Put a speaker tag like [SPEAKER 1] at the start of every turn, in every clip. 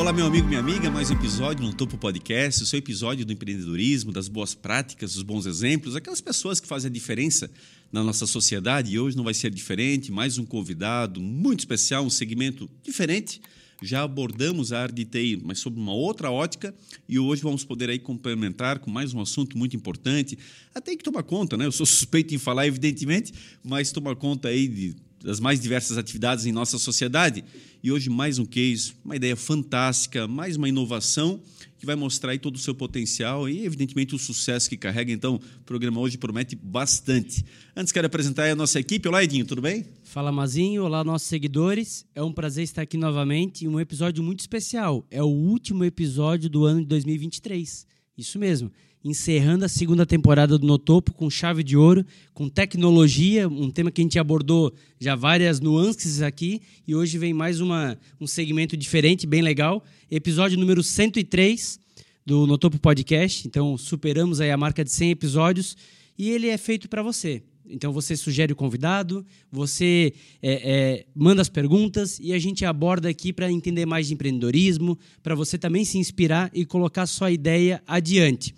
[SPEAKER 1] Olá, meu amigo, minha amiga, mais um episódio no Topo Podcast, o seu episódio do empreendedorismo, das boas práticas, dos bons exemplos, aquelas pessoas que fazem a diferença na nossa sociedade e hoje não vai ser diferente. Mais um convidado muito especial, um segmento diferente. Já abordamos a área de TI, mas sob uma outra ótica, e hoje vamos poder aí complementar com mais um assunto muito importante. Até que tomar conta, né? Eu sou suspeito em falar, evidentemente, mas tomar conta aí de das mais diversas atividades em nossa sociedade. E hoje mais um case, uma ideia fantástica, mais uma inovação que vai mostrar todo o seu potencial e, evidentemente, o sucesso que carrega. Então, o programa hoje promete bastante. Antes, quero apresentar a nossa equipe. Olá, Edinho, tudo bem?
[SPEAKER 2] Fala, Mazinho. Olá, nossos seguidores. É um prazer estar aqui novamente em um episódio muito especial. É o último episódio do ano de 2023. Isso mesmo encerrando a segunda temporada do No Topo com chave de ouro, com tecnologia, um tema que a gente abordou já várias nuances aqui, e hoje vem mais uma, um segmento diferente, bem legal. Episódio número 103 do No Topo Podcast, então superamos aí a marca de 100 episódios, e ele é feito para você. Então você sugere o convidado, você é, é, manda as perguntas e a gente aborda aqui para entender mais de empreendedorismo, para você também se inspirar e colocar sua ideia adiante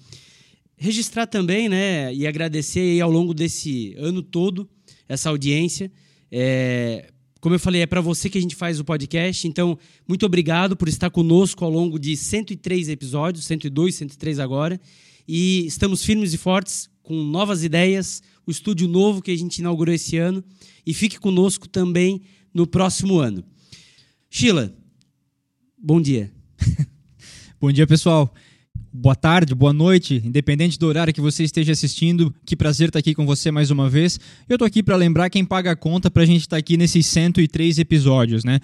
[SPEAKER 2] registrar também, né, e agradecer ao longo desse ano todo essa audiência. É, como eu falei, é para você que a gente faz o podcast. Então, muito obrigado por estar conosco ao longo de 103 episódios, 102, 103 agora. E estamos firmes e fortes com novas ideias, o estúdio novo que a gente inaugurou esse ano. E fique conosco também no próximo ano. Sheila, bom dia.
[SPEAKER 3] bom dia, pessoal boa tarde, boa noite, independente do horário que você esteja assistindo. Que prazer estar aqui com você mais uma vez. Eu estou aqui para lembrar quem paga a conta para a gente estar aqui nesses 103 episódios, né?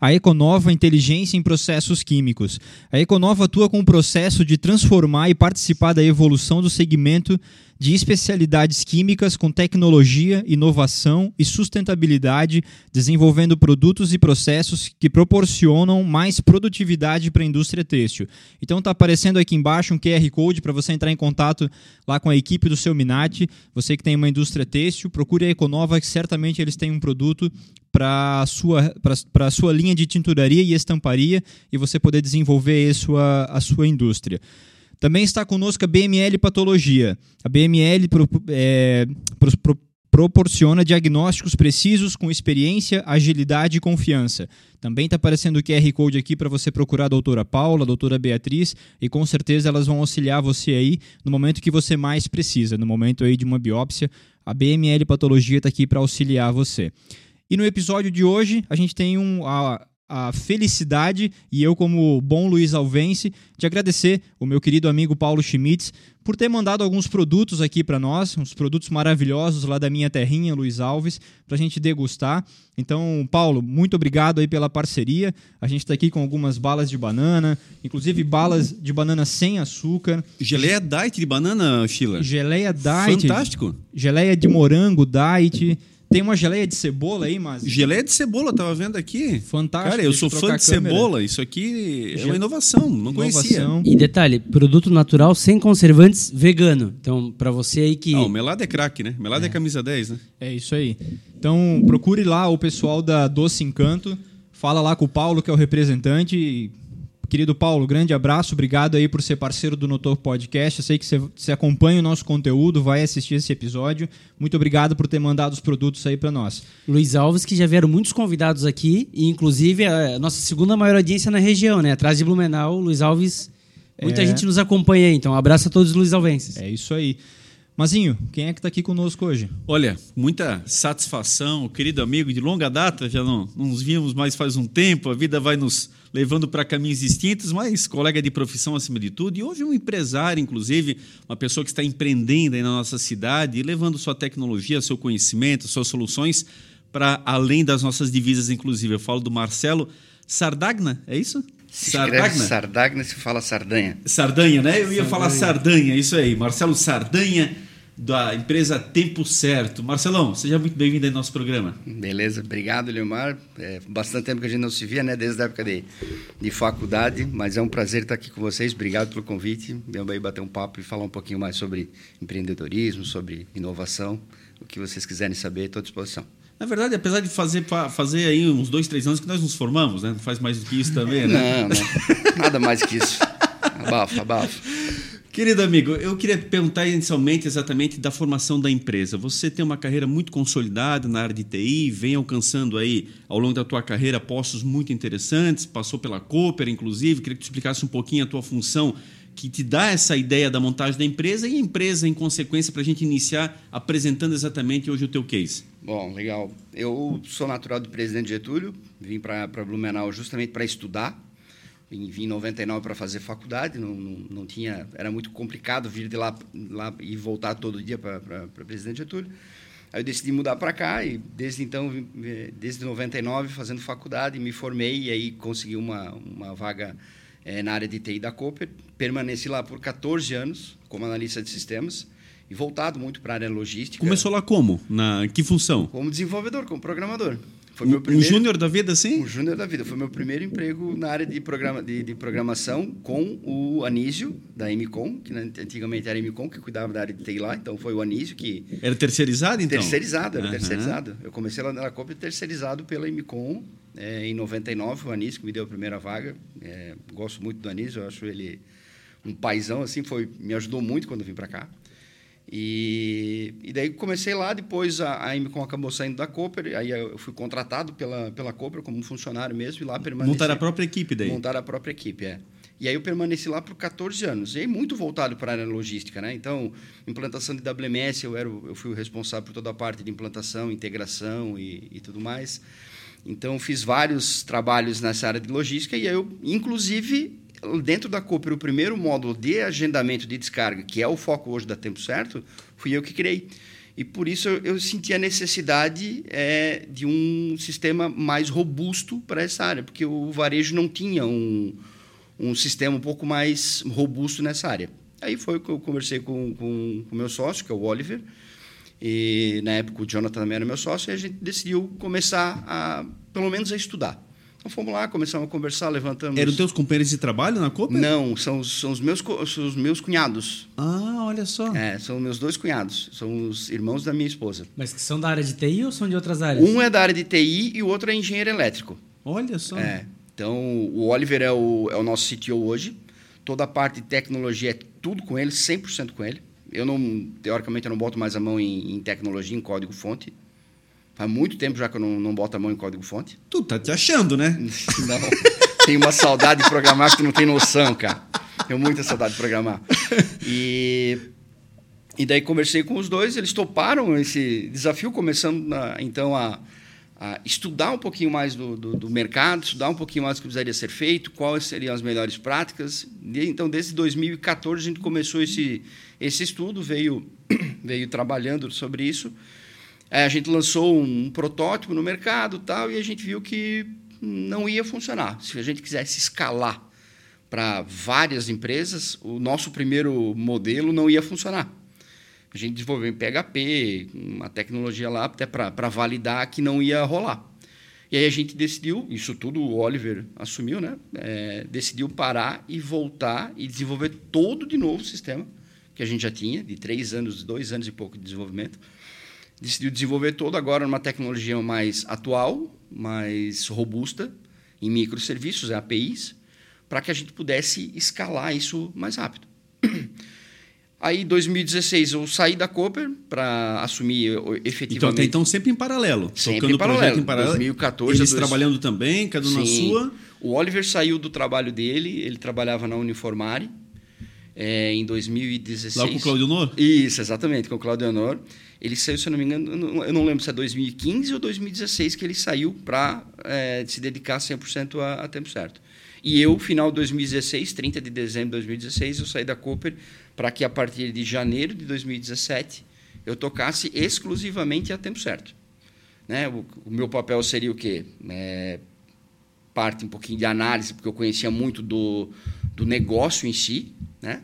[SPEAKER 3] A Econova Inteligência em Processos Químicos. A Econova atua com o processo de transformar e participar da evolução do segmento de especialidades químicas com tecnologia, inovação e sustentabilidade, desenvolvendo produtos e processos que proporcionam mais produtividade para a indústria têxtil. Então está aparecendo aqui embaixo um QR Code para você entrar em contato lá com a equipe do seu Minati. Você que tem uma indústria têxtil, procure a Econova, que certamente eles têm um produto para a sua, para a sua linha de tinturaria e estamparia e você poder desenvolver a sua, a sua indústria. Também está conosco a BML Patologia. A BML pro, é, pro, pro, proporciona diagnósticos precisos com experiência, agilidade e confiança. Também está aparecendo o QR Code aqui para você procurar a doutora Paula, a doutora Beatriz, e com certeza elas vão auxiliar você aí no momento que você mais precisa, no momento aí de uma biópsia. A BML Patologia está aqui para auxiliar você. E no episódio de hoje, a gente tem um, a, a felicidade e eu, como bom Luiz Alvense, de agradecer o meu querido amigo Paulo Schmitz por ter mandado alguns produtos aqui para nós, uns produtos maravilhosos lá da minha terrinha, Luiz Alves, para a gente degustar. Então, Paulo, muito obrigado aí pela parceria. A gente está aqui com algumas balas de banana, inclusive balas de banana sem açúcar.
[SPEAKER 1] Geleia diet de banana, Sheila?
[SPEAKER 3] Geleia diet.
[SPEAKER 1] Fantástico.
[SPEAKER 3] Geleia de morango diet. Tem uma geleia de cebola aí, mas.
[SPEAKER 1] Geleia de cebola, tava vendo aqui.
[SPEAKER 3] Fantástico.
[SPEAKER 1] Cara, eu sou fã de cebola. Isso aqui é uma inovação, não inovação. conhecia.
[SPEAKER 2] E detalhe, produto natural sem conservantes, vegano. Então, para você aí que.
[SPEAKER 1] Ah, o melado é craque, né? Melado é. é camisa 10, né?
[SPEAKER 3] É isso aí. Então, procure lá o pessoal da Doce Encanto. Fala lá com o Paulo, que é o representante. Querido Paulo, grande abraço, obrigado aí por ser parceiro do Notor Podcast. Eu sei que você, acompanha o nosso conteúdo, vai assistir esse episódio. Muito obrigado por ter mandado os produtos aí para nós.
[SPEAKER 2] Luiz Alves, que já vieram muitos convidados aqui, e inclusive a nossa segunda maior audiência na região, né? Atrás de Blumenau, Luiz Alves, muita é... gente nos acompanha aí. Então, abraço a todos os Luiz Alvenses.
[SPEAKER 3] É isso aí. Mazinho, quem é que está aqui conosco hoje?
[SPEAKER 1] Olha, muita satisfação, querido amigo de longa data, já não, não nos vimos mais faz um tempo, a vida vai nos levando para caminhos distintos, mas colega de profissão acima de tudo, e hoje um empresário, inclusive, uma pessoa que está empreendendo aí na nossa cidade e levando sua tecnologia, seu conhecimento, suas soluções para além das nossas divisas, inclusive. Eu falo do Marcelo Sardagna, é isso?
[SPEAKER 4] Se Sardagna? Sardagna se fala Sardanha.
[SPEAKER 1] Sardanha, né? Eu ia Sardanha. falar Sardanha, isso aí. Marcelo Sardanha, da empresa Tempo Certo. Marcelão, seja muito bem-vindo ao nosso programa.
[SPEAKER 4] Beleza, obrigado, Leomar. É bastante tempo que a gente não se via, né? Desde a época de, de faculdade, mas é um prazer estar aqui com vocês. Obrigado pelo convite. Vamos aí bater um papo e falar um pouquinho mais sobre empreendedorismo, sobre inovação. O que vocês quiserem saber, estou à disposição.
[SPEAKER 1] Na verdade, apesar de fazer, fazer aí uns dois, três anos que nós nos formamos, né? Não faz mais do que isso também,
[SPEAKER 4] né? Não, não. Nada mais que isso. Abafa, abafa.
[SPEAKER 1] Querido amigo, eu queria perguntar inicialmente exatamente da formação da empresa. Você tem uma carreira muito consolidada na área de TI, vem alcançando aí ao longo da tua carreira postos muito interessantes, passou pela Cooper, inclusive. Queria que tu explicasse um pouquinho a tua função que te dá essa ideia da montagem da empresa e a empresa, em consequência, para a gente iniciar apresentando exatamente hoje o teu case.
[SPEAKER 4] Bom, legal. Eu sou natural do Presidente Getúlio, vim para Blumenau justamente para estudar. Vim em 99 para fazer faculdade, não, não, não, tinha, era muito complicado vir de lá, lá e voltar todo dia para Presidente Getúlio. Aí eu decidi mudar para cá e desde então, desde 99 fazendo faculdade, me formei e aí consegui uma, uma vaga é, na área de TI da Cooper. Permaneci lá por 14 anos como analista de sistemas e voltado muito para a área logística.
[SPEAKER 1] Começou lá como? Na que função?
[SPEAKER 4] Como desenvolvedor, como programador.
[SPEAKER 1] Foi meu primeiro, um júnior da vida, sim?
[SPEAKER 4] Um júnior da vida. Foi meu primeiro emprego na área de, programa, de, de programação com o Anísio, da Emicom, que antigamente era a Emicom, que cuidava da área de TI lá. Então, foi o Anísio que...
[SPEAKER 1] Era terceirizado, então?
[SPEAKER 4] Terceirizado, era uhum. terceirizado. Eu comecei lá na Copa terceirizado pela Emicom é, em 99. O Anísio que me deu a primeira vaga. É, gosto muito do Anísio, eu acho ele um paizão, assim, foi, me ajudou muito quando eu vim para cá. E, e daí comecei lá, depois a, a Emicom acabou saindo da Cooper, aí eu fui contratado pela, pela Cooper como funcionário mesmo, e lá permaneci.
[SPEAKER 1] Montar a própria equipe daí?
[SPEAKER 4] Montar a própria equipe, é. E aí eu permaneci lá por 14 anos. E aí muito voltado para a área logística, né? Então, implantação de WMS, eu, era, eu fui o responsável por toda a parte de implantação, integração e, e tudo mais. Então, fiz vários trabalhos nessa área de logística e aí eu, inclusive, dentro da Cooper, o primeiro módulo de agendamento de descarga, que é o foco hoje da Tempo Certo, fui eu que criei. E por isso eu, senti a necessidade é, de um sistema mais robusto para essa área, porque o varejo não tinha um, um sistema um pouco mais robusto nessa área. Aí foi que eu conversei com o meu sócio, que é o Oliver, e na época o Jonathan também era meu sócio, e a gente decidiu começar a, pelo menos, a estudar. Então fomos lá, começamos a conversar, levantamos.
[SPEAKER 1] Eram teus companheiros de trabalho na Copa?
[SPEAKER 4] Não, são, são, os meus, são os meus cunhados.
[SPEAKER 1] Ah, olha só.
[SPEAKER 4] É, são meus dois cunhados. São os irmãos da minha esposa.
[SPEAKER 2] Mas que são da área de TI ou são de outras áreas?
[SPEAKER 4] Um é da área de TI e o outro é engenheiro elétrico.
[SPEAKER 1] Olha só.
[SPEAKER 4] É. Então, o Oliver é o, é o nosso CTO hoje. Toda a parte de tecnologia é tudo com ele, 100% com ele. Eu não, teoricamente, eu não boto mais a mão em, em tecnologia, em código-fonte. Faz muito tempo já que eu não, não boto a mão em código-fonte.
[SPEAKER 1] Tu tá te achando, né?
[SPEAKER 4] Não. Tenho uma saudade de programar que tu não tem noção, cara. Tenho muita saudade de programar. E, e daí conversei com os dois, eles toparam esse desafio, começando na, então a, a, estudar um pouquinho mais do, do, do, mercado, estudar um pouquinho mais o que precisaria ser feito, quais seriam as melhores práticas. E, então, desde 2014, a gente começou esse, esse estudo, veio, veio trabalhando sobre isso. É, a gente lançou um protótipo no mercado tal, e a gente viu que não ia funcionar. Se a gente quisesse escalar para várias empresas, o nosso primeiro modelo não ia funcionar. A gente desenvolveu em PHP, uma tecnologia lá até para validar que não ia rolar. E aí a gente decidiu, isso tudo o Oliver assumiu, né? É, decidiu parar e voltar e desenvolver todo de novo o sistema que a gente já tinha, de três anos, dois anos e pouco de desenvolvimento decidiu desenvolver todo agora numa tecnologia mais atual, mais robusta, em microserviços, APIs, para que a gente pudesse escalar isso mais rápido. Aí, em 2016, eu saí da Cooper para assumir efetivamente.
[SPEAKER 1] Então, até então, sempre em paralelo.
[SPEAKER 4] Sempre tocando em paralelo. projeto em paralelo. 2014.
[SPEAKER 1] Eles dois... trabalhando também, cada um na sua.
[SPEAKER 4] O Oliver saiu do trabalho dele, ele trabalhava na Uniformare é, em 2016.
[SPEAKER 1] Lá com o Claudio Honor?
[SPEAKER 4] Isso, exatamente, com o Claudio Honor. Ele saiu, se eu não me engano, eu não lembro se é 2015 ou 2016 que ele saiu para é, se dedicar 100% a, a tempo certo. E eu, final de 2016, 30 de dezembro de 2016, eu saí da Cooper para que a partir de janeiro de 2017 eu tocasse exclusivamente a tempo certo. Né? O, o meu papel seria o quê? É, parte um pouquinho de análise, porque eu conhecia muito do, do negócio em si, né?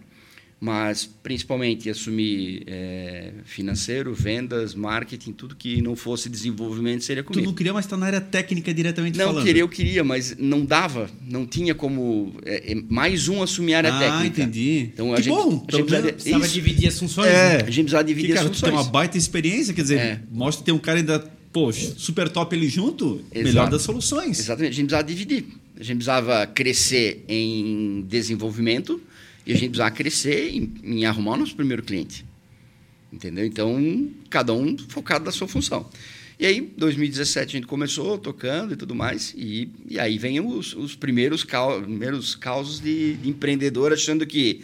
[SPEAKER 4] Mas principalmente assumir é, financeiro, vendas, marketing, tudo que não fosse desenvolvimento seria comigo.
[SPEAKER 1] Tu não queria mais estar na área técnica diretamente
[SPEAKER 4] não,
[SPEAKER 1] falando?
[SPEAKER 4] Não, queria, eu queria, mas não dava, não tinha como é, é mais um assumir a área
[SPEAKER 1] ah,
[SPEAKER 4] técnica.
[SPEAKER 1] Ah, entendi.
[SPEAKER 4] Então,
[SPEAKER 1] que
[SPEAKER 4] a gente,
[SPEAKER 1] bom!
[SPEAKER 4] A gente
[SPEAKER 1] então,
[SPEAKER 2] precisava, precisava dividir as funções.
[SPEAKER 1] É,
[SPEAKER 2] né?
[SPEAKER 4] A gente precisava dividir
[SPEAKER 1] que, cara,
[SPEAKER 4] as funções.
[SPEAKER 1] Tu tem uma baita experiência, quer dizer,
[SPEAKER 4] é.
[SPEAKER 1] mostra que tem um cara ainda poxa, super top ele junto,
[SPEAKER 4] Exato.
[SPEAKER 1] melhor das soluções.
[SPEAKER 4] Exatamente. A gente precisava dividir. A gente precisava crescer em desenvolvimento e a gente precisava crescer em, em arrumar o nosso primeiro cliente. Entendeu? Então, cada um focado na sua função. E aí, 2017, a gente começou tocando e tudo mais. E, e aí vem os, os primeiros, cau, primeiros causos de, de empreendedor achando que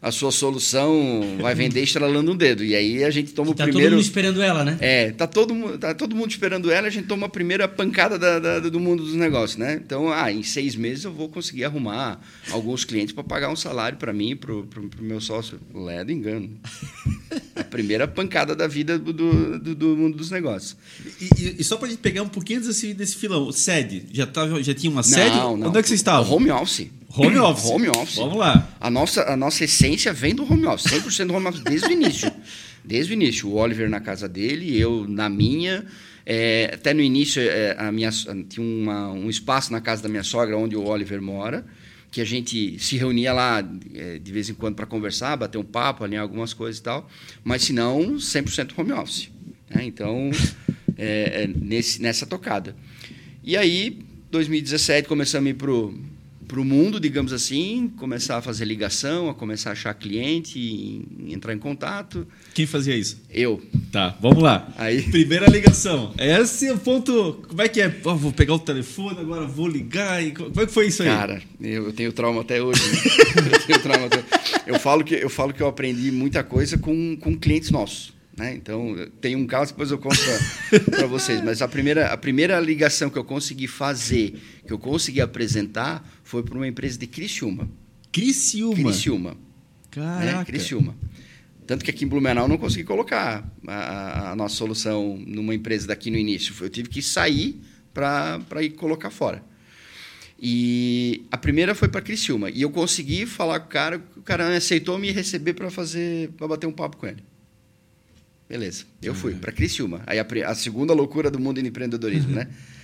[SPEAKER 4] a sua solução vai vender estralando um dedo. E aí a gente toma
[SPEAKER 2] tá
[SPEAKER 4] o
[SPEAKER 2] todo
[SPEAKER 4] primeiro.
[SPEAKER 2] mundo esperando ela, né?
[SPEAKER 4] É, tá todo, tá todo mundo esperando ela, a gente toma a primeira pancada da- da- do mundo dos negócios, né? Então, ah, em seis meses eu vou conseguir arrumar alguns clientes para pagar um salário para mim, para o meu sócio. Ledo engano. A primeira pancada da vida do, do, do- do mundo dos negócios.
[SPEAKER 1] E, e- e só pra gente pegar um pouquinho desse, desse filão, sede, já, tava, já tinha uma sede?
[SPEAKER 4] Não, não.
[SPEAKER 1] Onde é que vocês estavam?
[SPEAKER 4] Home office.
[SPEAKER 1] Home office.
[SPEAKER 4] Home office.
[SPEAKER 1] Vamos lá.
[SPEAKER 4] A nossa, a nossa essência vem do home office, 100% do home office, desde o início. Desde o início. O Oliver na casa dele, eu na minha. É, até no início, é, a minha, tinha uma- um espaço na casa da minha sogra, onde o Oliver mora, que a gente se reunia lá é, de vez em quando para conversar, bater um papo, alinhar algumas coisas e tal. Mas, se não, 100% home office. né? Então, é, é nesse, nessa tocada. E aí, 2017, começamos a ir para o mundo, digamos assim, começar a fazer ligação, a começar a achar cliente, entrar em contato.
[SPEAKER 1] Quem fazia isso?
[SPEAKER 4] Eu.
[SPEAKER 1] Tá, vamos lá.
[SPEAKER 4] Aí.
[SPEAKER 1] Primeira ligação. Esse é o ponto. Como é que é? Ó, vou pegar o telefone, agora vou ligar. E... Como é que foi isso aí?
[SPEAKER 4] Cara, eu, eu tenho trauma até hoje. né? eu, tenho trauma até... eu, falo que, eu falo que eu aprendi muita coisa com, com clientes nossos. Né? Então, tem um caso, depois eu conto para vocês. Mas a primeira, a primeira ligação que eu consegui fazer, que eu consegui apresentar, foi para uma empresa de Criciúma.
[SPEAKER 1] Criciúma.
[SPEAKER 4] Criciúma.
[SPEAKER 1] Caraca.
[SPEAKER 4] né? Criciúma. Tanto que aqui em Blumenau eu não consegui colocar a, a nossa solução numa empresa daqui no início. Eu tive que sair para ir colocar fora. E a primeira foi para Criciúma. E eu consegui falar com o cara, o cara aceitou me receber para fazer, para bater um papo com ele. Beleza. Eu fui para Criciúma. Aí a, a segunda loucura do mundo do empreendedorismo, né?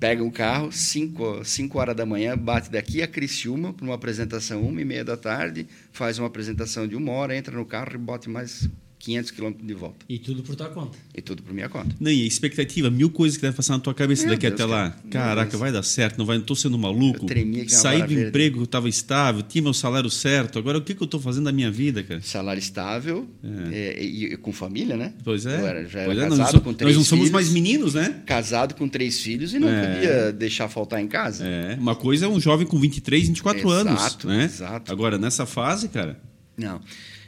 [SPEAKER 4] Pega um carro, 5 horas da manhã, bate daqui a Criciúma para uma apresentação, uma e meia da tarde, faz uma apresentação de uma hora, entra no carro e bota mais 500 quilômetros de volta.
[SPEAKER 2] E tudo por tua conta.
[SPEAKER 4] E tudo por minha conta.
[SPEAKER 1] Não, e a expectativa, mil coisas que deve passar na tua cabeça
[SPEAKER 4] Meu
[SPEAKER 1] daqui
[SPEAKER 4] Deus,
[SPEAKER 1] até lá.
[SPEAKER 4] cara. Meu
[SPEAKER 1] Caraca,
[SPEAKER 4] Deus.
[SPEAKER 1] vai dar certo, não vai, não tô sendo maluco.
[SPEAKER 4] Eu tremia que nem
[SPEAKER 1] Saí do emprego que estava estável, tinha meu salário certo. Agora o que, que eu tô fazendo da minha vida, cara?
[SPEAKER 4] Salário estável é, e, e com família, né?
[SPEAKER 1] Pois é.
[SPEAKER 4] Eu era, já era
[SPEAKER 1] é,
[SPEAKER 4] casado
[SPEAKER 1] nós, não somos-
[SPEAKER 4] com três
[SPEAKER 1] nós não somos
[SPEAKER 4] filhos,
[SPEAKER 1] mais meninos, né?
[SPEAKER 4] Casado com três filhos e não
[SPEAKER 1] É.
[SPEAKER 4] podia deixar faltar em casa.
[SPEAKER 1] É, uma coisa é um jovem com 23, 24 anos,
[SPEAKER 4] Exato,
[SPEAKER 1] né?
[SPEAKER 4] exato.
[SPEAKER 1] Agora, nessa fase, cara,
[SPEAKER 4] Não.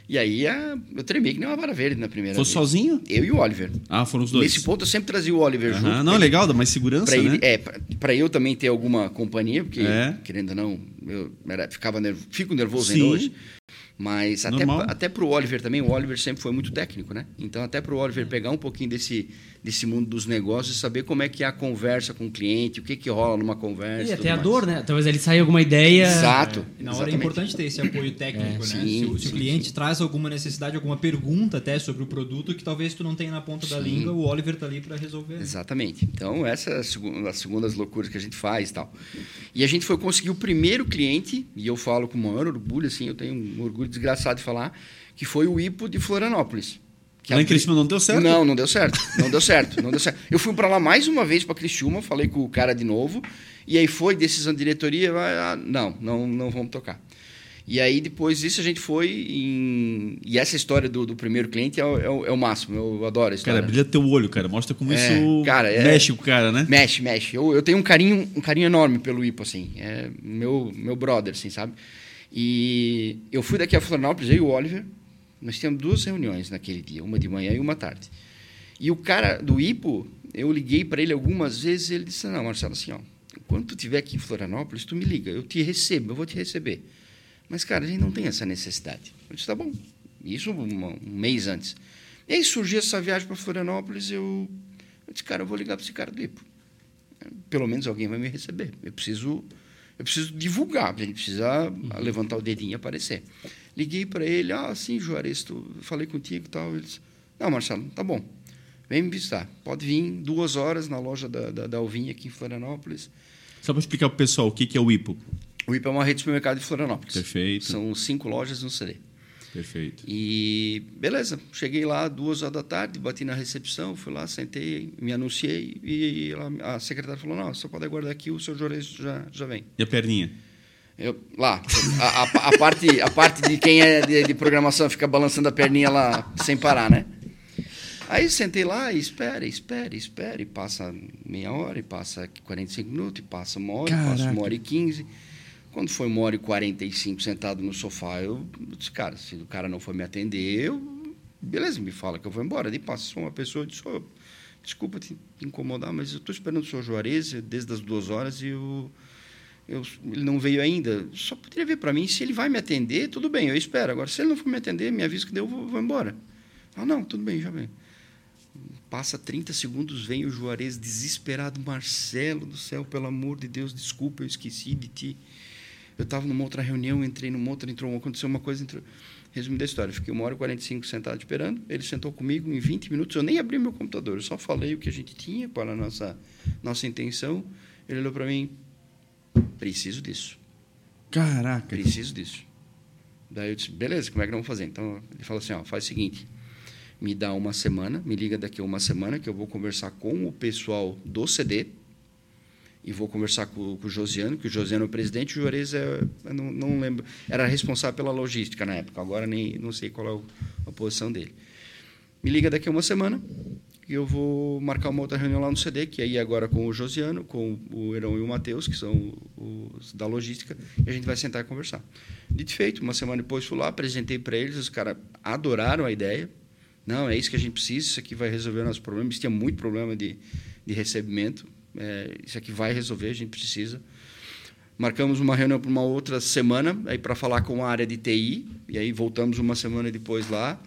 [SPEAKER 4] E aí a- eu tremei que nem uma vara verde na primeira
[SPEAKER 1] foi
[SPEAKER 4] vez.
[SPEAKER 1] sozinho?
[SPEAKER 4] Eu e o Oliver.
[SPEAKER 1] Ah, foram os dois.
[SPEAKER 4] Nesse ponto eu sempre trazia o Oliver junto.
[SPEAKER 1] Não,
[SPEAKER 4] ele-
[SPEAKER 1] legal, dá mais segurança,
[SPEAKER 4] Pra ele,
[SPEAKER 1] né?
[SPEAKER 4] é, pra- pra eu também ter alguma companhia, porque,
[SPEAKER 1] É.
[SPEAKER 4] querendo ou não, eu era- ficava nervo, fico nervoso
[SPEAKER 1] Sim.
[SPEAKER 4] ainda hoje. Mas até, até pro Oliver também, o Oliver sempre foi muito técnico, né? Então, até pro Oliver pegar um pouquinho desse, desse mundo dos negócios saber como é que é a conversa com o cliente, o que que rola numa conversa.
[SPEAKER 2] E até a
[SPEAKER 4] mais.
[SPEAKER 2] dor, né? Talvez ele saia alguma ideia.
[SPEAKER 4] Exato.
[SPEAKER 3] E na hora é importante ter esse apoio técnico,
[SPEAKER 4] É,
[SPEAKER 3] né?
[SPEAKER 4] sim,
[SPEAKER 3] se, o- se
[SPEAKER 4] sim,
[SPEAKER 3] o cliente traz alguma necessidade, alguma pergunta até sobre o produto que talvez tu não tenha na ponta da
[SPEAKER 4] Sim.
[SPEAKER 3] língua, o Oliver tá ali para resolver.
[SPEAKER 4] Exatamente. Então, essa é as segundas loucuras que a gente faz e tal. E a gente foi conseguir o primeiro cliente, e eu falo com o maior orgulho, assim, eu tenho um orgulho desgraçado de falar, que foi o IPO de Florianópolis. Que
[SPEAKER 1] Lá em Criciúma não deu certo?
[SPEAKER 4] Não, não deu certo. Não deu certo. Não deu certo. Eu fui para lá mais uma vez para Criciúma, falei com o cara de novo, e aí foi decisão de diretoria, ah, não, não, não vamos tocar. E aí, depois disso, a gente foi em... E essa história do, do primeiro cliente é o, é o- é o máximo. Eu adoro a história.
[SPEAKER 1] Cara, brilha teu olho, cara. Mostra como
[SPEAKER 4] É,
[SPEAKER 1] isso
[SPEAKER 4] cara, é-
[SPEAKER 1] mexe com o cara, né?
[SPEAKER 4] Mexe, mexe. Eu, eu tenho um carinho, um carinho enorme pelo Ipo, assim. É meu, meu brother, assim, sabe? E eu fui daqui a Florianópolis, eu e o Oliver. Nós tínhamos duas reuniões naquele dia, uma de manhã e uma tarde. E o cara do Ipo, eu liguei para ele algumas vezes ele disse: Não, Marcelo, assim, ó, quando tu estiver aqui em Florianópolis, tu me liga, eu te recebo, eu vou te receber. Mas, cara, a gente não tem essa necessidade. Eu disse: Tá bom. Isso um, um mês antes. E aí surgiu essa viagem para Florianópolis, eu, eu disse: Cara, eu vou ligar para esse cara do Ipo pelo menos alguém vai me receber. Eu preciso, eu preciso divulgar, a gente precisa levantar o dedinho e aparecer. Liguei para ele, ah, sim, Juarez, tu, falei contigo e tal. Ele disse, não, Marcelo, tá bom, vem me visitar. Pode vir duas horas na loja da, da, da Alvinha aqui em Florianópolis.
[SPEAKER 1] Só para explicar pro pessoal o que que é o IPO.
[SPEAKER 4] O IPA é uma rede de supermercado de Florianópolis.
[SPEAKER 1] Perfeito.
[SPEAKER 4] São cinco lojas no CD.
[SPEAKER 1] Perfeito.
[SPEAKER 4] E beleza, cheguei lá duas horas da tarde, bati na recepção, fui lá, sentei, me anunciei e ela, a secretária falou: Não, você pode aguardar aqui, o seu Juarez já, já vem.
[SPEAKER 1] E a perninha?
[SPEAKER 4] Eu, lá, a, a, a, parte, a parte de quem é de, de, programação fica balançando a perninha lá sem parar, né? Aí sentei lá e espere, espere, espere. Passa meia hora, e passa 45 minutos, e passa uma hora, Caraca. passa uma hora e 15. Quando foi uma hora e 45 sentado no sofá, eu disse, cara, se o cara não for me atender, eu, beleza, me fala que eu vou embora. Daí passa uma pessoa e disse, oh, desculpa te incomodar, mas eu estou esperando o senhor Juarez desde as duas horas e eu, eu, ele não veio ainda. Só poderia ver para mim, se ele vai me atender, tudo bem, eu espero. Agora, se ele não for me atender, me avisa que deu, eu vou, vou embora. Ah, não, tudo bem, já vem. Passa 30 segundos, vem o Juarez desesperado. Marcelo do céu, pelo amor de Deus, desculpa, eu esqueci de ti. Eu estava numa outra reunião, entrei numa outra, entrou, aconteceu uma coisa. Entrou... Resumo da história, fiquei uma hora e 45 sentado esperando. Ele sentou comigo em 20 minutos. Eu nem abri meu computador, eu só falei o que a gente tinha, qual a nossa, nossa intenção. Ele olhou para mim: preciso disso.
[SPEAKER 1] Caraca.
[SPEAKER 4] Preciso disso. Daí eu disse: beleza, como é que vamos fazer? Então ele falou assim: ó, faz o seguinte me dá uma semana, me liga daqui a uma semana que eu vou conversar com o pessoal do CD e vou conversar com, com o Josiano, que o Josiano é o presidente, o Juarez é, não, não lembro, era responsável pela logística na época, agora nem não sei qual é a posição dele. Me liga daqui a uma semana e eu vou marcar uma outra reunião lá no CD, que aí agora com o Josiano, com o Herão e o Matheus, que são os da logística, e a gente vai sentar e conversar. Dito feito, uma semana depois fui lá, apresentei para eles, os caras adoraram a ideia, não, é isso que a gente precisa, isso aqui vai resolver o nosso problema, isso tinha muito problema de, de recebimento, é, isso aqui vai resolver, a gente precisa. Marcamos uma reunião para uma outra semana aí para falar com a área de TI e aí voltamos uma semana depois lá,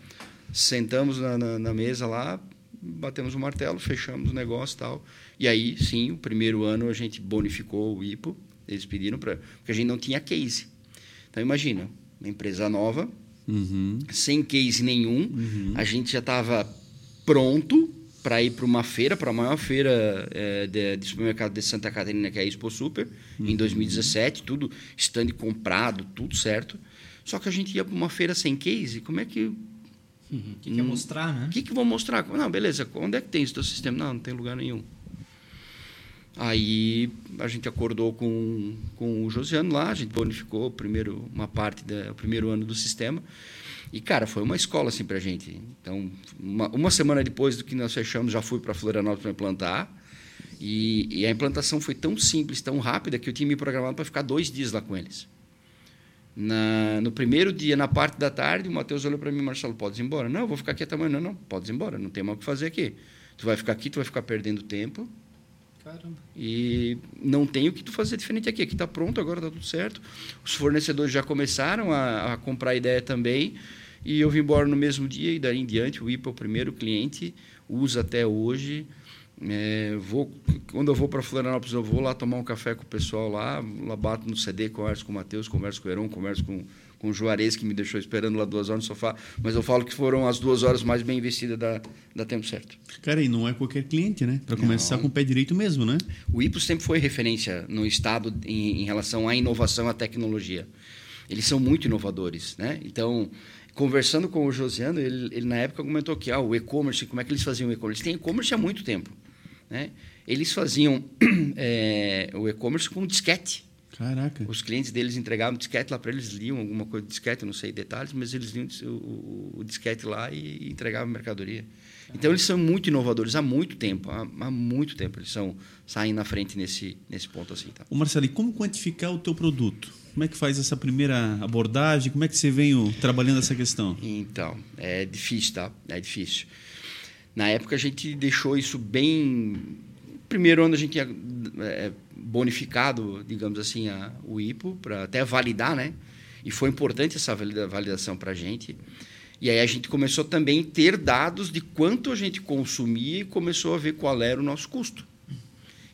[SPEAKER 4] sentamos na, na, na mesa lá, batemos o martelo, fechamos o negócio e tal. E aí, sim, o primeiro ano a gente bonificou o IPO, eles pediram para porque a gente não tinha case. Então imagina, uma empresa nova, uhum. sem case nenhum, uhum. a gente já estava pronto para ir para uma feira, para a maior feira é, de, de, supermercado de Santa Catarina, que é a Expo Super, uhum. em 2017, tudo stand comprado, tudo certo. Só que a gente ia para uma feira sem case, como é que.
[SPEAKER 3] O uhum. que, que é mostrar, né?
[SPEAKER 4] O que, que vou mostrar? Não, beleza, onde é que tem esse teu sistema? Não, não tem lugar nenhum. Aí a gente acordou com, com o Josiano lá, a gente bonificou primeiro uma parte do primeiro ano do sistema. E, cara, foi uma escola assim para a gente. Então, uma, uma, semana depois do que nós fechamos, já fui para Florianópolis para implantar. E, e, a implantação foi tão simples, tão rápida, que eu tinha me programado para ficar dois dias lá com eles. Na, no primeiro dia, na parte da tarde, o Matheus olhou para mim, Marcelo, podes ir embora? Não, eu vou ficar aqui até amanhã. Não, não, podes ir embora, não tem mais o que fazer aqui. Tu vai ficar aqui, tu vai ficar perdendo tempo. Caramba. E não tem o que tu fazer diferente aqui. Aqui está pronto, agora está tudo certo. Os fornecedores já começaram a, a comprar a ideia também. E eu vim embora no mesmo dia e daí em diante o IPA, o primeiro cliente, usa até hoje. É, vou, quando eu vou para Florianópolis, eu vou lá tomar um café com o pessoal lá, lá bato no CD, converso com o Matheus, converso com o Heron, converso com, com o Juarez, que me deixou esperando lá duas horas no sofá. Mas eu falo que foram as duas horas mais bem investidas da, da Tempo Certo.
[SPEAKER 1] Cara, e não é qualquer cliente, né? Para começar não. com o pé direito mesmo, né?
[SPEAKER 4] O IPO sempre foi referência no Estado em, em relação à inovação, à tecnologia. Eles são muito inovadores, né? Então, conversando com o Josiano, ele, ele na época comentou que ah, o e-commerce, como é que eles faziam o e-commerce? Eles têm e-commerce há muito tempo. Né? Eles faziam é, o e-commerce com disquete.
[SPEAKER 1] Caraca.
[SPEAKER 4] Os clientes deles entregavam disquete lá para eles, liam alguma coisa de disquete, não sei detalhes, mas eles liam o, o, o disquete lá e, e entregavam mercadoria. Então eles são muito inovadores há muito tempo, há, há, muito tempo eles são saem na frente nesse nesse ponto assim. Tá?
[SPEAKER 1] O Marcelo, e como quantificar o teu produto? Como é que faz essa primeira abordagem? Como é que você vem trabalhando essa questão?
[SPEAKER 4] Então, é difícil, tá? É difícil. Na época a gente deixou isso bem. Primeiro ano a gente tinha é, bonificado, digamos assim, a, o IPO para até validar, né? E foi importante essa validação para a gente. E aí a gente começou também a ter dados de quanto a gente consumia e começou a ver qual era o nosso custo.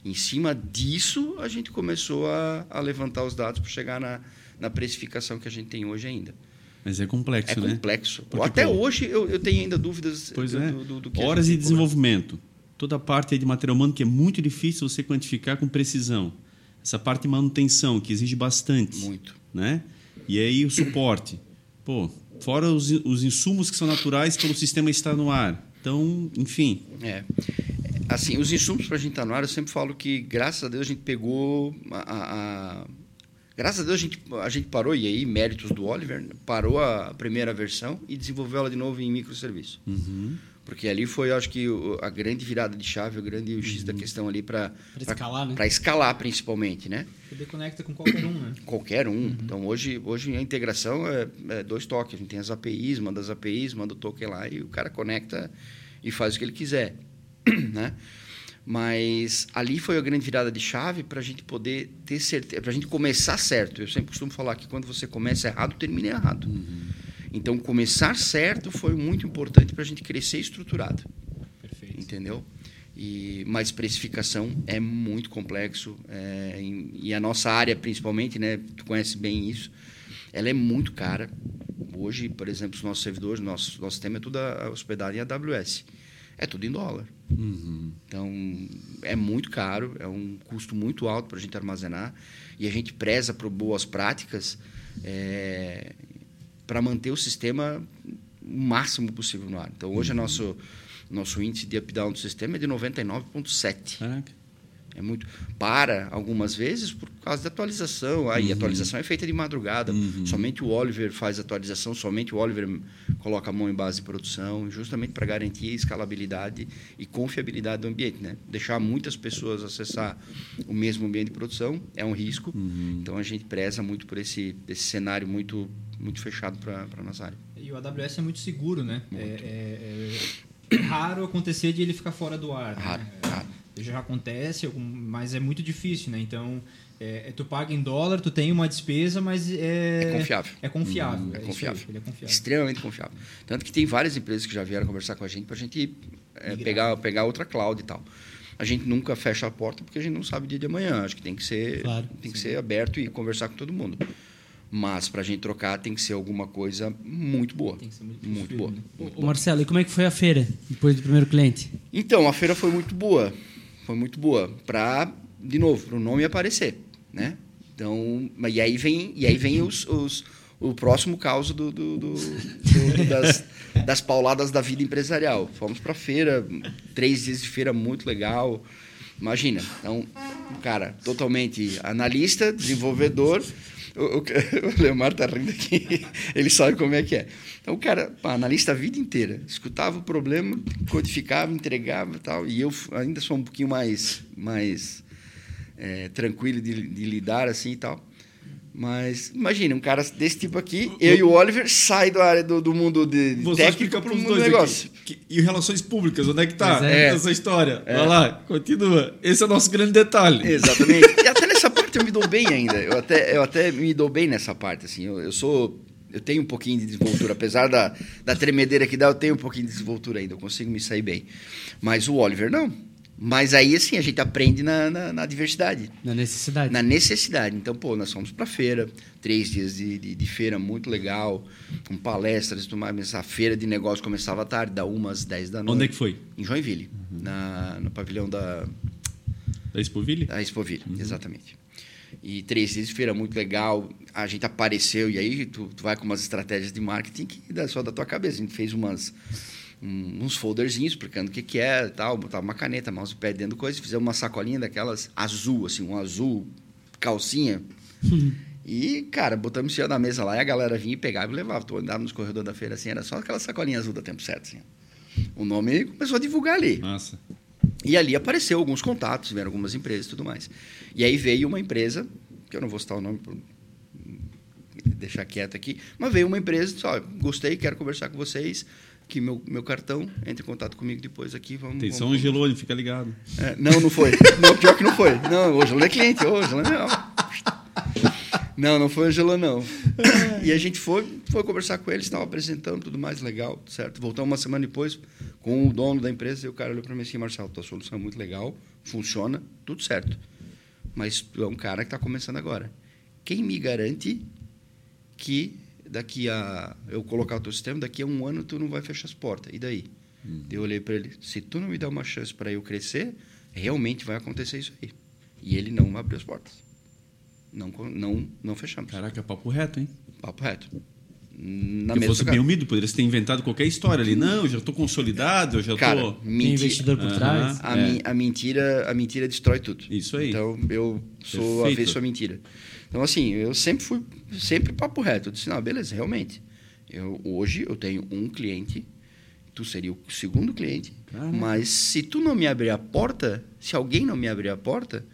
[SPEAKER 4] Em cima disso, a gente começou a, a levantar os dados para chegar na, na precificação que a gente tem hoje ainda.
[SPEAKER 1] Mas é complexo,
[SPEAKER 4] é
[SPEAKER 1] né?
[SPEAKER 4] É complexo. Porque, Até pô, hoje eu, eu tenho ainda dúvidas
[SPEAKER 1] pois do, é. do, do, do que Horas de desenvolvimento. Toda a parte de material humano que é muito difícil você quantificar com precisão. Essa parte de manutenção, que exige bastante.
[SPEAKER 4] Muito.
[SPEAKER 1] Né? E aí o suporte. Pô, Fora os, os insumos que são naturais pelo sistema estar no ar. Então, enfim.
[SPEAKER 4] É. Assim, os insumos para a gente estar no ar, eu sempre falo que, graças a Deus, a gente pegou a- a- Graças a Deus a gente, a gente parou, e aí, méritos do Oliver, parou a primeira versão e desenvolveu ela de novo em microserviço. Porque ali foi, eu acho que, o- a grande virada de chave, o grande X da questão ali para
[SPEAKER 2] escalar, né?
[SPEAKER 4] Para escalar, principalmente, né?
[SPEAKER 3] Poder conecta com qualquer um, né?
[SPEAKER 4] Qualquer um. Então, hoje, hoje a integração é, é dois toques. A gente tem as APIs, manda as APIs, manda o token lá e o cara conecta e faz o que ele quiser. né? Mas ali foi a grande virada de chave para a gente poder ter certeza, para a gente começar certo. Eu sempre costumo falar que quando você começa errado, termina errado. Então, começar certo foi muito importante para a gente crescer estruturado
[SPEAKER 3] Perfeito.
[SPEAKER 4] entendeu? E, mas precificação é muito complexo é, e a nossa área principalmente, né? Tu conhece bem isso. Ela é muito cara. Hoje, por exemplo, os nossos servidores, nosso nosso sistema é tudo hospedado em AWS. É tudo em dólar. Então, é muito caro, é um custo muito alto para a gente armazenar e a gente preza por boas práticas para manter o sistema o máximo possível no ar. Então, hoje, o nosso, nosso índice de up-down do sistema é de 99,7.
[SPEAKER 1] Caraca.
[SPEAKER 4] É muito. Para algumas vezes por causa da atualização. Aí a atualização é feita de madrugada. Somente o Oliver faz atualização, somente o Oliver coloca a mão em base de produção, justamente para garantir a escalabilidade e confiabilidade do ambiente. Né? Deixar muitas pessoas acessar o mesmo ambiente de produção é um risco. Então a gente preza muito por esse, esse cenário muito, muito fechado para a nossa área.
[SPEAKER 3] E o AWS é muito seguro, né? É, é- é raro acontecer de ele ficar fora do ar. né?
[SPEAKER 4] Raro,
[SPEAKER 3] É,
[SPEAKER 4] raro.
[SPEAKER 3] Já acontece, mas é muito difícil, né? Então, é, é, tu paga em dólar, tu tem uma despesa, mas é...
[SPEAKER 4] É confiável.
[SPEAKER 3] É confiável.
[SPEAKER 4] É
[SPEAKER 3] isso
[SPEAKER 4] confiável.
[SPEAKER 3] aí, ele é confiável.
[SPEAKER 4] Extremamente confiável. Tanto que tem várias empresas que já vieram conversar com a gente para a gente é, pegar, pegar outra cloud e tal. A gente nunca fecha a porta porque a gente não sabe o dia de amanhã. Acho que tem que ser,
[SPEAKER 2] Claro.
[SPEAKER 4] tem que ser aberto e conversar com todo mundo. Mas para a gente trocar tem que ser alguma coisa muito boa.
[SPEAKER 3] Tem que ser muito
[SPEAKER 4] muito boa.
[SPEAKER 3] né?
[SPEAKER 2] Ô, Marcelo, e como é que foi a feira depois do primeiro cliente?
[SPEAKER 4] Então, a feira foi muito boa. Foi muito boa para, de novo, o nome aparecer, né? Então, e aí vem, e aí vem os, os- o próximo caso do, do- do- do- das, das pauladas da vida empresarial. Fomos para feira, três dias de feira muito legal. Imagina, então, um cara totalmente analista, desenvolvedor. O, o, o Leomar tá rindo aqui, ele sabe como é que é. Então, o cara, pá, analista a vida inteira, escutava o problema, codificava, entregava e tal. E eu ainda sou um pouquinho mais, mais é, tranquilo de, de lidar assim e tal. Mas imagina, um cara desse tipo aqui, eu e o Oliver sai da área do, do mundo de
[SPEAKER 1] Você
[SPEAKER 4] técnico para o mundo do negócio.
[SPEAKER 1] aqui. E relações públicas, onde é que
[SPEAKER 2] Pois é.
[SPEAKER 1] essa história? Vai lá, continua. Esse é o nosso grande detalhe.
[SPEAKER 4] Exatamente. E até parte eu me dou bem ainda. Eu até, eu até me dou bem nessa parte. Assim. Eu, eu sou. Eu tenho um pouquinho de desenvoltura. Apesar da, da tremedeira que dá, eu tenho um pouquinho de desenvoltura ainda. Eu consigo me sair bem. Mas o Oliver, não. Mas aí, assim, a gente aprende na, na, na diversidade.
[SPEAKER 2] Na necessidade.
[SPEAKER 4] Na necessidade. Então, pô, nós fomos para feira, três dias de, de, de feira muito legal, com palestras e tudo mais. Mas a feira de negócio começava à tarde, da uma às 10 da noite.
[SPEAKER 1] Onde é que foi?
[SPEAKER 4] Em Joinville, na, no pavilhão da,
[SPEAKER 1] Da Expoville?
[SPEAKER 4] a Expoville, exatamente. E três dias de feira muito legal. A gente apareceu e aí tu, tu vai com umas estratégias de marketing que dá só da tua cabeça. A gente fez umas um- uns folderzinhos explicando o que que é e tal, botava uma caneta, mousepad dentro do coisa, fizemos uma sacolinha daquelas azul, assim, um azul calcinha. E, cara, botamos cima da mesa lá e a galera vinha e pegava e levava. Tu andava nos corredores da feira assim, era só aquela sacolinha azul da tempo certo, assim. O nome começou a divulgar ali.
[SPEAKER 1] Massa.
[SPEAKER 4] E ali apareceu alguns contatos, vieram algumas empresas e tudo mais. E aí veio uma empresa, que eu não vou citar o nome por deixar quieto aqui, mas veio uma empresa e disse, ó, gostei, quero conversar com vocês, que meu, meu cartão, entre em contato comigo depois aqui, vamos...
[SPEAKER 1] Atenção,
[SPEAKER 4] vamos...
[SPEAKER 1] Angelone, fica ligado.
[SPEAKER 4] É, não, não foi. Não, pior que não foi. Não, hoje não é cliente, hoje não é não. Não, não foi Angela, não. E a gente foi, foi conversar com eles, estava apresentando tudo mais legal, certo? Voltamos uma semana depois com o dono da empresa e o cara olhou para mim assim, Marcelo, tua solução é muito legal, funciona, tudo certo. Mas tu é um cara que está começando agora. Quem me garante que daqui a eu colocar o teu sistema, daqui a um ano tu não vai fechar as portas? E daí? Eu olhei para ele, se tu não me der uma chance para eu crescer, realmente vai acontecer isso aí. E ele não abriu as portas. Não, não, não fechamos.
[SPEAKER 1] Caraca, papo reto, hein?
[SPEAKER 4] Papo reto. Na
[SPEAKER 1] que fosse bem humilde, poderia ter inventado qualquer história ali. Não, eu já estou consolidado, eu já estou.
[SPEAKER 2] Tem
[SPEAKER 4] menti-
[SPEAKER 2] investidor por trás.
[SPEAKER 4] a,
[SPEAKER 1] É.
[SPEAKER 4] mi- a mentira a mentira destrói tudo.
[SPEAKER 1] Isso aí.
[SPEAKER 4] Então eu sou
[SPEAKER 1] Perfeito.
[SPEAKER 4] avesso à mentira. Então assim, eu sempre fui sempre papo reto. Eu disse, não, beleza, realmente. Eu, hoje eu tenho um cliente, tu seria o segundo cliente, mas se tu não me abrir a porta, se alguém não me abrir a porta,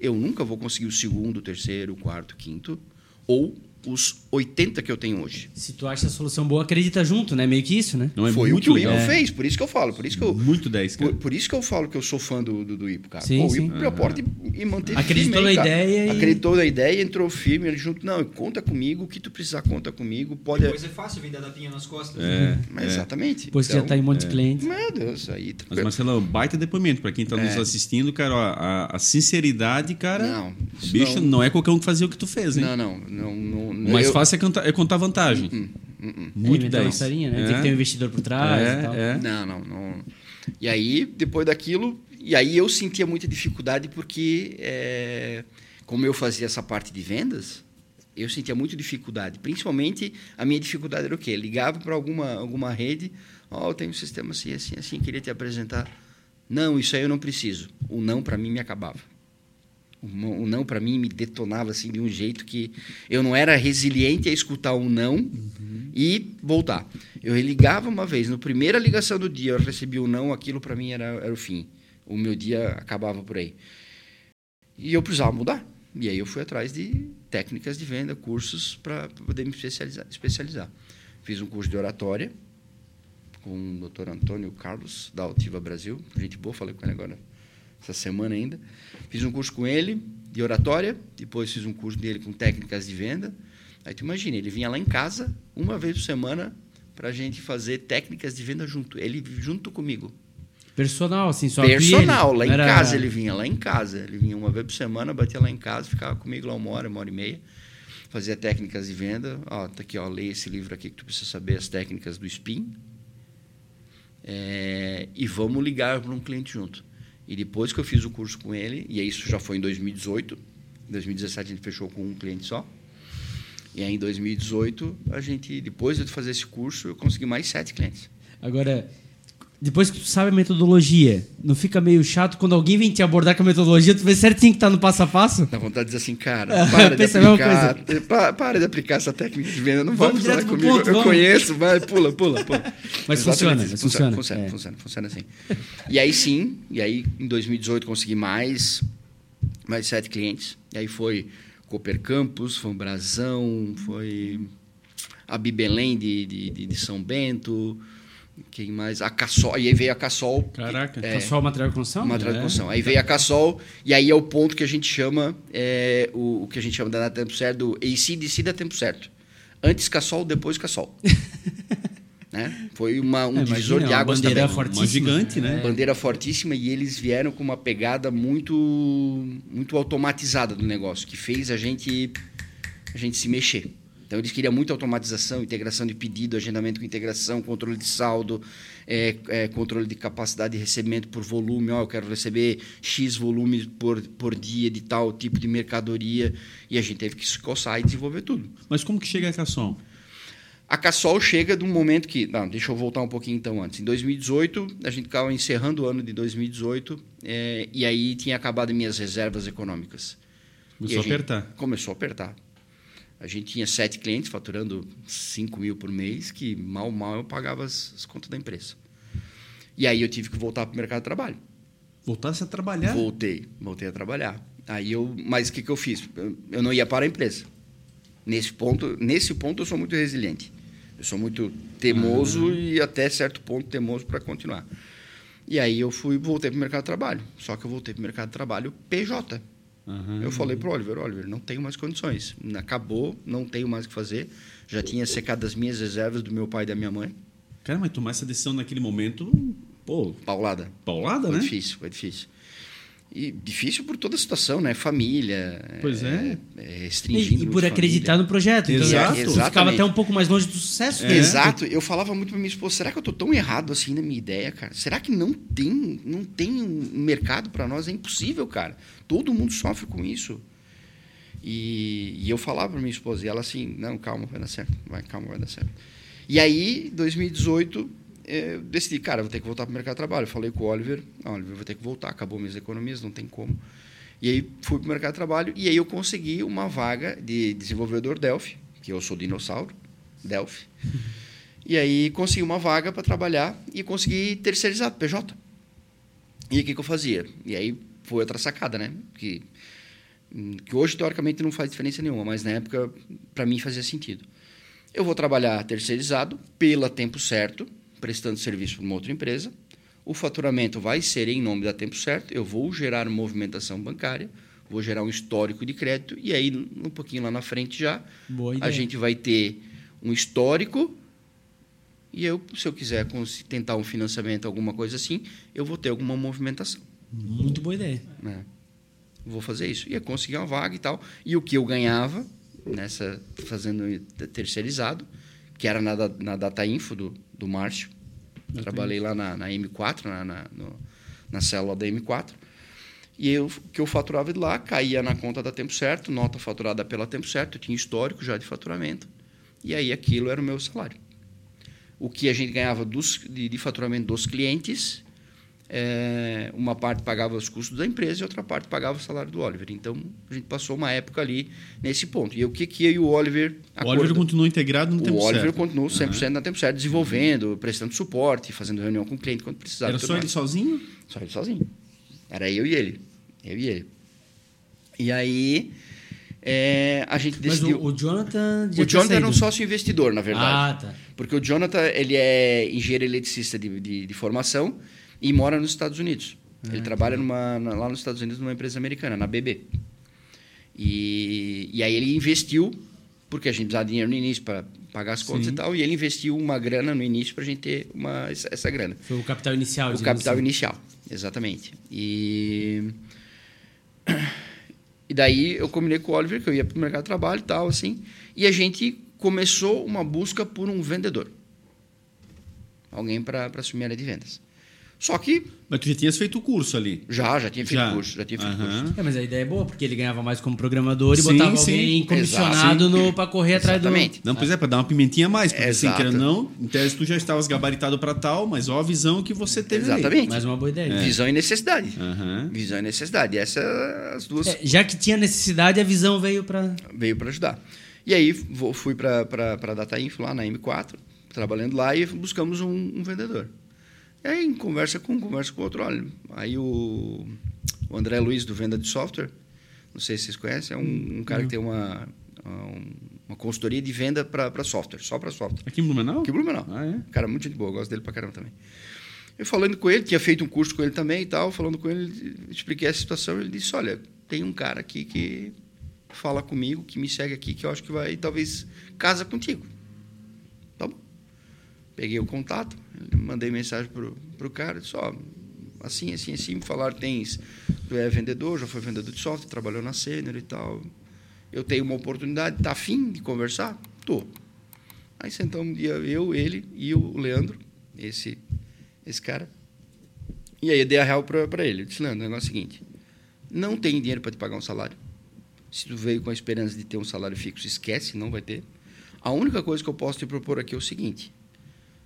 [SPEAKER 4] eu nunca vou conseguir o segundo, terceiro, quarto, quinto, ou os 80 que eu tenho hoje.
[SPEAKER 2] Se tu acha a solução boa, acredita junto, né? Meio que isso, né?
[SPEAKER 1] Não é
[SPEAKER 4] Foi o
[SPEAKER 1] muito
[SPEAKER 4] que o Ipo
[SPEAKER 1] legal.
[SPEAKER 4] fez, por isso que eu falo, por isso que eu,
[SPEAKER 1] Muito 10, cara.
[SPEAKER 4] por, por isso que eu falo que eu sou fã do, do, do Ipo, cara.
[SPEAKER 2] Sim,
[SPEAKER 4] Pô, o. Ipo abriu a porta e, e manteve
[SPEAKER 2] Acreditou
[SPEAKER 4] firme
[SPEAKER 2] na
[SPEAKER 4] cara.
[SPEAKER 2] ideia e-
[SPEAKER 4] Acreditou na ideia, entrou firme ele junto. Não, conta comigo, o que tu precisar, conta comigo. Pode...
[SPEAKER 3] é fácil vender a tapinha nas costas.
[SPEAKER 1] É,
[SPEAKER 4] Mas
[SPEAKER 1] é.
[SPEAKER 4] Exatamente.
[SPEAKER 2] Depois que já tá em um monte de clientes.
[SPEAKER 4] Meu Deus, aí...
[SPEAKER 1] Mas, Marcelo, baita depoimento para quem está nos assistindo, cara. ó, a, a sinceridade, cara.
[SPEAKER 4] É. Não,
[SPEAKER 1] bicho, não...
[SPEAKER 4] não-
[SPEAKER 1] é qualquer um que fazia o que tu fez, hein?
[SPEAKER 4] Não, não, não, não,
[SPEAKER 1] O mais
[SPEAKER 4] eu-
[SPEAKER 1] fácil é, cantar- é contar vantagem. Muito
[SPEAKER 2] é, inventar uma
[SPEAKER 1] 10.
[SPEAKER 2] historinha, né? Tem que ter um investidor por trás e tal.
[SPEAKER 1] É, é.
[SPEAKER 4] Não, não, não. E aí, depois daquilo, e aí eu sentia muita dificuldade porque, é, como eu fazia essa parte de vendas, eu sentia muita dificuldade. Principalmente, a minha dificuldade era o quê? Ligava para alguma, alguma rede, ó, eu tenho um sistema assim, assim, assim, queria te apresentar. Não, isso aí eu não preciso. O não, para mim, me acabava. O não, para mim, me detonava assim de um jeito que eu não era resiliente a escutar um não e voltar. Eu ligava uma vez, no primeira ligação do dia, eu recebi o não, aquilo para mim era, era o fim. O meu dia acabava por aí. E eu precisava mudar. E aí eu fui atrás de técnicas de venda, cursos para poder me especializar, especializar. Fiz um curso de oratória com o Dr. Antônio Carlos, da Altiva Brasil. Gente boa, falei com ele agora essa semana ainda. Fiz um curso com ele de oratória, depois fiz um curso dele com técnicas de venda. Aí tu imagina, ele vinha lá em casa uma vez por semana para a gente fazer técnicas de venda junto. Ele junto comigo.
[SPEAKER 2] Personal, assim, só
[SPEAKER 4] Personal, lá em
[SPEAKER 2] era-
[SPEAKER 4] casa ele vinha, lá em casa. Ele vinha uma vez por semana, batia lá em casa, ficava comigo lá uma hora, uma hora e meia. Fazia técnicas de venda. Ó, tá aqui, ó, leia esse livro aqui que tu precisa saber as técnicas do SPIN. É, e vamos ligar para um cliente junto. E depois que eu fiz o curso com ele, e isso já foi em 2018, em 2017 a gente fechou com um cliente só. E aí em 2018, a gente, depois de fazer esse curso, eu consegui mais sete clientes.
[SPEAKER 2] Agora, depois que tu sabe a metodologia, não fica meio chato quando alguém vem te abordar com a metodologia, tu vê certinho que tá no passo a passo?
[SPEAKER 4] Dá vontade de dizer assim, cara, para de aplicar, pa- para de aplicar essa técnica de venda, não
[SPEAKER 2] Vamos
[SPEAKER 4] vai
[SPEAKER 2] pro
[SPEAKER 4] comigo,
[SPEAKER 2] ponto,
[SPEAKER 4] eu
[SPEAKER 2] vamos.
[SPEAKER 4] conheço, vai, pula, pula, pula.
[SPEAKER 2] Mas funciona, mas funciona,
[SPEAKER 4] Funciona,
[SPEAKER 2] é.
[SPEAKER 4] funciona, funciona assim. E aí sim, e aí em 2018 consegui mais, mais sete clientes, e aí foi Cooper Campus, foi um Brasão, foi a Bibelém de, de, de, de São Bento, quem mais? A Cassol, e aí veio a Cassol.
[SPEAKER 1] Caraca.
[SPEAKER 4] É.
[SPEAKER 2] É. o material de construção?
[SPEAKER 4] Material de
[SPEAKER 2] É.
[SPEAKER 4] construção. Aí veio a Cassol, e aí é o ponto que a gente chama, é, o, o que a gente chama da data tempo certo, do ACDC da tempo certo. Antes Cassol, depois Cassol. né? Foi uma, um
[SPEAKER 2] É,
[SPEAKER 4] divisor de
[SPEAKER 2] uma
[SPEAKER 4] águas
[SPEAKER 2] bandeira
[SPEAKER 4] também.
[SPEAKER 2] forte.
[SPEAKER 1] Uma gigante, né?
[SPEAKER 4] Bandeira fortíssima e eles vieram com uma pegada muito muito automatizada do negócio, que fez a gente a gente se mexer. Então eles queriam muita automatização, integração de pedido, agendamento com integração, controle de saldo, é, é, controle de capacidade de recebimento por volume. Ó, eu quero receber X volume por, por dia de tal tipo de mercadoria. E a gente teve que se coçar e desenvolver tudo.
[SPEAKER 1] Mas como que chega a Casson?
[SPEAKER 4] A Cassol chega de um momento que. Não, deixa eu voltar um pouquinho então antes. Em 2018, a gente estava encerrando o ano de 2018, é, e aí tinha acabado minhas reservas econômicas.
[SPEAKER 1] Começou a
[SPEAKER 4] gente
[SPEAKER 1] apertar.
[SPEAKER 4] Começou a apertar. A gente tinha sete clientes faturando 5 mil por mês, que mal, mal eu pagava as, as contas da empresa. E aí eu tive que voltar para o mercado de trabalho.
[SPEAKER 1] Voltasse a trabalhar.
[SPEAKER 4] Voltei, voltei a trabalhar. Aí eu, mas o que, que eu fiz? Eu, eu não ia para a empresa. Nesse ponto, nesse ponto eu sou muito resiliente. Eu sou muito teimoso e até certo ponto teimoso para continuar. E aí eu fui, voltei para o mercado de trabalho. Só que eu voltei para o mercado de trabalho PJ.
[SPEAKER 1] Aham.
[SPEAKER 4] Eu falei para o Oliver, Oliver, não tenho mais condições. Acabou, não tenho mais o que fazer. Já tinha secado as minhas reservas do meu pai e da minha mãe.
[SPEAKER 1] Cara, mas tomar essa decisão naquele momento, pô,
[SPEAKER 4] Paulada.
[SPEAKER 1] paulada,
[SPEAKER 4] Foi
[SPEAKER 1] né?
[SPEAKER 4] difícil, foi difícil. E difícil por toda a situação, né? Família.
[SPEAKER 1] Pois é.
[SPEAKER 4] é
[SPEAKER 2] E,
[SPEAKER 4] restringindo
[SPEAKER 2] e por
[SPEAKER 4] muito
[SPEAKER 2] acreditar
[SPEAKER 4] família.
[SPEAKER 2] no projeto. Então,
[SPEAKER 1] Exato.
[SPEAKER 2] tu ficava
[SPEAKER 4] Exatamente.
[SPEAKER 2] até um pouco mais longe do sucesso.
[SPEAKER 1] É.
[SPEAKER 2] né?
[SPEAKER 4] Exato. Eu falava muito pra minha esposa, será que eu tô tão errado assim na minha ideia, cara? Será que não tem, não tem um mercado para nós? É impossível, cara. Todo mundo sofre com isso. E, e eu falava para minha esposa, e ela assim, não, calma, vai dar certo, vai, calma, vai dar certo. E aí, 2018, eh, eu decidi, cara, vou ter que voltar para o mercado de trabalho. Eu falei com o Oliver, não, Oliver, vou ter que voltar, acabou minhas economias, não tem como. E aí fui para o mercado de trabalho e aí eu consegui uma vaga de desenvolvedor Delphi, que eu sou dinossauro, Delphi. E aí consegui uma vaga para trabalhar e consegui terceirizar PJ. E o que, que eu fazia? E aí foi outra sacada, né? Que, que hoje, teoricamente, não faz diferença nenhuma, mas na época, para mim, fazia sentido. Eu vou trabalhar terceirizado pela tempo certo, prestando serviço para uma outra empresa. O faturamento vai ser em nome da tempo certo. Eu vou gerar movimentação bancária, vou gerar um histórico de crédito e aí um pouquinho lá na frente já a gente vai ter um histórico e eu, se eu quiser tentar um financiamento, alguma coisa assim, eu vou ter alguma movimentação.
[SPEAKER 2] Muito boa ideia.
[SPEAKER 4] Né? Vou fazer isso. E eu consegui uma vaga e tal. E o que eu ganhava nessa fazendo terceirizado, que era na, na Data Info do, do Márcio. Eu Trabalhei lá na, na M4, na, na, no, na célula da M4. E eu, que eu faturava de lá, caía na conta da Tempo Certo, nota faturada pela Tempo Certo, eu tinha histórico já de faturamento. E aí aquilo era o meu salário. O que a gente ganhava dos, de, de faturamento dos clientes é, uma parte pagava os custos da empresa e outra parte pagava o salário do Oliver. Então, a gente passou uma época ali nesse ponto. E o que, que eu e o Oliver...
[SPEAKER 1] O Oliver continuou integrado no
[SPEAKER 4] o
[SPEAKER 1] tempo certo.
[SPEAKER 4] O Oliver continuou 100% uhum. no tempo certo, desenvolvendo, prestando suporte, fazendo reunião com o cliente quando precisava.
[SPEAKER 1] Era só ele sozinho?
[SPEAKER 4] Só ele sozinho. Era eu e ele. Eu e ele. E aí... É, a gente decidiu.
[SPEAKER 2] Mas o, o Jonathan.
[SPEAKER 4] o Jonathan era um sócio investidor, na verdade.
[SPEAKER 2] Ah, tá.
[SPEAKER 4] Porque o Jonathan ele é engenheiro eletricista de, de, de formação e mora nos Estados Unidos. É, ele trabalha numa, na, lá nos Estados Unidos numa empresa americana, na BB. E, e aí ele investiu, porque a gente precisava de dinheiro no início para pagar as contas Sim. e tal, e ele investiu uma grana no início para a gente ter uma, essa grana.
[SPEAKER 2] Foi o capital inicial.
[SPEAKER 4] O capital assim. inicial, exatamente. E, e daí eu combinei com o Oliver que eu ia para o mercado de trabalho e tal, assim, e a gente começou uma busca por um vendedor. Alguém para assumir a área de vendas. Só que.
[SPEAKER 1] Mas tu já tinhas feito o curso ali?
[SPEAKER 4] Já, já tinha feito já. curso. Já tinha feito uhum. curso.
[SPEAKER 2] É, mas a ideia é boa, porque ele ganhava mais como programador e sim, botava sim. alguém comissionado para correr atrás
[SPEAKER 4] Exatamente.
[SPEAKER 2] do.
[SPEAKER 1] Não, pois é, para dar uma pimentinha a mais. Porque sem querer não, em tese tu já estavas gabaritado para tal, mas ó a visão que você teve.
[SPEAKER 4] Exatamente. Ali.
[SPEAKER 2] Mais uma boa ideia.
[SPEAKER 4] É. Visão e necessidade. Uhum. Visão e necessidade. Essas as duas. É,
[SPEAKER 2] já que tinha necessidade, a visão veio para.
[SPEAKER 4] Veio para ajudar. E aí fui para a Data Info lá na M4, trabalhando lá e buscamos um, um vendedor. E aí, conversa com um, conversa com outro. Olha, aí o, o André Luiz, do Venda de Software, não sei se vocês conhecem, é um, um cara uhum. que tem uma, uma consultoria de venda para software, só para software.
[SPEAKER 1] Aqui em Blumenau?
[SPEAKER 4] Aqui em Blumenau. Ah, é? Cara, muito de boa, gosto dele para caramba também. Eu falando com ele, tinha feito um curso com ele também e tal, falando com ele, expliquei a situação, ele disse, olha, tem um cara aqui que fala comigo, que me segue aqui, que eu acho que vai, talvez, casa contigo. Peguei o contato, mandei mensagem pro, pro cara, só assim, assim, assim, me falaram, tens, tu é vendedor, já foi vendedor de software, trabalhou na Sênior e tal. Eu tenho uma oportunidade, tá afim de conversar? Tô. Aí sentamos um dia, eu, ele e o Leandro, esse, esse cara. E aí eu dei a real para ele. Eu disse, Leandro, o negócio é o seguinte, não tem dinheiro para te pagar um salário. Se tu veio com a esperança de ter um salário fixo, esquece, não vai ter. A única coisa que eu posso te propor aqui é o seguinte: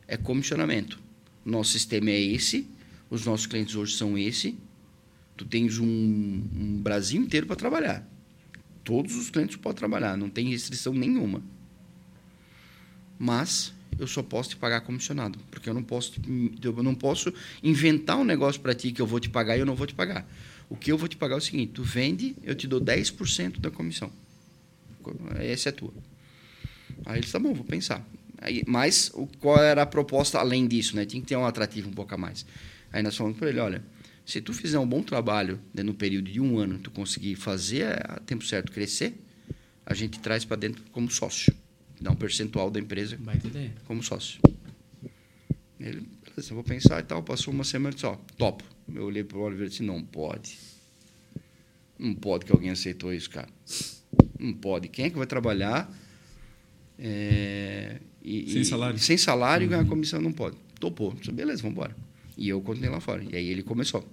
[SPEAKER 4] é comissionamento. Nosso sistema é esse, os nossos clientes hoje são esse. Tu tens um, um Brasil inteiro para trabalhar. Todos os clientes podem trabalhar, não tem restrição nenhuma. Mas eu só posso te pagar comissionado, porque eu não posso, eu não posso inventar um negócio para ti que eu vou te pagar e eu não vou te pagar. O que eu vou te pagar é o seguinte: tu vende, eu te dou 10% da comissão. Essa é tua. Aí ele disse: tá bom, vou pensar. Aí, mas o, qual era a proposta além disso? Né? Tinha que ter um atrativo um pouco a mais. Aí nós falamos para ele: olha, se tu fizer um bom trabalho né, no período de um ano, tu conseguir fazer a tempo certo crescer, a gente traz para dentro como sócio. Dá um percentual da empresa como sócio. Ele, beleza, eu vou pensar e tal. Passou uma semana e disse: ó, topo. Eu olhei para o Oliver e disse: não pode. Não pode que alguém aceitou isso, cara. Não pode. Quem é que vai trabalhar? É,
[SPEAKER 1] e, sem salário.
[SPEAKER 4] sem salário uhum. e ganhar comissão não pode. Topou. Disse, beleza, vamos embora. E eu continuei lá fora. E aí ele começou.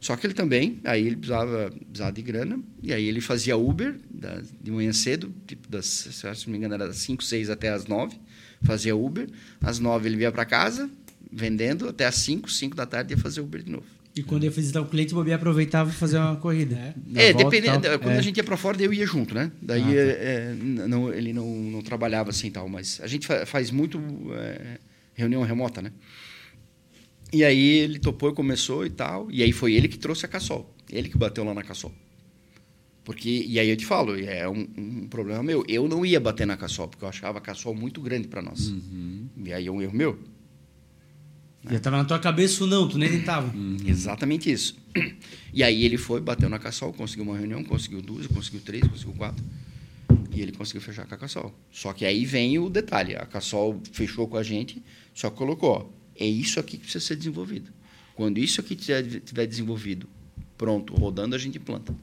[SPEAKER 4] Só que ele também, aí ele precisava, precisava de grana, e aí ele fazia Uber da, de manhã cedo, tipo das, se não me engano, era das 5, 6 até as 9, fazia Uber. Às 9 ele vinha para casa, vendendo, até às 5, 5 da tarde ia fazer Uber de novo.
[SPEAKER 2] E quando ia visitar o cliente, o aproveitava e fazia uma corrida. É,
[SPEAKER 4] é dependendo. Quando é. a gente ia para fora, eu ia junto, né? Daí ah, tá. é, não, ele não, não trabalhava assim tal, mas a gente faz muito é, reunião remota, né? E aí ele topou e começou e tal. E aí foi ele que trouxe a Cassol. Ele que bateu lá na Cassol. Porque, e aí eu te falo, é um, um, problema meu. Eu não ia bater na Cassol, porque eu achava a Cassol muito grande para nós. Uhum. E aí é um erro meu.
[SPEAKER 2] Já estava na tua cabeça o não, tu nem tentava.
[SPEAKER 4] Uhum. Exatamente isso. E aí ele foi, bateu na Cassol, conseguiu uma reunião, conseguiu duas, conseguiu três, conseguiu quatro. E ele conseguiu fechar com a Cassol. Só que aí vem o detalhe. A Cassol fechou com a gente, só colocou, é isso aqui que precisa ser desenvolvido. Quando isso aqui tiver desenvolvido, pronto, rodando, a gente planta.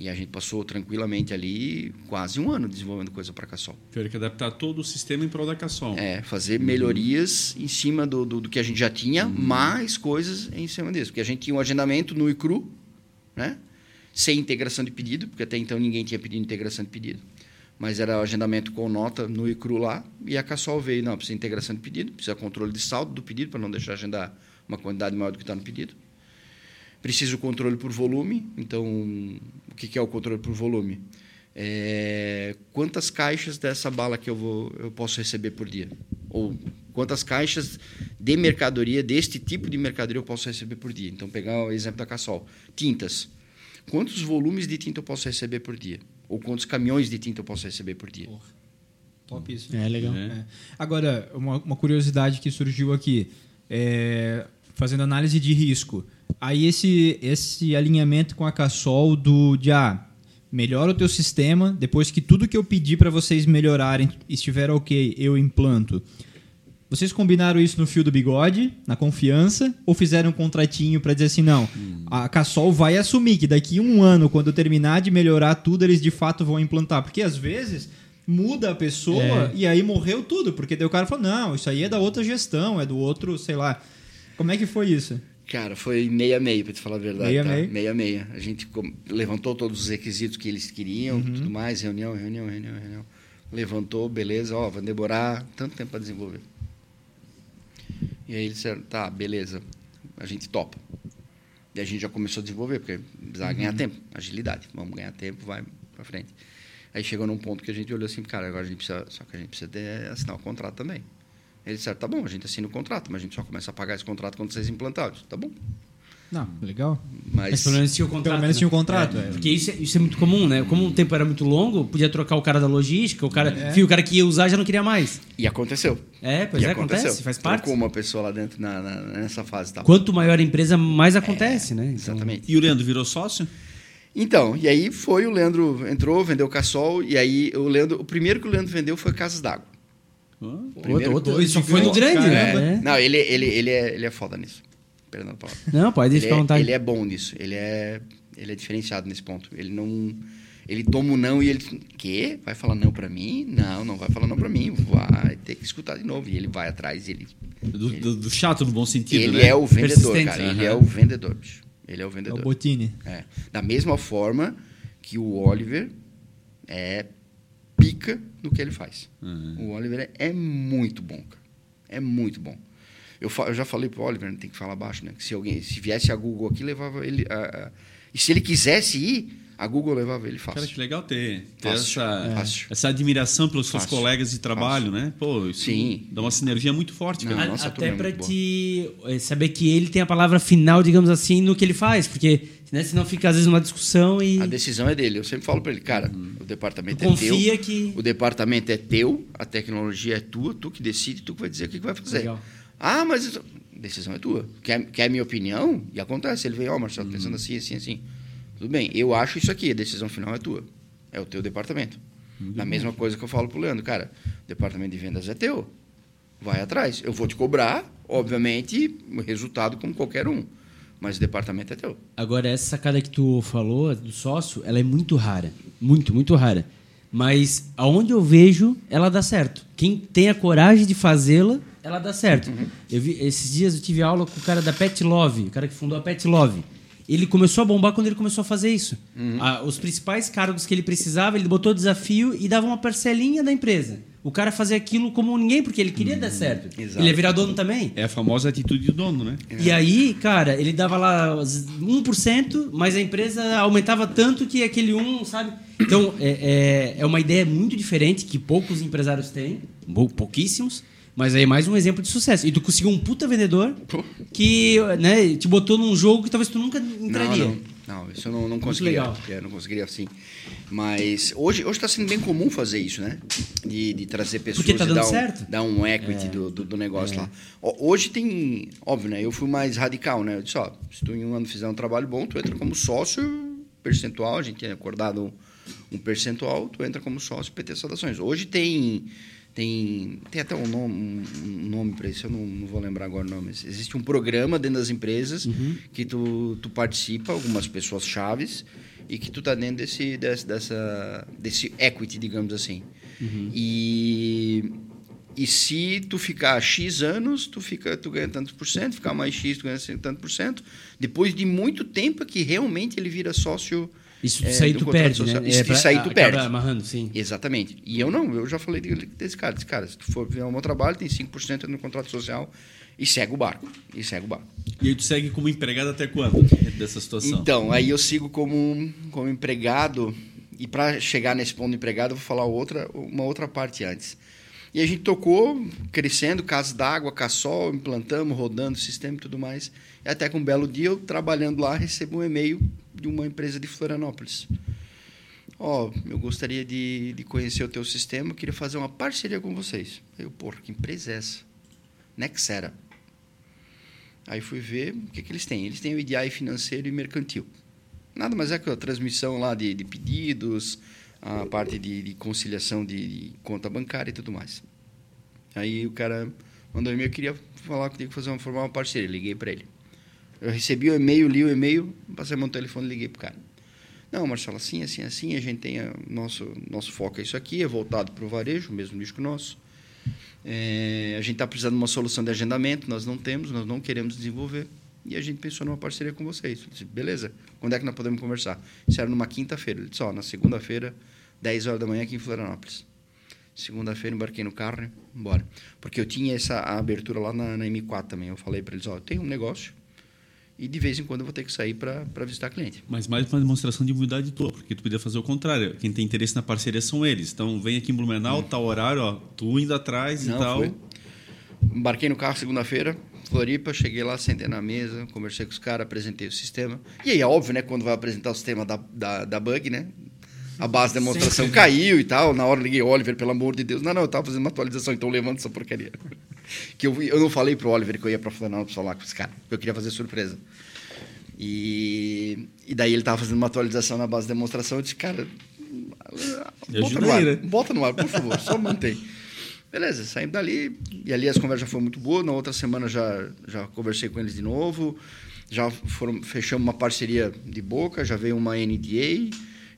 [SPEAKER 4] E a gente passou tranquilamente ali quase um ano desenvolvendo coisa para a Cassol.
[SPEAKER 1] Teve que adaptar todo o sistema em prol da Cassol.
[SPEAKER 4] É, fazer melhorias em cima do, do, do, que a gente já tinha, uhum. mais coisas em cima disso. Porque a gente tinha um agendamento no ICRU, né? sem integração de pedido, porque até então ninguém tinha pedido integração de pedido mas era o agendamento com nota no ICRU lá, e a Cassol veio, não, precisa integração de pedido, precisa controle de saldo do pedido, para não deixar agendar uma quantidade maior do que está no pedido. Precisa o controle por volume, então, o que é o controle por volume? É, quantas caixas dessa bala que eu, vou, eu posso receber por dia? Ou quantas caixas de mercadoria, deste tipo de mercadoria eu posso receber por dia? Então, pegar o exemplo da Cassol. Tintas. Quantos volumes de tinta eu posso receber por dia? Ou quantos caminhões de tinta eu posso receber por dia. Porra.
[SPEAKER 3] Top isso.
[SPEAKER 2] É, legal.
[SPEAKER 3] É. Agora, uma, uma, curiosidade que surgiu aqui. É, fazendo análise de risco. Aí esse, esse alinhamento com a Cassol do de ah, melhora o teu sistema, depois que tudo que eu pedi para vocês melhorarem estiver ok, eu implanto. Vocês combinaram isso no fio do bigode, na confiança, ou fizeram um contratinho para dizer assim, não, hum. a Cassol vai assumir que daqui a um ano, quando eu terminar de melhorar tudo, eles de fato vão implantar. Porque às vezes muda a pessoa é. e aí morreu tudo, porque daí o cara falou, não, isso aí é da outra gestão, é do outro, sei lá. Como é que foi isso?
[SPEAKER 4] Cara, foi meia-meia, para te falar a verdade. Meia-meia? Tá? Meia-meia. A gente levantou todos os requisitos que eles queriam, uhum. tudo mais, reunião, reunião, reunião, reunião. Levantou, beleza, ó, vai demorar tanto tempo para desenvolver. E aí eles disseram, tá, beleza, a gente topa. E a gente já começou a desenvolver, porque precisava uhum. ganhar tempo, agilidade. Vamos ganhar tempo, vai para frente. Aí chegou num ponto que a gente olhou assim, cara, agora a gente precisa, só que a gente precisa ter, assinar o contrato também. Eles disseram, tá bom, a gente assina o contrato, mas a gente só começa a pagar esse contrato quando vocês implantarem. Tá bom.
[SPEAKER 3] Não, legal.
[SPEAKER 2] Mas, mas pelo menos tinha o contrato.
[SPEAKER 3] Pelo menos tinha o contrato.
[SPEAKER 2] É, é. Porque isso é, isso é muito comum, né? Como o tempo era muito longo, podia trocar o cara da logística, o cara, é. o cara que ia usar já não queria mais.
[SPEAKER 4] E aconteceu.
[SPEAKER 2] É, pois e é, aconteceu. acontece, faz parte.
[SPEAKER 4] Trocou uma pessoa lá dentro na, na, nessa fase. Tá?
[SPEAKER 2] Quanto maior a empresa, mais acontece,
[SPEAKER 4] é,
[SPEAKER 2] né?
[SPEAKER 4] Então... Exatamente.
[SPEAKER 1] E o Leandro virou sócio?
[SPEAKER 4] Então, e aí foi o Leandro entrou, vendeu o Cassol, e aí o Leandro, o primeiro que o Leandro vendeu foi Casas d'Água.
[SPEAKER 2] Outro, outro, isso foi no grande, né?
[SPEAKER 4] É. Não, ele, ele, ele, é, ele é foda nisso. Perdão a palavra.
[SPEAKER 2] Não, pode
[SPEAKER 4] ele
[SPEAKER 2] ficar à
[SPEAKER 4] é,
[SPEAKER 2] vontade.
[SPEAKER 4] Ele é bom nisso. Ele é, ele é diferenciado nesse ponto. Ele não. Ele toma o um não e ele. Quê? Vai falar não para mim? Não, não vai falar não para mim. Vai ter que escutar de novo. E ele vai atrás. Ele,
[SPEAKER 1] do,
[SPEAKER 4] ele,
[SPEAKER 1] do, do chato, no bom sentido.
[SPEAKER 4] Ele
[SPEAKER 1] né?
[SPEAKER 4] é o vendedor, cara. Ele é o vendedor, bicho. Ele é o vendedor. É
[SPEAKER 3] o Botini.
[SPEAKER 4] É. Da mesma forma que o Oliver é pica no que ele faz. Uhum. O Oliver é, é muito bom, cara. É muito bom. Eu, eu já falei para o Oliver, tem que falar baixo, né? Que se alguém, se viesse a Google aqui, levava ele. A, a, e se ele quisesse ir, a Google levava ele fácil.
[SPEAKER 1] Cara, que legal ter, ter essa, é. essa admiração pelos seus fácil. colegas de trabalho, fácil. né? Pô, isso Sim. dá uma sinergia muito forte.
[SPEAKER 2] Não, nossa, Até para te eh, saber que ele tem a palavra final, digamos assim, no que ele faz, porque né, senão fica às vezes uma discussão e...
[SPEAKER 4] A decisão é dele. Eu sempre falo para ele, cara, uhum. o departamento
[SPEAKER 2] é
[SPEAKER 4] teu.
[SPEAKER 2] Confia que...
[SPEAKER 4] O departamento é teu, a tecnologia é tua, tu que decide, tu que vai dizer o que, que vai fazer. Legal. Ah, mas a decisão é tua. Quer, quer minha opinião? E acontece. Ele veio, ó, oh, Marcelo, uhum. pensando assim, assim, assim. Tudo bem, eu acho isso aqui, a decisão final é tua. É o teu departamento. Uhum. A mesma coisa que eu falo pro Leandro, cara, o departamento de vendas é teu. Vai atrás. Eu vou te cobrar, obviamente, resultado como qualquer um. Mas o departamento é teu.
[SPEAKER 2] Agora, essa sacada que tu falou do sócio, ela é muito rara. Muito, muito rara. Mas aonde eu vejo, ela dá certo. Quem tem a coragem de fazê-la ela dá certo.
[SPEAKER 4] Uhum.
[SPEAKER 2] Eu vi, esses dias eu tive aula com o cara da Pet Love, o cara que fundou a Pet Love. Ele começou a bombar quando ele começou a fazer isso.
[SPEAKER 4] Uhum.
[SPEAKER 2] Ah, os principais cargos que ele precisava, ele botou desafio e dava uma parcelinha da empresa. O cara fazia aquilo como ninguém, porque ele queria dar certo.
[SPEAKER 4] Uhum. Exato.
[SPEAKER 2] Ele ia virar dono também.
[SPEAKER 1] É a famosa atitude do dono, né?
[SPEAKER 2] E aí, cara, ele dava lá os 1%, mas a empresa aumentava tanto que aquele 1, sabe? Então, é, é, é uma ideia muito diferente que poucos empresários têm, pou- pouquíssimos, mas aí é mais um exemplo de sucesso. E tu conseguiu um puta vendedor que né, te botou num jogo que talvez tu nunca entraria.
[SPEAKER 4] Não, não, não, isso eu não, não conseguiria.
[SPEAKER 2] legal.
[SPEAKER 4] É, não conseguiria assim. Mas hoje está sendo bem comum fazer isso, né? De, de trazer pessoas
[SPEAKER 2] Porque tá
[SPEAKER 4] e
[SPEAKER 2] dando
[SPEAKER 4] dar um,
[SPEAKER 2] certo.
[SPEAKER 4] dar um equity do, do, do negócio lá. Ó, Hoje tem, óbvio, né? Eu fui mais radical, né? Eu disse, ó, se tu em um ano fizer um trabalho bom, tu entra como sócio percentual, a gente tinha acordado um, um percentual, tu entra como sócio PT Saudações. Hoje tem tem, tem até um nome, um- nome para isso, eu não, não vou lembrar agora o nome. Existe um programa dentro das empresas que tu, tu participa, algumas pessoas chaves, e que tu tá dentro desse, desse, dessa, desse equity, digamos assim. E, e se tu ficar X anos, tu, fica, tu ganha tantos por cento, ficar mais X, tu ganha tanto por cento. Depois de muito tempo é que realmente ele vira sócio
[SPEAKER 2] Isso
[SPEAKER 4] é,
[SPEAKER 2] aí
[SPEAKER 4] do
[SPEAKER 2] tu perde,
[SPEAKER 4] social.
[SPEAKER 2] né?
[SPEAKER 4] Isso,
[SPEAKER 2] pra-
[SPEAKER 4] isso aí tu perde.
[SPEAKER 2] amarrando, sim.
[SPEAKER 4] Exatamente. E eu não, eu já falei de- desse cara. Desse cara, se tu for ver o meu trabalho, tem 5% no contrato social e segue o barco. E segue o barco.
[SPEAKER 1] E aí tu segue como empregado até quando dessa situação?
[SPEAKER 4] Então, aí eu sigo como, como empregado. E para chegar nesse ponto de empregado, eu vou falar outra, uma outra parte antes. E a gente tocou, crescendo, casa d'água, caçol, implantamos, rodando o sistema e tudo mais. E até que um belo dia, eu trabalhando lá, recebo um e-mail de uma empresa de Florianópolis. Ó, eu gostaria de, de conhecer o teu sistema, queria fazer uma parceria com vocês. Eu, porra, que empresa é essa? Nexera. Aí fui ver o que, que eles têm. Eles têm o EDI financeiro e mercantil. Nada mais é que a transmissão lá de, de pedidos, a parte de, de conciliação de, de conta bancária e tudo mais. Aí o cara mandou um e-mail, queria falar que fazer uma, formar uma parceria. Liguei para ele. Eu recebi o e-mail, li o e-mail, passei no telefone liguei pro cara. Não, Marcelo, assim, assim, assim, a gente tem a, nosso nosso foco é isso aqui, é voltado para o varejo, o mesmo nicho o nosso. É, a gente está precisando de uma solução de agendamento, nós não temos, nós não queremos desenvolver. E a gente pensou numa parceria com vocês. Eu disse, beleza, quando é que nós podemos conversar? Isso era numa quinta-feira. Ele disse, ó, na segunda-feira, 10 horas da manhã aqui em Florianópolis. Segunda-feira embarquei no carro, né? Embora. Porque eu tinha essa abertura lá na, na M4 também. Eu falei para eles, ó, eu tenho um negócio e de vez em quando eu vou ter que sair para visitar cliente.
[SPEAKER 1] Mas mais uma demonstração de humildade tua, porque tu podia fazer o contrário. Quem tem interesse na parceria são eles. Então vem aqui em Blumenau, tal horário, ó, tu indo atrás
[SPEAKER 4] Não,
[SPEAKER 1] e tal.
[SPEAKER 4] foi. Embarquei no carro segunda-feira, Floripa, cheguei lá, sentei na mesa, conversei com os caras, apresentei o sistema. E aí, é óbvio, né, quando vai apresentar o sistema da, da, da bug, né? A base da demonstração
[SPEAKER 2] Sempre.
[SPEAKER 4] caiu e tal. Na hora liguei, Oliver, pelo amor de Deus. Não, não, eu tava fazendo uma atualização, então levanta essa porcaria. Que eu, eu não falei pro Oliver que eu ia pra Florianópolis falar com esse cara, porque eu queria fazer surpresa. E, e daí ele tava fazendo uma atualização na base da demonstração. Eu disse, cara, bota no ar,
[SPEAKER 1] né?
[SPEAKER 4] bota no ar, por favor, só mantém. Beleza, saímos dali e ali as conversas já foram muito boas. Na outra semana já, já conversei com eles de novo, já foram, fechamos uma parceria de boca, já veio uma NDA,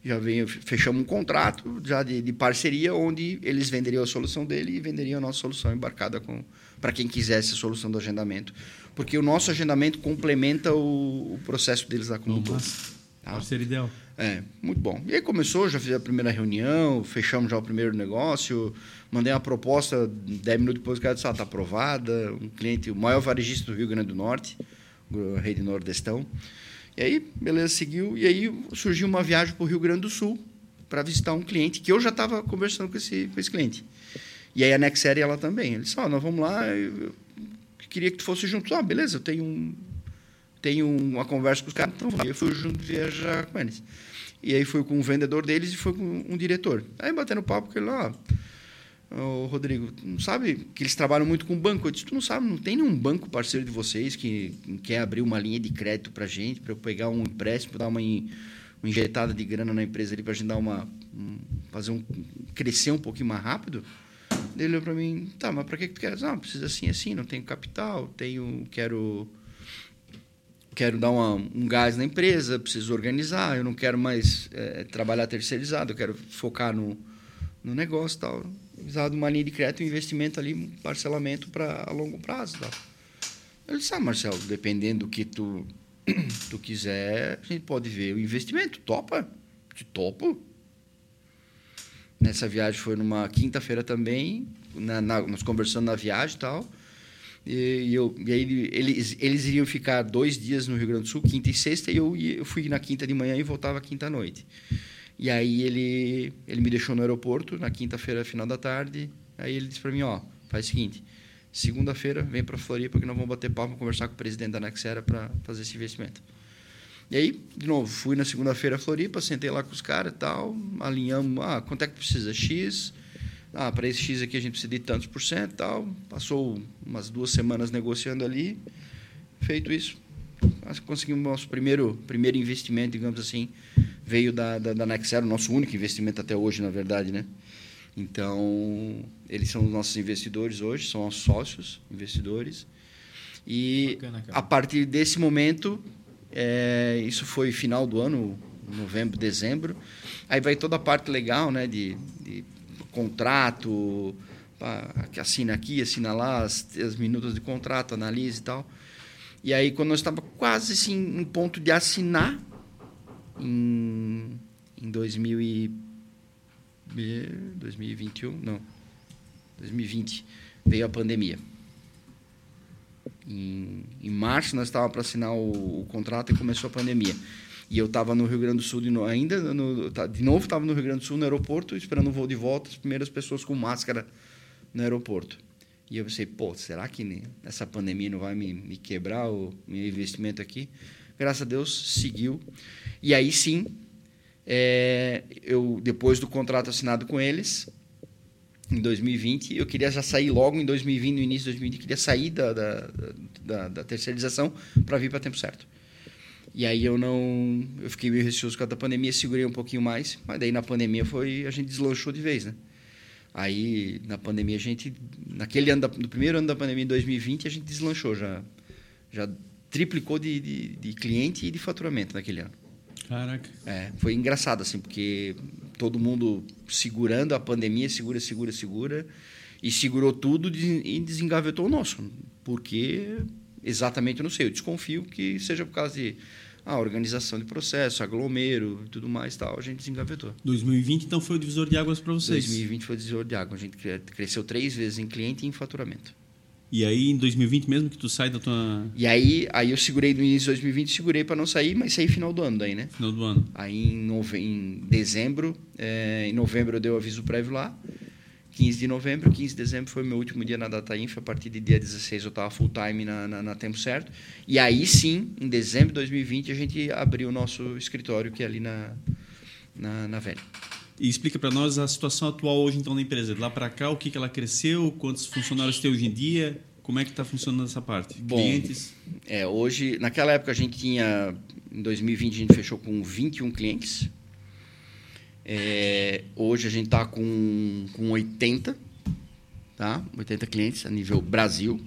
[SPEAKER 4] já veio, fechamos um contrato já de, de parceria onde eles venderiam a solução dele e venderiam a nossa solução embarcada com para quem quisesse a solução do agendamento, porque o nosso agendamento complementa o, o processo deles lá como um todo. Tá?
[SPEAKER 1] Parceria ideal.
[SPEAKER 4] É, muito bom. E aí começou, já fiz a primeira reunião, fechamos já o primeiro negócio, mandei uma proposta, 10 minutos depois o cara disse, ah, está aprovada, um cliente, o maior varejista do Rio Grande do Norte, Rede Nordestão. E aí, beleza, seguiu, e aí surgiu uma viagem para o Rio Grande do Sul para visitar um cliente, que eu já estava conversando com esse, com esse cliente. E aí a Nexer ela também. Ele disse, ó, nós vamos lá, eu queria que tu fosse junto. Ah, beleza, eu tenho um, tenho uma conversa com os caras, então vamos. eu fui junto viajar com eles. E aí fui com um vendedor deles e foi com um diretor. Aí batendo papo com ele lá, Rodrigo, não sabe que eles trabalham muito com banco? Eu disse, tu não sabe, não tem nenhum banco parceiro de vocês que quer abrir uma linha de crédito para gente, para eu pegar um empréstimo, dar uma, in- uma injetada de grana na empresa ali para a gente dar uma, um- fazer um, crescer um pouquinho mais rápido? Ele olhou para mim, tá, mas para que que tu quer? Não, precisa assim, assim, não tenho capital, tenho, quero quero dar uma, um gás na empresa, preciso organizar, eu não quero mais eh, trabalhar terceirizado, eu quero focar no, no negócio e tal. De uma linha de crédito, um investimento ali, um parcelamento para a longo prazo. Ele disse, ah, Marcelo, dependendo do que tu, tu quiser, a gente pode ver o investimento. Topa? Te topo. Nessa viagem foi numa quinta-feira também, na, na, nós conversando na viagem e tal. E, e, eu, e aí eles, eles iriam ficar dois dias no Rio Grande do Sul, quinta e sexta, e eu, eu fui na quinta de manhã e voltava quinta à noite. E aí ele, ele me deixou no aeroporto na quinta-feira, final da tarde. Aí ele disse para mim, ó, faz o seguinte, segunda-feira vem para Floripa que nós vamos bater papo, conversar com o presidente da Nexera para fazer esse investimento. E aí, de novo, fui na segunda-feira a Floripa, sentei lá com os caras e tal, alinhamos, ah, quanto é que precisa? X, ah, para esse X aqui a gente precisa de tantos por cento tal. Passou umas duas semanas negociando ali, feito isso. Conseguimos o nosso primeiro, primeiro investimento, digamos assim, veio da, da, da Nexero, nosso único investimento até hoje, na verdade, né? Então, eles são os nossos investidores hoje, são nossos sócios, investidores. E Bacana, a partir desse momento, é, isso foi final do ano, novembro, dezembro. Aí vai toda a parte legal, né, de, de contrato, que assina aqui, assina lá, as, as minutas de contrato, analisa e tal. E aí, quando nós estava quase assim, em ponto de assinar, em, em 2000 e, 2021, não, 2020, veio a pandemia. Em, em março, nós estávamos para assinar o, o contrato e começou a pandemia. E eu estava no Rio Grande do Sul de novo, ainda, no, tá, de novo estava no Rio Grande do Sul, no aeroporto, esperando o voo de volta, as primeiras pessoas com máscara no aeroporto. E eu pensei, pô, será que essa pandemia não vai me, me quebrar o meu investimento aqui? Graças a Deus, seguiu. E aí sim, é, eu depois do contrato assinado com eles, em 2020, eu queria já sair logo em 2020, no início de 2020, eu queria sair da, da, da, da terceirização para vir para tempo certo. E aí eu não. Eu fiquei meio receoso com a pandemia, segurei um pouquinho mais, mas daí na pandemia foi. A gente deslanchou de vez, né? Aí na pandemia a gente. Naquele ano, da, no primeiro ano da pandemia, em 2020, a gente deslanchou, já, já triplicou de, de, de cliente e de faturamento naquele ano.
[SPEAKER 1] Caraca.
[SPEAKER 4] É, foi engraçado, assim, porque todo mundo segurando a pandemia, segura, segura, segura, e segurou tudo e desengavetou o nosso. Porque exatamente eu não sei, eu desconfio que seja por causa de a organização de processo, aglomero e tudo mais tal, a gente desengavetou.
[SPEAKER 1] 2020 então foi o divisor de águas para vocês?
[SPEAKER 4] 2020 foi o divisor de águas. A gente cresceu três vezes em cliente e em faturamento.
[SPEAKER 1] E aí em 2020 mesmo que tu sai da tua
[SPEAKER 4] E aí, aí eu segurei no início de 2020, segurei para não sair, mas saí final do ano daí, né?
[SPEAKER 1] Final do ano.
[SPEAKER 4] Aí em, nove... em dezembro, é... em novembro eu dei o aviso prévio lá. 15 de novembro, 15 de dezembro foi meu último dia na Data Info. A partir de dia 16 eu estava full time na, na, na, Tempo Certo. E aí sim, em dezembro de 2020, a gente abriu o nosso escritório, que é ali na, na, na Velha.
[SPEAKER 1] E explica para nós a situação atual hoje então da empresa. De lá para cá, o que, que ela cresceu, quantos funcionários tem hoje em dia, como é que está funcionando essa parte?
[SPEAKER 4] Bom, clientes? É, hoje, naquela época a gente tinha, em 2020 a gente fechou com 21 clientes. É, hoje a gente está com, com 80, tá? 80 clientes a nível Brasil.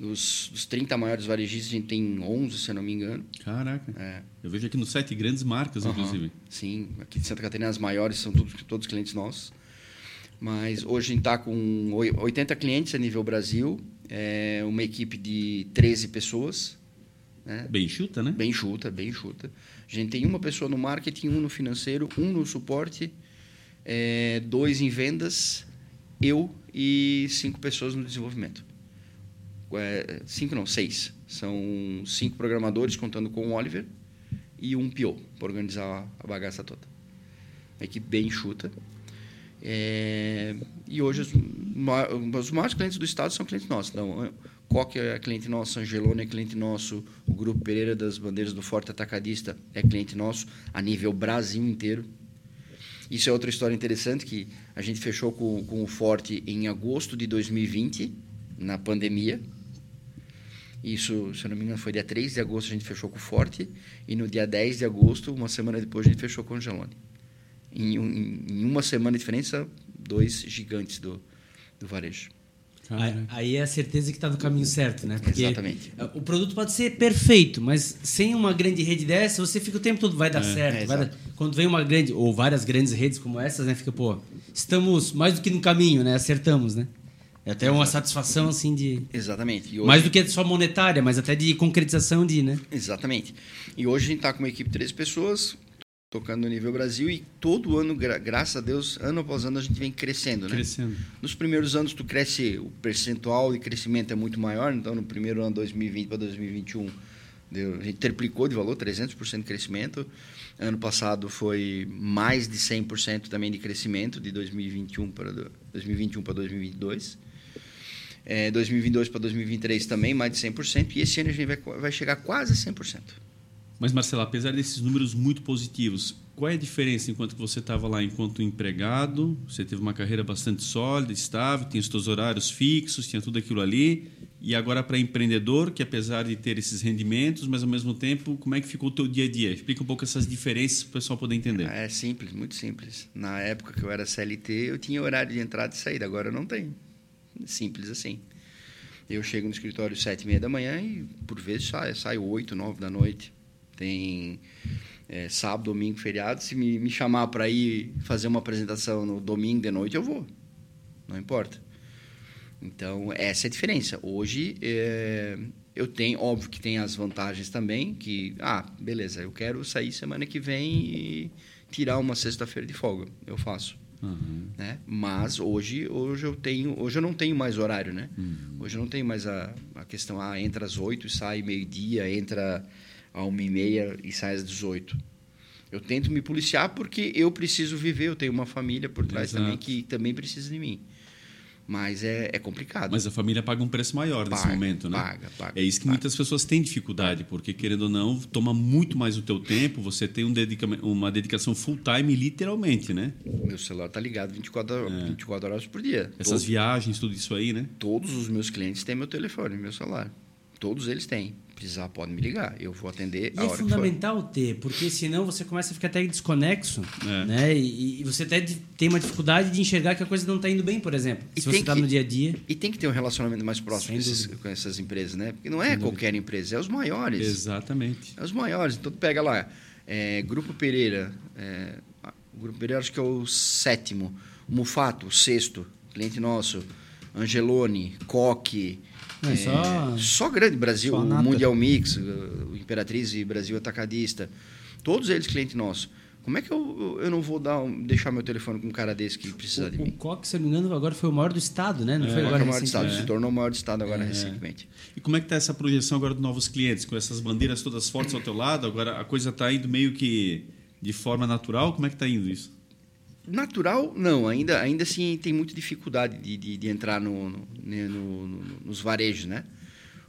[SPEAKER 4] Dos, dos 30 maiores varejistas, a gente tem 11, se eu não me engano.
[SPEAKER 1] Caraca. É. Eu vejo aqui nos sete grandes marcas, uhum. inclusive.
[SPEAKER 4] Sim, aqui de Santa Catarina as maiores são todos, todos clientes nossos. Mas hoje a gente está com 80 clientes a nível Brasil, é uma equipe de 13 pessoas.
[SPEAKER 1] Né? Bem chuta, né?
[SPEAKER 4] Bem chuta, bem chuta. A gente tem uma pessoa no marketing, um no financeiro, um no suporte, é, dois em vendas, eu e cinco pessoas no desenvolvimento. É, cinco não, seis. São cinco programadores, contando com o Oliver, e um PO, para organizar a bagaça toda. Uma equipe bem enxuta. É, e hoje os, os maiores clientes do estado são clientes nossos. Então, Coque é cliente nosso, Angelone é cliente nosso, o Grupo Pereira das Bandeiras do Forte Atacadista é cliente nosso a nível Brasil inteiro. Isso é outra história interessante que a gente fechou com, com o Forte em agosto de 2020, na pandemia. Isso, se eu não me engano, foi dia 3 de agosto a gente fechou com o Forte e no dia 10 de agosto, uma semana depois, a gente fechou com o Angelone. Em, em, em uma semana de diferença, dois gigantes do, do varejo.
[SPEAKER 2] Aí, aí é a certeza que está no caminho certo, né? Porque
[SPEAKER 4] Exatamente.
[SPEAKER 2] O produto pode ser perfeito, mas sem uma grande rede dessa, você fica o tempo todo, vai dar certo.
[SPEAKER 4] É,
[SPEAKER 2] vai dar-. Quando vem uma grande, ou várias grandes redes como essas, né? Fica, pô, estamos mais do que no caminho, né? Acertamos, né? É até uma satisfação, assim, de.
[SPEAKER 4] Exatamente. Hoje-
[SPEAKER 2] Mais do que só monetária, mas até de concretização de, né?
[SPEAKER 4] Exatamente. E hoje a gente está com uma equipe de três pessoas, tocando no nível Brasil, e todo ano, gra- graças a Deus, ano após ano, a gente vem crescendo, né?
[SPEAKER 1] Crescendo.
[SPEAKER 4] Nos primeiros anos, tu cresce, o percentual de crescimento é muito maior, então no primeiro ano, 2020 para 2021, deu, a gente triplicou de valor, 300% de crescimento. Ano passado foi mais de 100% também de crescimento, de 2021 para, do- 2021 para 2022. É, 2022 para 2023 também, mais de 100%, e esse ano a gente vai, vai chegar quase a 100%.
[SPEAKER 1] Mas, Marcelo, apesar desses números muito positivos, qual é a diferença enquanto que você estava lá enquanto empregado? Você teve uma carreira bastante sólida, estável, tinha os seus horários fixos, tinha tudo aquilo ali. E agora para empreendedor, que apesar de ter esses rendimentos, mas ao mesmo tempo, como é que ficou o teu dia a dia? Explica um pouco essas diferenças para o pessoal poder entender.
[SPEAKER 4] É simples, muito simples. Na época que eu era CLT, eu tinha horário de entrada e saída, agora eu não tenho. Simples assim. Eu chego no escritório sete e meia da manhã e, por vezes, saio, saio oito, nove da noite. Tem é, sábado, domingo, feriado. Se me, me chamar para ir fazer uma apresentação no domingo de noite, eu vou. Não importa. Então, essa é a diferença. Hoje, é, eu tenho, óbvio que tem as vantagens também, que, ah, beleza, eu quero sair semana que vem e tirar uma sexta-feira de folga. Eu faço.
[SPEAKER 1] Uhum.
[SPEAKER 4] Né? Mas hoje, hoje eu tenho, hoje eu não tenho mais horário, né? Hoje eu não tenho mais a, a questão, ah, entra às 8 e sai meio-dia, entra a uma e meia e sai às 18. Eu tento me policiar porque eu preciso viver, eu tenho uma família por trás
[SPEAKER 1] Exato.
[SPEAKER 4] também que também precisa de mim. Mas é, é complicado.
[SPEAKER 1] Mas a família paga um preço maior nesse
[SPEAKER 4] Paga,
[SPEAKER 1] momento, né?
[SPEAKER 4] paga, paga,
[SPEAKER 1] é isso que
[SPEAKER 4] paga.
[SPEAKER 1] muitas pessoas têm dificuldade, porque querendo ou não, toma muito mais o teu tempo, você tem um dedica uma dedicação full time, literalmente, né?
[SPEAKER 4] Meu celular tá ligado 24, horas- 24 horas por dia.
[SPEAKER 1] Essas
[SPEAKER 4] Todo-
[SPEAKER 1] viagens, tudo isso aí, né?
[SPEAKER 4] todos os meus clientes têm meu telefone, meu celular. Todos eles têm. Precisar, pode me ligar. Eu vou atender
[SPEAKER 2] E
[SPEAKER 4] a
[SPEAKER 2] é
[SPEAKER 4] hora
[SPEAKER 2] fundamental ter, porque senão você começa a ficar até desconexo,
[SPEAKER 1] É.
[SPEAKER 2] né? E, e você até tem uma dificuldade de enxergar que a coisa não está indo bem, por exemplo.
[SPEAKER 4] E
[SPEAKER 2] Se você está no dia a dia.
[SPEAKER 4] E tem que ter um relacionamento mais próximo
[SPEAKER 2] Sem
[SPEAKER 4] com, esses-
[SPEAKER 2] dúvida.
[SPEAKER 4] com essas empresas, né? Porque não é qualquer empresa, é os maiores.
[SPEAKER 1] Exatamente.
[SPEAKER 4] É os maiores. Então, tu pega lá, é, Grupo Pereira. é, o Grupo Pereira acho que é o sétimo. O Mufato, o sexto. Cliente nosso. Angelone, Coque.
[SPEAKER 2] É, só-
[SPEAKER 4] só grande Brasil,
[SPEAKER 3] só
[SPEAKER 4] o. Mundial Mix, o Imperatriz e Brasil Atacadista. Todos eles cliente nosso. Como é que eu, eu não vou dar, deixar meu telefone com um cara desse que precisa de
[SPEAKER 2] O, o
[SPEAKER 4] mim?
[SPEAKER 2] Coque, se não me engano, agora foi o maior do estado, né? Não foi
[SPEAKER 4] Coque
[SPEAKER 2] agora
[SPEAKER 4] é o maior de estado,
[SPEAKER 2] recentemente?
[SPEAKER 4] se tornou o maior de estado agora recentemente.
[SPEAKER 1] E como é que está essa projeção agora de novos clientes? Com essas bandeiras todas fortes ao teu lado, agora a coisa está indo meio que de forma natural? Como é que está indo isso?
[SPEAKER 4] Natural, não. Ainda, ainda assim tem muita dificuldade de, de, de entrar no, no, né, no- no- nos varejos, né?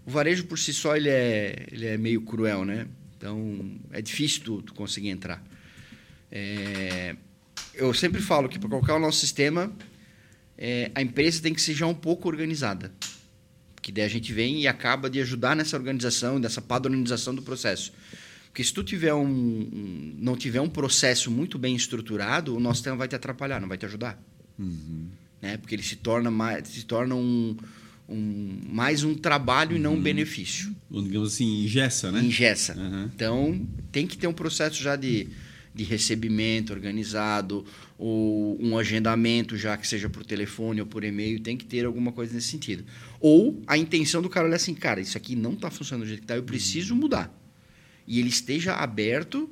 [SPEAKER 4] O varejo por si só ele é, ele é meio cruel, né? Então é difícil tu, tu conseguir entrar. É, eu sempre falo que para colocar o nosso sistema, é, a empresa tem que ser já um pouco organizada. Que daí a gente vem e acaba de ajudar nessa organização, nessa padronização do processo. Porque se tu tiver um, um- não tiver um processo muito bem estruturado, o nosso sistema vai te atrapalhar, não vai te ajudar. Né? Porque ele se torna mais, se torna um, um- mais um trabalho e não um benefício.
[SPEAKER 1] Ou, digamos assim, ingessa, né?
[SPEAKER 4] Ingessa.
[SPEAKER 1] Uhum.
[SPEAKER 4] Então, tem que ter um processo já de, de recebimento organizado, ou um agendamento já que seja por telefone ou por e-mail, tem que ter alguma coisa nesse sentido. Ou a intenção do cara olhar assim, cara, isso aqui não está funcionando do jeito que está, eu preciso mudar. E ele esteja aberto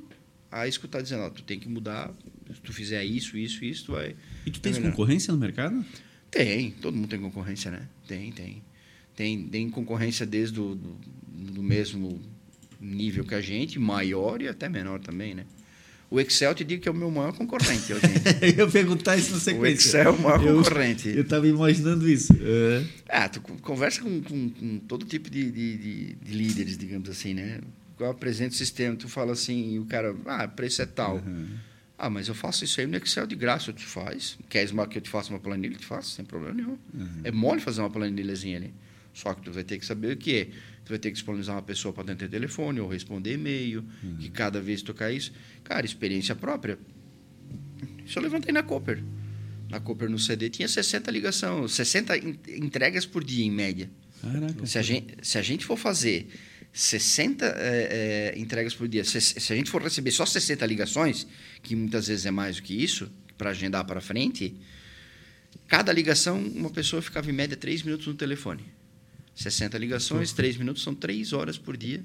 [SPEAKER 4] a escutar dizendo, ó, tu tem que mudar, se tu fizer isso, isso, isso, tu vai...
[SPEAKER 1] E tu tens concorrência no mercado?
[SPEAKER 4] Tem, todo mundo tem concorrência, né? Tem, tem. Tem, tem concorrência desde o do, do mesmo nível que a gente, maior e até menor também, né? O Excel te digo que é o meu maior concorrente hoje.
[SPEAKER 1] Eu ia perguntar isso na
[SPEAKER 4] o Excel é o maior
[SPEAKER 1] Eu-
[SPEAKER 4] concorrente.
[SPEAKER 1] Eu estava imaginando isso. É.
[SPEAKER 4] Ah, tu con- conversa com, com- com todo tipo de, de, de- de líderes, digamos assim, né? Eu apresento o sistema, tu fala assim, e o cara, ah, preço é tal. Ah, mas eu faço isso aí no Excel de graça, tu faz. Queres que eu te faça uma planilha? Eu te faço, sem problema nenhum. É mole fazer uma planilhazinha ali. Só que tu vai ter que saber o que Tu vai ter que disponibilizar uma pessoa para atender telefone ou responder e-mail, que cada vez tocar isso. Cara, experiência própria. Isso eu levantei na Cooper. na Cooper no CD, tinha 60 ligações, 60 en- entregas por dia, em média.
[SPEAKER 1] Caraca.
[SPEAKER 4] Se a gente, se a gente for fazer 60 é, é, entregas por dia, se, se a gente for receber só 60 ligações, que muitas vezes é mais do que isso, para agendar para frente, cada ligação, uma pessoa ficava em média 3 minutos no telefone. 60 ligações, 3 minutos, são 3 horas por dia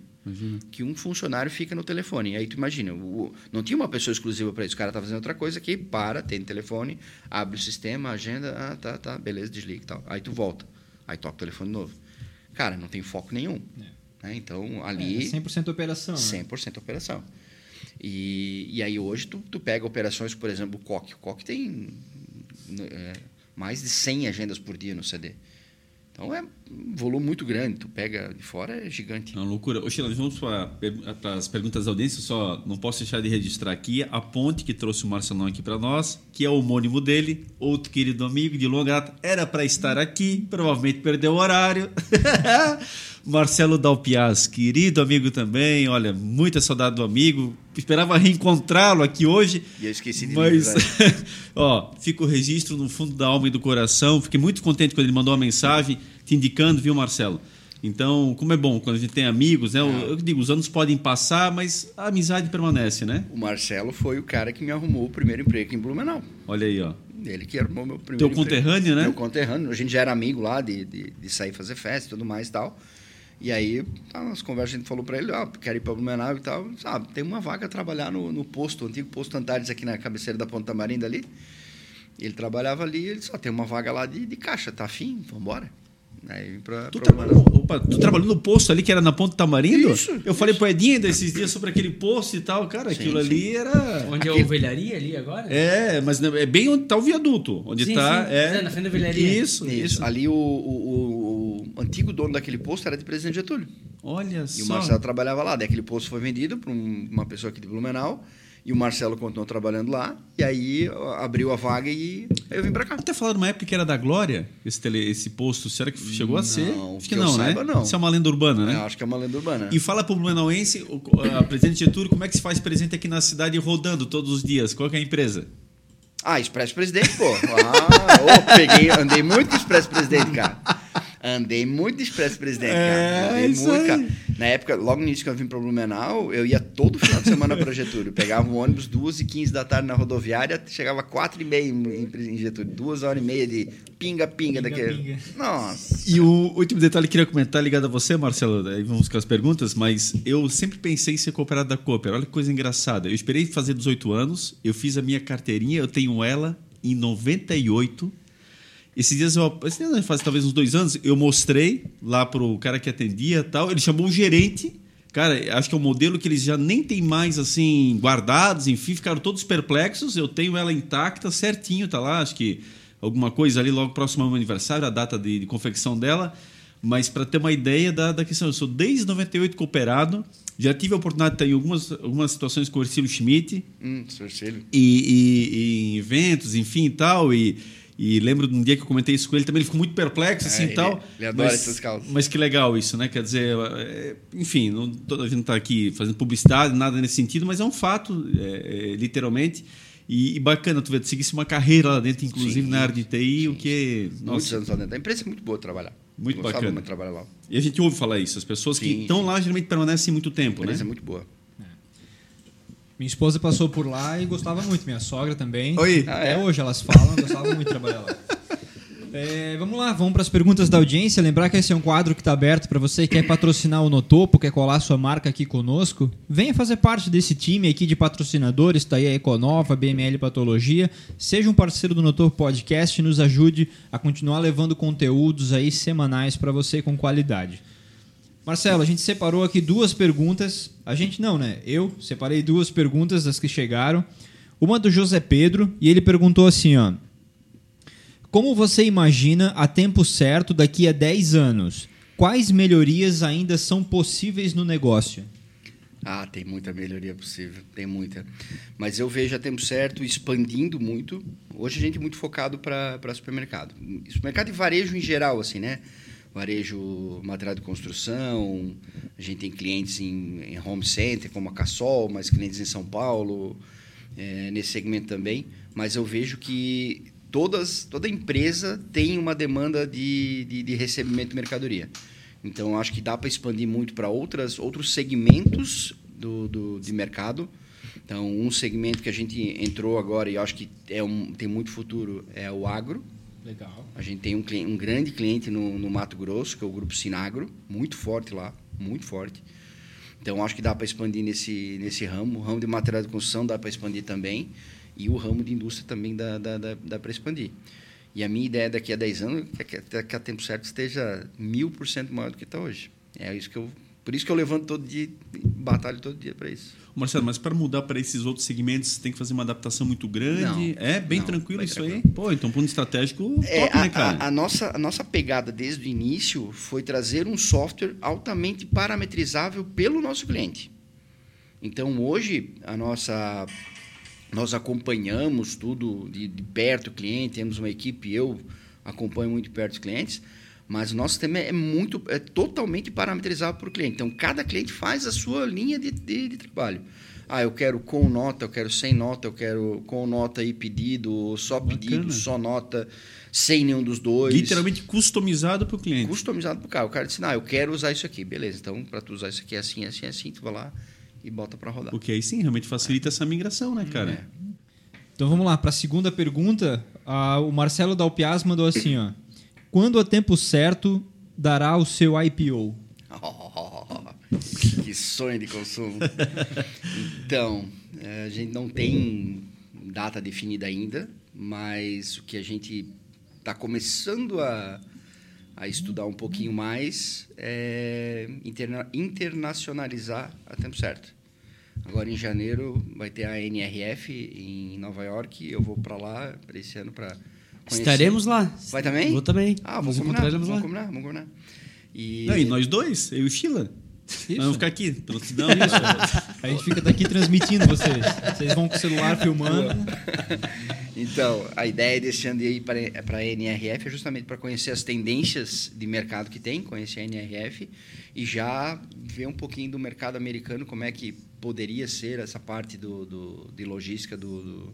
[SPEAKER 4] que um funcionário fica no telefone. Aí tu imagina, o- não tinha uma pessoa exclusiva para isso. O cara tá fazendo outra coisa aqui, para, tem telefone, abre o sistema, agenda, ah, tá, tá, beleza, desliga e tal. Aí tu volta. Aí toca o telefone novo. Cara, não tem foco nenhum. Né? Então, ali...
[SPEAKER 3] É, 100% operação. né?
[SPEAKER 4] 100% operação. E, e aí hoje tu, tu pega operações, por exemplo, o COC. O COC tem é, mais de 100 agendas por dia no CD. Então é um volume muito grande. Tu pega de fora, é gigante.
[SPEAKER 1] É uma loucura. Ô, Sheila, vamos para as perguntas da audiência. Só não posso deixar de registrar aqui a ponte que trouxe o Marcelão aqui para nós, que é o homônimo dele, outro querido amigo de longa data. Era para estar aqui, provavelmente perdeu o horário. Marcelo Dalpiaz, querido amigo também. Olha, muita saudade do amigo. Esperava reencontrá-lo aqui hoje.
[SPEAKER 4] E eu esqueci de
[SPEAKER 1] Mas, ó, fica o registro no fundo da alma e do coração. Fiquei muito contente quando ele mandou uma mensagem te indicando, viu, Marcelo? Então, como é bom quando a gente tem amigos, né? Eu, eu digo, os anos podem passar, mas a amizade permanece, né?
[SPEAKER 4] O Marcelo foi o cara que me arrumou o primeiro emprego aqui em Blumenau.
[SPEAKER 1] Olha aí, ó.
[SPEAKER 4] Ele que arrumou meu primeiro
[SPEAKER 1] Teu
[SPEAKER 4] emprego.
[SPEAKER 1] conterrâneo, né?
[SPEAKER 4] Meu conterrâneo. A gente já era amigo lá de, de, de sair fazer festa e tudo mais e tal. E aí, tá, nas conversas, a gente falou para ele, ó, quero ir para Blumenau e tal. Sabe, tem uma vaga a trabalhar no, no posto, o antigo posto Antares aqui na cabeceira da Ponta Marinda ali. Ele trabalhava ali, ele só tem uma vaga lá de, de caixa, tá afim? Vambora. Aí pra,
[SPEAKER 1] Tu
[SPEAKER 4] pra
[SPEAKER 1] trabalhou, opa, tu trabalhou no posto ali que era na Ponta Tamarindo?
[SPEAKER 4] Isso,
[SPEAKER 1] Eu falei pro Edinho desses dias sobre aquele posto e tal, cara,
[SPEAKER 4] Sim,
[SPEAKER 1] aquilo
[SPEAKER 4] sim.
[SPEAKER 1] ali era.
[SPEAKER 2] Onde é a ovelharia ali agora?
[SPEAKER 1] É, mas é bem onde tá o viaduto. Onde
[SPEAKER 2] Sim,
[SPEAKER 1] tá.
[SPEAKER 2] sim.
[SPEAKER 1] É,
[SPEAKER 2] É, na frente da ovelharia.
[SPEAKER 1] Isso,
[SPEAKER 4] Isso.
[SPEAKER 1] isso.
[SPEAKER 4] Ali o, o- o antigo dono daquele posto era de Presidente Getúlio.
[SPEAKER 1] Olha
[SPEAKER 4] E
[SPEAKER 1] só.
[SPEAKER 4] o Marcelo trabalhava lá. Daí aquele posto foi vendido para uma pessoa aqui de Blumenau. E o Marcelo continuou trabalhando lá. E aí abriu a vaga e eu vim para cá.
[SPEAKER 1] Até falaram numa época que era da Glória, esse, tele, esse posto. Será que chegou a ser?
[SPEAKER 4] Não,
[SPEAKER 1] Acho
[SPEAKER 4] que
[SPEAKER 1] que
[SPEAKER 4] eu
[SPEAKER 1] não,
[SPEAKER 4] saiba,
[SPEAKER 1] né?
[SPEAKER 4] não.
[SPEAKER 1] Isso é uma lenda urbana, né?
[SPEAKER 4] Eu acho que é uma lenda urbana.
[SPEAKER 1] E fala pro Blumenauense, o- a presidente Getúlio, como é que se faz presente aqui na cidade rodando todos os dias? Qual é a empresa?
[SPEAKER 4] Ah, Expresso Presidente, pô. Ah, ô, peguei, andei muito Expresso Presidente, cara. Andei muito de Expresso Presidente, cara.
[SPEAKER 1] É,
[SPEAKER 4] Andei
[SPEAKER 1] isso
[SPEAKER 4] muito,
[SPEAKER 1] aí.
[SPEAKER 4] cara. Na época, logo no início que eu vim para Blumenau, eu ia todo final de semana para Getúlio. Pegava um ônibus duas e 15 da tarde na rodoviária, chegava quatro e meia em, em Getúlio. Duas horas e meia de pinga-pinga daquele.
[SPEAKER 3] Pinga-pinga.
[SPEAKER 4] Nossa.
[SPEAKER 1] E o último detalhe que eu queria comentar ligado a você, Marcelo, aí vamos com as perguntas, mas eu sempre pensei em ser cooperado da Cooper. Olha que coisa engraçada. Eu esperei fazer 18 anos, eu fiz a minha carteirinha, eu tenho ela em 98. Esses dias, eu, esses dias faz talvez uns dois anos, eu mostrei lá pro cara que atendia e tal. Ele chamou um gerente. Cara, acho que é um modelo que eles já nem tem mais assim guardados, enfim, ficaram todos perplexos. Eu tenho ela intacta, certinho, tá lá. Acho que alguma coisa ali logo próximo ao meu aniversário, a data de, de confecção dela. Mas para ter uma ideia da, da questão, eu sou desde 98 cooperado. Já tive a oportunidade de estar em algumas, algumas situações com o Ercílio Schmidt
[SPEAKER 4] Hum,
[SPEAKER 1] e, e- e em eventos, enfim e tal. E, e lembro de um dia que eu comentei isso com ele também, ele ficou muito perplexo assim
[SPEAKER 4] É,
[SPEAKER 1] e tal.
[SPEAKER 4] ele adora
[SPEAKER 1] mas,
[SPEAKER 4] essas causas.
[SPEAKER 1] Mas que legal isso, né? Quer dizer, é, enfim, não, a gente está aqui fazendo publicidade, nada nesse sentido, mas é um fato, é, é, literalmente. E, e bacana, tu vê, tu seguisse uma carreira lá dentro, inclusive
[SPEAKER 4] Sim,
[SPEAKER 1] na área de TI,
[SPEAKER 4] sim,
[SPEAKER 1] o que.
[SPEAKER 4] Muitos
[SPEAKER 1] Nossa,
[SPEAKER 4] anos lá dentro. A empresa é muito boa trabalhar.
[SPEAKER 1] Muito
[SPEAKER 4] Eu
[SPEAKER 1] bacana.
[SPEAKER 4] muito trabalhar lá.
[SPEAKER 1] e a gente ouve falar isso, as pessoas que estão lá geralmente permanecem muito
[SPEAKER 4] A
[SPEAKER 1] tempo, né?
[SPEAKER 4] empresa é muito boa.
[SPEAKER 3] Minha esposa passou por lá e gostava muito, minha sogra também.
[SPEAKER 1] Oi.
[SPEAKER 3] Até
[SPEAKER 4] Ah, é?
[SPEAKER 3] hoje elas falam, gostava muito de trabalhar lá. É, vamos lá, vamos para as perguntas da audiência. Lembrar que esse é um quadro que está aberto para você que quer patrocinar o Notopo, quer colar sua marca aqui conosco. Venha fazer parte desse time aqui de patrocinadores, está aí a Econova, BML Patologia. Seja um parceiro do Notopo Podcast e nos ajude a continuar levando conteúdos aí semanais para você com qualidade. Marcelo, a gente separou aqui duas perguntas. A gente não, né? Eu separei duas perguntas das que chegaram. Uma do José Pedro e ele perguntou assim, ó: Como você imagina a tempo certo daqui a 10 anos? Quais melhorias ainda são possíveis no negócio?
[SPEAKER 4] Ah, tem muita melhoria possível, tem muita. Mas eu vejo a tempo certo expandindo muito. Hoje a gente é muito focado para supermercado. Supermercado e varejo em geral, assim, né? Varejo material de construção, a gente tem clientes em, em home center, como a Cassol, mas clientes em São Paulo, eh, nesse segmento também. Mas eu vejo que todas, toda empresa tem uma demanda de, de, de recebimento de mercadoria. Então, acho que dá para expandir muito para outros segmentos do, do, de mercado. Então, um segmento que a gente entrou agora e acho que é um, tem muito futuro é o agro.
[SPEAKER 3] Legal.
[SPEAKER 4] A gente tem um, cliente, um grande cliente no, no Mato Grosso, que é o Grupo Sinagro, muito forte lá, muito forte. Então, acho que dá para expandir nesse, nesse ramo. O ramo de material de construção dá para expandir também. E o ramo de indústria também dá, dá, dá, dá para expandir. E a minha ideia daqui a 10 anos é que até a tempo certo esteja mil por cento maior do que está hoje. É isso que eu, por isso que eu levanto todo dia, batalho todo dia para isso.
[SPEAKER 1] Marcelo, mas para mudar para esses outros segmentos, você tem que fazer uma adaptação muito grande.
[SPEAKER 4] Não,
[SPEAKER 1] é bem
[SPEAKER 4] não,
[SPEAKER 1] tranquilo isso
[SPEAKER 4] tranquilo.
[SPEAKER 1] aí? Pô, então ponto estratégico
[SPEAKER 4] É,
[SPEAKER 1] top,
[SPEAKER 4] a,
[SPEAKER 1] né, cara?
[SPEAKER 4] a- a nossa, a nossa pegada desde o início foi trazer um software altamente parametrizável pelo nosso cliente. Então, hoje, a nossa, nós acompanhamos tudo de, de perto o cliente, temos uma equipe, eu acompanho muito perto os clientes, mas o nosso sistema é muito, é totalmente parametrizado para o cliente. Então, cada cliente faz a sua linha de, de, de trabalho. Ah, eu quero com nota, eu quero sem nota, eu quero com nota e pedido, só pedido,
[SPEAKER 1] Bacana.
[SPEAKER 4] só nota, sem nenhum dos dois.
[SPEAKER 1] Literalmente customizado para o cliente.
[SPEAKER 4] Customizado para o cara. O cara disse, não, eu quero usar isso aqui. Beleza, então para tu usar isso aqui é assim, assim, assim, tu vai lá e bota para rodar.
[SPEAKER 1] Porque aí sim, realmente facilita essa migração, né, cara?
[SPEAKER 4] É.
[SPEAKER 3] Então vamos lá, para a segunda pergunta, ah, o Marcelo Dalpiaz mandou assim, ó. Quando a tempo certo dará o seu IPO?
[SPEAKER 4] que sonho de consumo. então, eh, a gente não tem data definida ainda, mas o que a gente está começando a, a estudar um pouquinho mais é interna- internacionalizar a tempo certo. Agora em janeiro vai ter a NRF em Nova York, eu vou para lá para esse ano para
[SPEAKER 2] Estaremos lá.
[SPEAKER 4] Vai também?
[SPEAKER 2] Vou também.
[SPEAKER 4] Ah, vamos combinar, vamos
[SPEAKER 2] lá.
[SPEAKER 4] combinar, vamos combinar. E...
[SPEAKER 1] Não, e nós dois, eu e o Sheila. Nós vamos ficar aqui, prontidão.
[SPEAKER 3] A gente fica daqui transmitindo vocês. Vocês vão com o celular filmando.
[SPEAKER 4] Então, a ideia desse ano de ir para a NRF é justamente para conhecer as tendências de mercado que tem, conhecer a NRF e já ver um pouquinho do mercado americano, como é que poderia ser essa parte do, do- de logística do, do-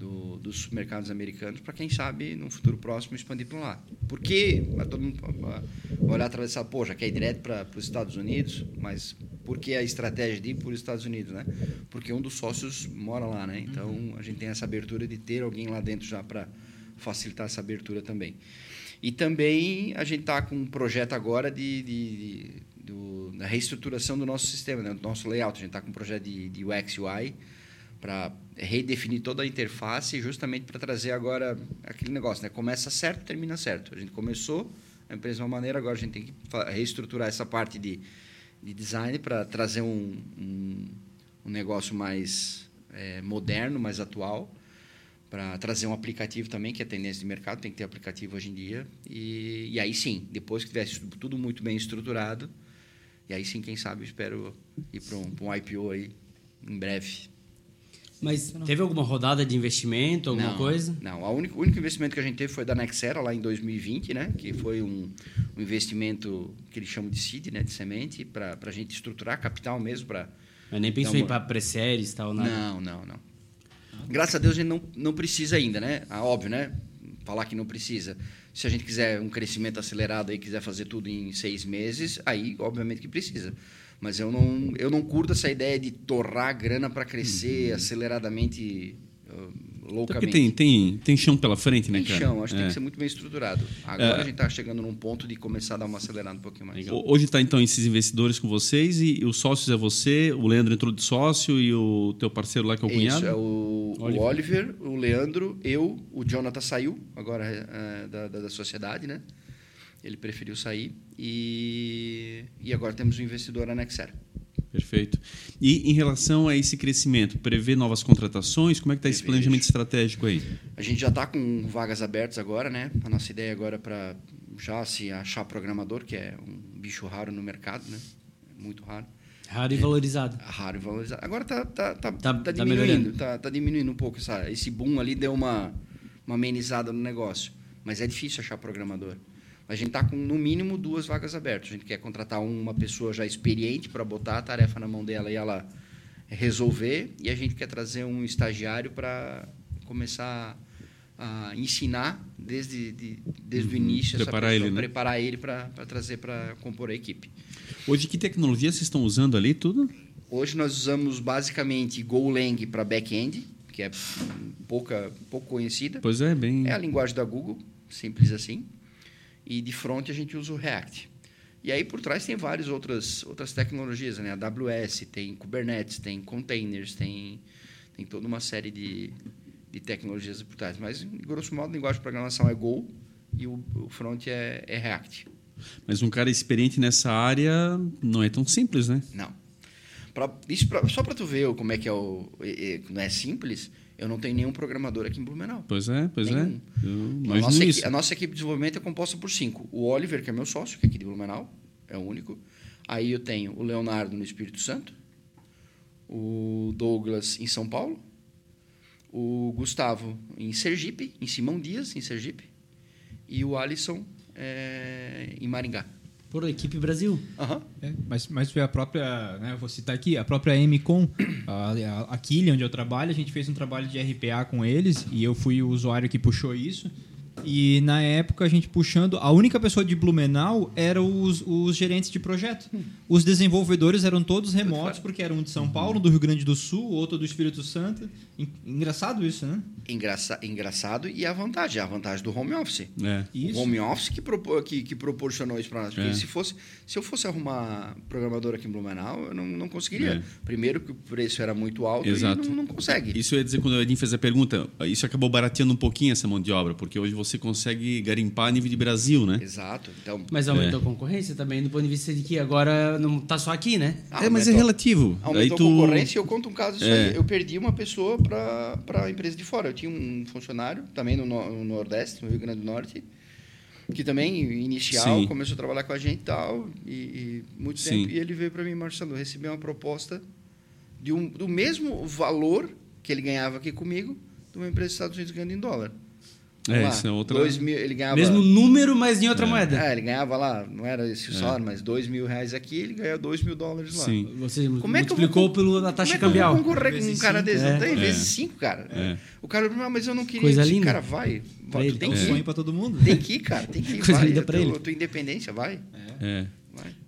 [SPEAKER 4] do- dos mercados americanos, para quem sabe, no futuro próximo, expandir para lá. Porque vai todo mundo vai olhar atravessar, pô, já quer ir direto para os Estados Unidos, mas por que a estratégia de ir para os Estados Unidos, né? Porque um dos sócios mora lá, né? Então, a gente tem essa abertura de ter alguém lá dentro já para facilitar essa abertura também. E também a gente está com um projeto agora de, de- de- do- da reestruturação do nosso sistema, né? do nosso layout. A gente está com um projeto de, de UX UI para redefinir toda a interface, justamente para trazer agora aquele negócio, né? Começa certo, termina certo. A gente começou a empresa de uma maneira, agora a gente tem que reestruturar essa parte de, de design para trazer um, um, um negócio mais eh, moderno, mais atual, para trazer um aplicativo também, que é tendência de mercado, tem que ter aplicativo hoje em dia. E, e aí sim, depois que tivesse tudo muito bem estruturado, e aí sim, quem sabe, espero ir para um, um IPO aí em breve.
[SPEAKER 2] Mas teve alguma rodada de investimento, alguma
[SPEAKER 4] não,
[SPEAKER 2] coisa?
[SPEAKER 4] Não, a único, o único investimento que a gente teve foi da Nexera lá em 2020, né? Que foi um, um investimento que eles chamam de seed, né? De semente, para a gente estruturar capital mesmo para...
[SPEAKER 2] Mas nem pensou
[SPEAKER 4] Não,
[SPEAKER 2] em ir pra pré-séries e tal, nada?
[SPEAKER 4] Não, não, não. Graças a Deus a gente não, não precisa ainda, né? Ah, óbvio, né? Falar que não precisa. Se a gente quiser um crescimento acelerado e quiser fazer tudo em seis meses, aí obviamente que precisa. Mas eu não, eu não curto essa ideia de torrar grana para crescer aceleradamente, uh,
[SPEAKER 1] Até
[SPEAKER 4] loucamente.
[SPEAKER 1] porque tem, tem, tem chão pela frente, né,
[SPEAKER 4] Tem
[SPEAKER 1] cara?
[SPEAKER 4] chão, acho que tem
[SPEAKER 1] É.
[SPEAKER 4] que ser muito bem estruturado. Agora
[SPEAKER 1] É.
[SPEAKER 4] a gente está chegando num ponto de começar a dar uma acelerada um pouquinho mais.
[SPEAKER 1] Ho- Hoje está então esses investidores com vocês e, os sócios é você, o Leandro entrou de sócio e o teu parceiro lá que é o
[SPEAKER 4] Isso,
[SPEAKER 1] cunhado.
[SPEAKER 4] é o o Oliver. o Leandro, eu, o Jonathan saiu agora é, da, da, da sociedade, né? Ele preferiu sair e, e agora temos o investidor Anexer.
[SPEAKER 1] Perfeito. E em relação a esse crescimento, prevê novas contratações? Como é que está esse planejamento estratégico aí?
[SPEAKER 4] A gente já está com vagas abertas agora, né? A nossa ideia agora é para já se achar programador, que é um bicho raro no mercado, né? Muito raro.
[SPEAKER 2] Raro e valorizado.
[SPEAKER 4] Raro e valorizado. Agora tá, tá, tá,
[SPEAKER 2] Tá-
[SPEAKER 4] tá
[SPEAKER 2] tá
[SPEAKER 4] diminuindo, tá, tá diminuindo um pouco. Essa, esse boom ali deu uma, uma amenizada no negócio. Mas é difícil achar programador. A gente está com, no mínimo, duas vagas abertas. A gente quer contratar uma pessoa já experiente para botar a tarefa na mão dela e ela resolver. E a gente quer trazer um estagiário para começar a ensinar desde, de, desde o início essa
[SPEAKER 1] Preparar
[SPEAKER 4] pessoa,
[SPEAKER 1] ele, né?
[SPEAKER 4] preparar ele para trazer para compor a equipe.
[SPEAKER 1] Hoje, que tecnologia vocês estão usando ali, tudo?
[SPEAKER 4] Hoje nós usamos basicamente Golang para back-end, que é pouca, pouco conhecida.
[SPEAKER 1] Pois é, bem...
[SPEAKER 4] É a linguagem da Google, simples assim. E de front a gente usa o React. E aí por trás tem várias outras, outras tecnologias, né? A AWS, tem Kubernetes, tem containers, tem, tem toda uma série de, de tecnologias por trás. Mas, grosso modo, a linguagem de programação é Go e o, o front é, é React.
[SPEAKER 1] Mas um cara experiente nessa área não é tão simples, né?
[SPEAKER 4] Não. Pra, isso pra, só para tu ver como é que é o... é- é- não é simples, eu não tenho nenhum programador aqui em Blumenau.
[SPEAKER 1] Pois é, pois
[SPEAKER 4] Nenhum.
[SPEAKER 1] é. Eu
[SPEAKER 4] A nossa,
[SPEAKER 1] isso.
[SPEAKER 4] equi- a nossa equipe de desenvolvimento é composta por cinco. O Oliver, que é meu sócio, que é aqui de Blumenau, é o único. Aí eu tenho o Leonardo no Espírito Santo, o Douglas em São Paulo, o Gustavo em Sergipe, em Simão Dias, em Sergipe, e o Alisson é, em Maringá.
[SPEAKER 2] Por equipe Brasil.
[SPEAKER 4] Aham.
[SPEAKER 3] É, mas, mas foi a própria, né, vou citar aqui, a própria MCOM, a, a, a Killian, onde eu trabalho, a gente fez um trabalho de RPA com eles e eu fui o usuário que puxou isso. E na época a gente puxando, a única pessoa de Blumenau eram os, os gerentes de projeto. Os desenvolvedores eram todos remotos, porque eram um de São Paulo, do Rio Grande do Sul, outro do Espírito Santo. En- Engraçado isso, né?
[SPEAKER 4] Engraça, engraçado e a vantagem, a vantagem do home office.
[SPEAKER 1] É.
[SPEAKER 4] O home office que, propo- que, que proporcionou isso para nós. Porque
[SPEAKER 1] É.
[SPEAKER 4] se, fosse, se eu fosse arrumar programador aqui em Blumenau, eu não, não conseguiria.
[SPEAKER 1] É.
[SPEAKER 4] Primeiro que o preço era muito alto
[SPEAKER 1] Exato.
[SPEAKER 4] e não, não consegue.
[SPEAKER 1] Isso eu ia dizer quando o Edinho fez a pergunta. Isso acabou barateando um pouquinho essa mão de obra, porque hoje você consegue garimpar a nível de Brasil, né?
[SPEAKER 4] Exato. Então,
[SPEAKER 2] Mas aumentou
[SPEAKER 1] É.
[SPEAKER 2] a concorrência também, do ponto de vista de que agora não tá só aqui, né?
[SPEAKER 4] ah,
[SPEAKER 1] é, mas é
[SPEAKER 4] aumentou-
[SPEAKER 1] relativo. Aí
[SPEAKER 4] Aumentou
[SPEAKER 1] tu...
[SPEAKER 4] a concorrência eu conto um caso disso
[SPEAKER 1] É.
[SPEAKER 4] aí. Eu perdi uma pessoa para a empresa de fora. Eu tinha um funcionário, também no, no- no Nordeste, no Rio Grande do Norte, que também, inicial,
[SPEAKER 1] Sim.
[SPEAKER 4] começou a trabalhar com a gente e tal, e, e muito
[SPEAKER 1] Sim.
[SPEAKER 4] tempo. E ele veio para mim, Marcelo, recebi uma proposta de um, do mesmo valor que ele ganhava aqui comigo, de uma empresa dos Estados Unidos ganhando em dólar.
[SPEAKER 1] É,
[SPEAKER 4] lá,
[SPEAKER 1] isso é outra...
[SPEAKER 4] dois mil, ele ganhava...
[SPEAKER 2] Mesmo número, mas em outra moeda.
[SPEAKER 4] É, ele ganhava lá, não era esse o salário, mas dois mil reais aqui, ele ganha dois mil dólares lá.
[SPEAKER 1] Sim.
[SPEAKER 2] Você
[SPEAKER 4] Como é que eu vou
[SPEAKER 2] pela taxa
[SPEAKER 4] Como é que eu
[SPEAKER 2] cambial.
[SPEAKER 4] vou concorrer com um cara desse?
[SPEAKER 2] É.
[SPEAKER 4] Não tem
[SPEAKER 1] É.
[SPEAKER 4] vezes cinco, cara.
[SPEAKER 1] É.
[SPEAKER 4] O cara, "Ah, mas eu não queria.
[SPEAKER 2] Coisa
[SPEAKER 4] Eu
[SPEAKER 2] linda.
[SPEAKER 4] Cara, vai.
[SPEAKER 2] Pra
[SPEAKER 4] vai tu tem
[SPEAKER 3] É um
[SPEAKER 4] que ir.
[SPEAKER 3] sonho para todo mundo.
[SPEAKER 4] Tem que ir, cara. Tem que ir.
[SPEAKER 2] Coisa
[SPEAKER 4] vai.
[SPEAKER 2] linda
[SPEAKER 4] É
[SPEAKER 2] pra
[SPEAKER 4] teu-
[SPEAKER 2] ele.
[SPEAKER 4] Tua independência, vai.
[SPEAKER 1] É.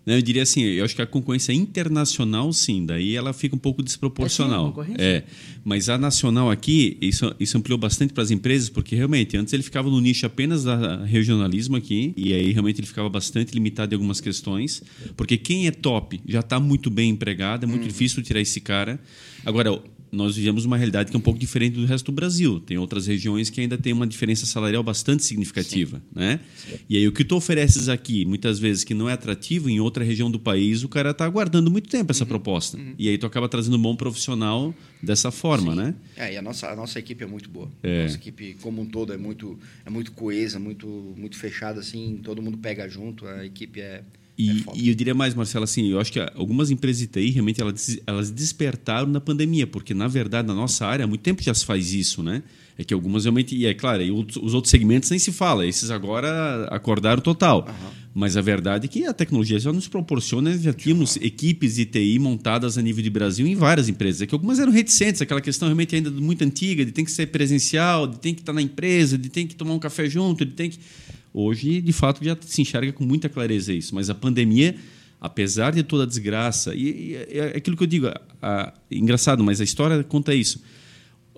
[SPEAKER 1] Não, eu diria assim, eu acho que a concorrência internacional, sim, daí ela fica um pouco desproporcional.
[SPEAKER 2] É, sim.
[SPEAKER 1] É, mas a nacional aqui, isso, isso ampliou bastante para as empresas, porque realmente antes ele ficava no nicho apenas da regionalismo aqui, e aí realmente ele ficava bastante limitado em algumas questões, porque quem é top já está muito bem empregado, é muito difícil tirar esse cara. Agora, nós vivemos uma realidade que é um pouco diferente do resto do Brasil. Tem outras regiões que ainda tem uma diferença salarial bastante significativa, né? E aí o que tu ofereces aqui, muitas vezes que não é atrativo em outra região do país, o cara está aguardando muito tempo essa proposta. E aí tu acaba trazendo um bom profissional dessa forma, né?
[SPEAKER 4] É, e a nossa, a nossa equipe é muito boa.
[SPEAKER 1] É.
[SPEAKER 4] A nossa equipe, como um todo, é muito, é muito coesa, muito, muito fechada, assim. Todo mundo pega junto. A equipe é. É
[SPEAKER 1] E,
[SPEAKER 4] foda.
[SPEAKER 1] e eu diria mais, Marcelo, assim, eu acho que algumas empresas de TI realmente elas, elas despertaram na pandemia, porque na verdade na nossa área há muito tempo já se faz isso, né? É que algumas realmente, e é claro, e os outros segmentos nem se fala, esses agora acordaram total. Mas a verdade é que a tecnologia já nos proporciona, já tínhamos equipes de TI montadas a nível de Brasil em várias empresas. É que algumas eram reticentes, aquela questão realmente ainda muito antiga, de tem que ser presencial, de tem que estar na empresa, de tem que tomar um café junto, de tem que. Hoje, de fato, já se enxerga com muita clareza isso. Mas a pandemia, apesar de toda a desgraça, e, e é aquilo que eu digo, a- a- engraçado, mas a história conta isso.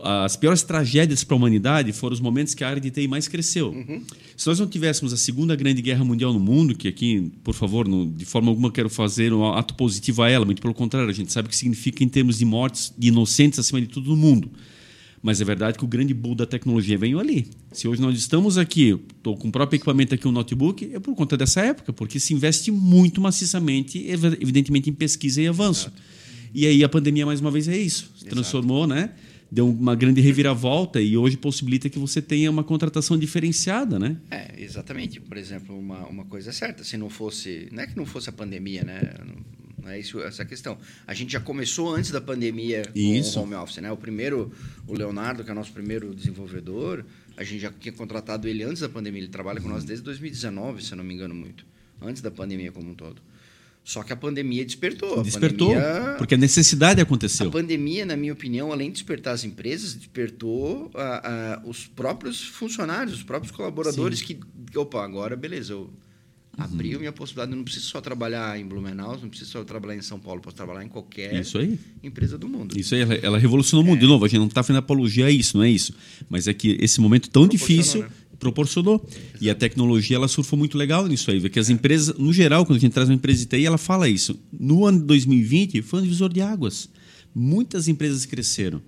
[SPEAKER 1] As piores tragédias para a humanidade foram os momentos que a área de TI mais cresceu. Se nós não tivéssemos a Segunda Grande Guerra Mundial no mundo, que aqui, por favor, de forma alguma quero fazer um ato positivo a ela, muito pelo contrário, a gente sabe o que significa em termos de mortes de inocentes acima de tudo no mundo. Mas é verdade que o grande bull da tecnologia veio ali. Se hoje nós estamos aqui, estou com o próprio equipamento aqui, um notebook, é por conta dessa época, porque se investe muito maciçamente, ev- evidentemente, em pesquisa e avanço. E aí a pandemia, mais uma vez, é isso. Se transformou, né? Deu uma grande reviravolta e hoje possibilita que você tenha uma contratação diferenciada, né?
[SPEAKER 4] É, exatamente. Por exemplo, uma, uma coisa certa, se não fosse, não é que não fosse a pandemia, né? Não- Não é isso essa questão. A gente já começou antes da pandemia com
[SPEAKER 1] Isso.
[SPEAKER 4] o home office, né? O primeiro, o Leonardo, que é nosso primeiro desenvolvedor, a gente já tinha contratado ele antes da pandemia. Ele trabalha com nós desde 2019, se eu não me engano muito, antes da pandemia como um todo. Só que a pandemia despertou.
[SPEAKER 1] Despertou,
[SPEAKER 4] a pandemia,
[SPEAKER 1] porque a necessidade aconteceu.
[SPEAKER 4] A pandemia, na minha opinião, além de despertar as empresas, despertou a, a, os próprios funcionários, os próprios colaboradores que, opa, agora beleza, eu abriu minha possibilidade, eu não preciso só trabalhar em Blumenau, não preciso só trabalhar em São Paulo, posso trabalhar em qualquer empresa do mundo.
[SPEAKER 1] Isso aí, ela, ela revolucionou o mundo. De novo, a gente não está fazendo apologia a isso, não é isso. Mas é que esse momento tão difícil
[SPEAKER 4] né?
[SPEAKER 1] proporcionou. E a tecnologia, ela surfou muito legal nisso aí. Porque as empresas, no geral, quando a gente traz uma empresa de TI, ela fala isso. No ano de 2020, foi um divisor de águas. Muitas empresas cresceram.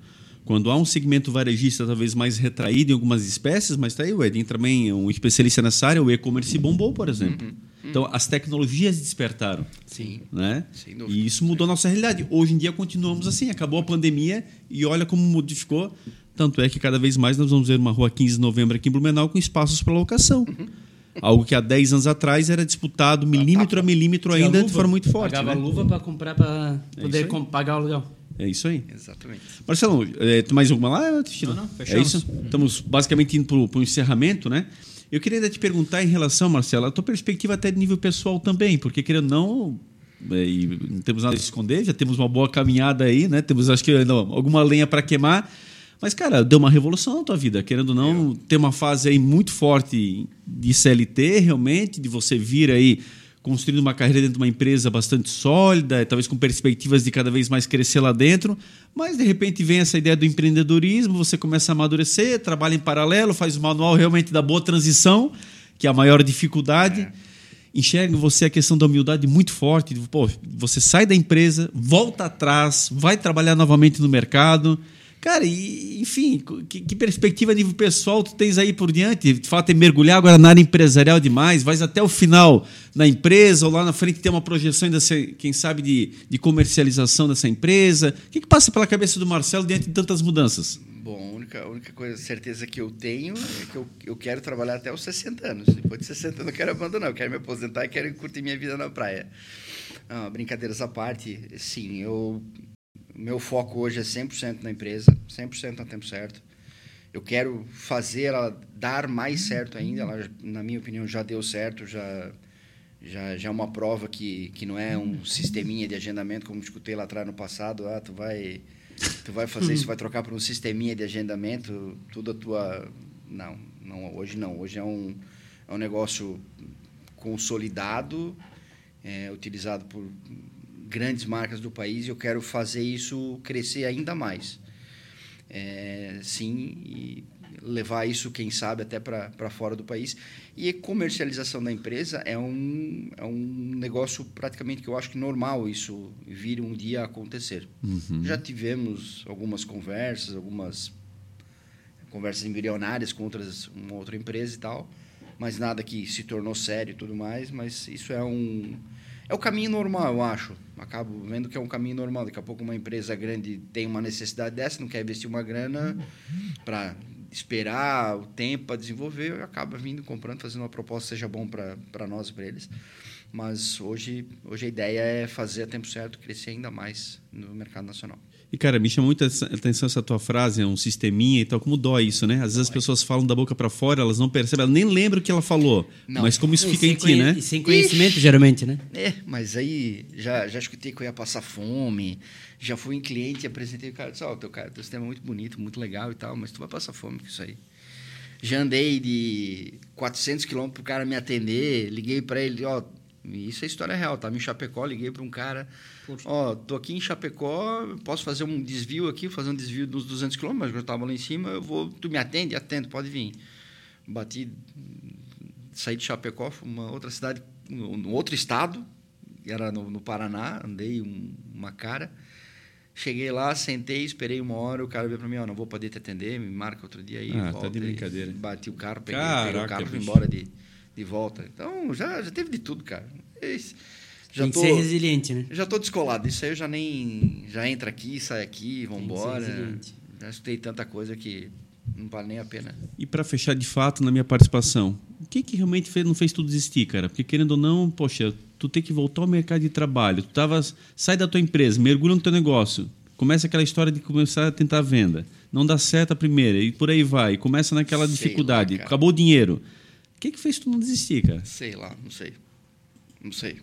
[SPEAKER 1] Quando há um segmento varejista talvez mais retraído em algumas espécies, mas está aí o Edinho também, é um especialista nessa área, o e-commerce bombou, por exemplo. Então, as tecnologias despertaram.
[SPEAKER 4] Sim.
[SPEAKER 1] Né? E isso mudou a nossa realidade. Hoje em dia continuamos assim, acabou a pandemia e olha como modificou. Tanto é que cada vez mais nós vamos ver uma rua 15 de novembro aqui em Blumenau com espaços para locação.
[SPEAKER 4] Uhum.
[SPEAKER 1] Algo que há 10 anos atrás era disputado milímetro a milímetro ainda de forma muito forte.
[SPEAKER 2] Pagava
[SPEAKER 1] né?
[SPEAKER 2] luva para comprar, para
[SPEAKER 1] isso
[SPEAKER 2] poder com- pagar o aluguel.
[SPEAKER 1] É isso aí.
[SPEAKER 4] Exatamente.
[SPEAKER 1] Marcelo, é, tem mais alguma lá?
[SPEAKER 3] Não, não,
[SPEAKER 1] É
[SPEAKER 3] fechamos.
[SPEAKER 1] isso? Estamos basicamente indo para o encerramento, né? Eu queria ainda te perguntar em relação, Marcelo, a tua perspectiva até de nível pessoal também, porque querendo ou não, é, e não temos nada a esconder, já temos uma boa caminhada aí, né? Temos, acho que, ainda alguma lenha para queimar. Mas, cara, deu uma revolução na tua vida. Querendo ou não, ter uma fase aí muito forte de CLT, realmente, de você vir aí construindo uma carreira dentro de uma empresa bastante sólida, talvez com perspectivas de cada vez mais crescer lá dentro. Mas, de repente, vem essa ideia do empreendedorismo, você começa a amadurecer, trabalha em paralelo, faz o manual realmente da boa transição, que é a maior dificuldade enxerga em você a questão da humildade muito forte. de, Pô, você sai da empresa, volta atrás, vai trabalhar novamente no mercado. Cara, e, enfim, que, que perspectiva a nível pessoal tu tens aí por diante? De fato, é mergulhar agora na área empresarial demais, vais até o final na empresa ou lá na frente ter uma projeção, ainda quem sabe, de, de comercialização dessa empresa. O que, que passa pela cabeça do Marcelo diante de tantas mudanças?
[SPEAKER 4] Bom, a única, a única coisa, certeza que eu tenho é que eu, eu quero trabalhar até os 60 anos. Depois de 60 anos eu quero abandonar, eu quero me aposentar e quero curtir minha vida na praia. Ah, brincadeiras à parte, sim, eu, meu foco hoje é 100% na empresa, 100% no tempo certo. Eu quero fazer ela dar mais certo ainda, ela, na minha opinião, já deu certo, já, já, já é uma prova que, que não é um sisteminha de agendamento, como escutei lá atrás no passado, ah, tu vai tu vai fazer isso, vai trocar por um sisteminha de agendamento, tudo a tua... Não, não hoje não. Hoje é um, é um negócio consolidado, é, utilizado por grandes marcas do país e eu quero fazer isso crescer ainda mais. É, sim, e levar isso, quem sabe, até para fora do país. E a comercialização da empresa é um, é um negócio praticamente que eu acho que normal isso vir um dia a acontecer. Já tivemos algumas conversas, algumas conversas embrionárias com outras, uma outra empresa e tal, mas nada que se tornou sério e tudo mais, mas isso é um é o caminho normal, eu acho. Acabo vendo que é um caminho normal. Daqui a pouco uma empresa grande tem uma necessidade dessa, não quer investir uma grana para esperar o tempo para desenvolver, acaba vindo comprando, fazendo uma proposta seja bom para nós para eles. Mas hoje, hoje a ideia é fazer a tempo certo, crescer ainda mais no mercado nacional.
[SPEAKER 1] E, cara, me chama muita atenção essa tua frase, é um sisteminha e tal, como dói isso, né? Às vezes as pessoas falam da boca para fora, elas não percebem, elas nem lembram o que ela falou.
[SPEAKER 4] Não.
[SPEAKER 1] Mas como isso
[SPEAKER 2] E
[SPEAKER 1] fica em ti, né?
[SPEAKER 2] E sem conhecimento, geralmente, né?
[SPEAKER 4] É, mas aí já, já escutei que eu ia passar fome, já fui em cliente e apresentei o cara, disse, ó, teu, cara, teu sistema é muito bonito, muito legal e tal, mas tu vai passar fome com isso aí. Já andei de 400 quilômetros pro cara me atender, liguei para ele, ó, isso é história real, tava em Chapecó, liguei para um cara, ó, tô aqui em Chapecó, posso fazer um desvio aqui, fazer um desvio dos 200 quilômetros, eu tava lá em cima, eu vou, tu me atende? Atendo, pode vir. Bati saí de Chapecó, fui uma outra cidade, um outro estado, era no, no Paraná, andei um- uma cara. Cheguei lá, sentei, esperei uma hora, o cara veio para mim, ó, não vou poder te atender, me marca outro dia aí.
[SPEAKER 1] Ah, tá
[SPEAKER 4] volta.
[SPEAKER 1] de
[SPEAKER 4] E
[SPEAKER 1] brincadeira.
[SPEAKER 4] Bati o carro, peguei,
[SPEAKER 1] Caraca,
[SPEAKER 4] peguei o carro e fui embora de, de volta. Então, já, já teve de tudo, cara. É isso. Já
[SPEAKER 2] Tem que
[SPEAKER 4] tô,
[SPEAKER 2] ser resiliente, né?
[SPEAKER 4] já tô descolado. Isso aí eu já nem... Já entra aqui, sai aqui,
[SPEAKER 2] que
[SPEAKER 4] vambora.
[SPEAKER 2] ser resiliente.
[SPEAKER 4] Já estudei tanta coisa que não vale nem a pena.
[SPEAKER 1] E para fechar de fato na minha participação, o que, que realmente fez, não fez tu desistir, cara? Porque querendo ou não, poxa, tu tem que voltar ao mercado de trabalho. Tu tava, sai da tua empresa, mergulha no teu negócio, começa aquela história de começar a tentar a venda. Não dá certo a primeira e por aí vai. Começa naquela
[SPEAKER 4] Sei
[SPEAKER 1] dificuldade.
[SPEAKER 4] lá.
[SPEAKER 1] Acabou o dinheiro. O que, que fez tu não desistir, cara?
[SPEAKER 4] Sei lá, não sei. Não sei.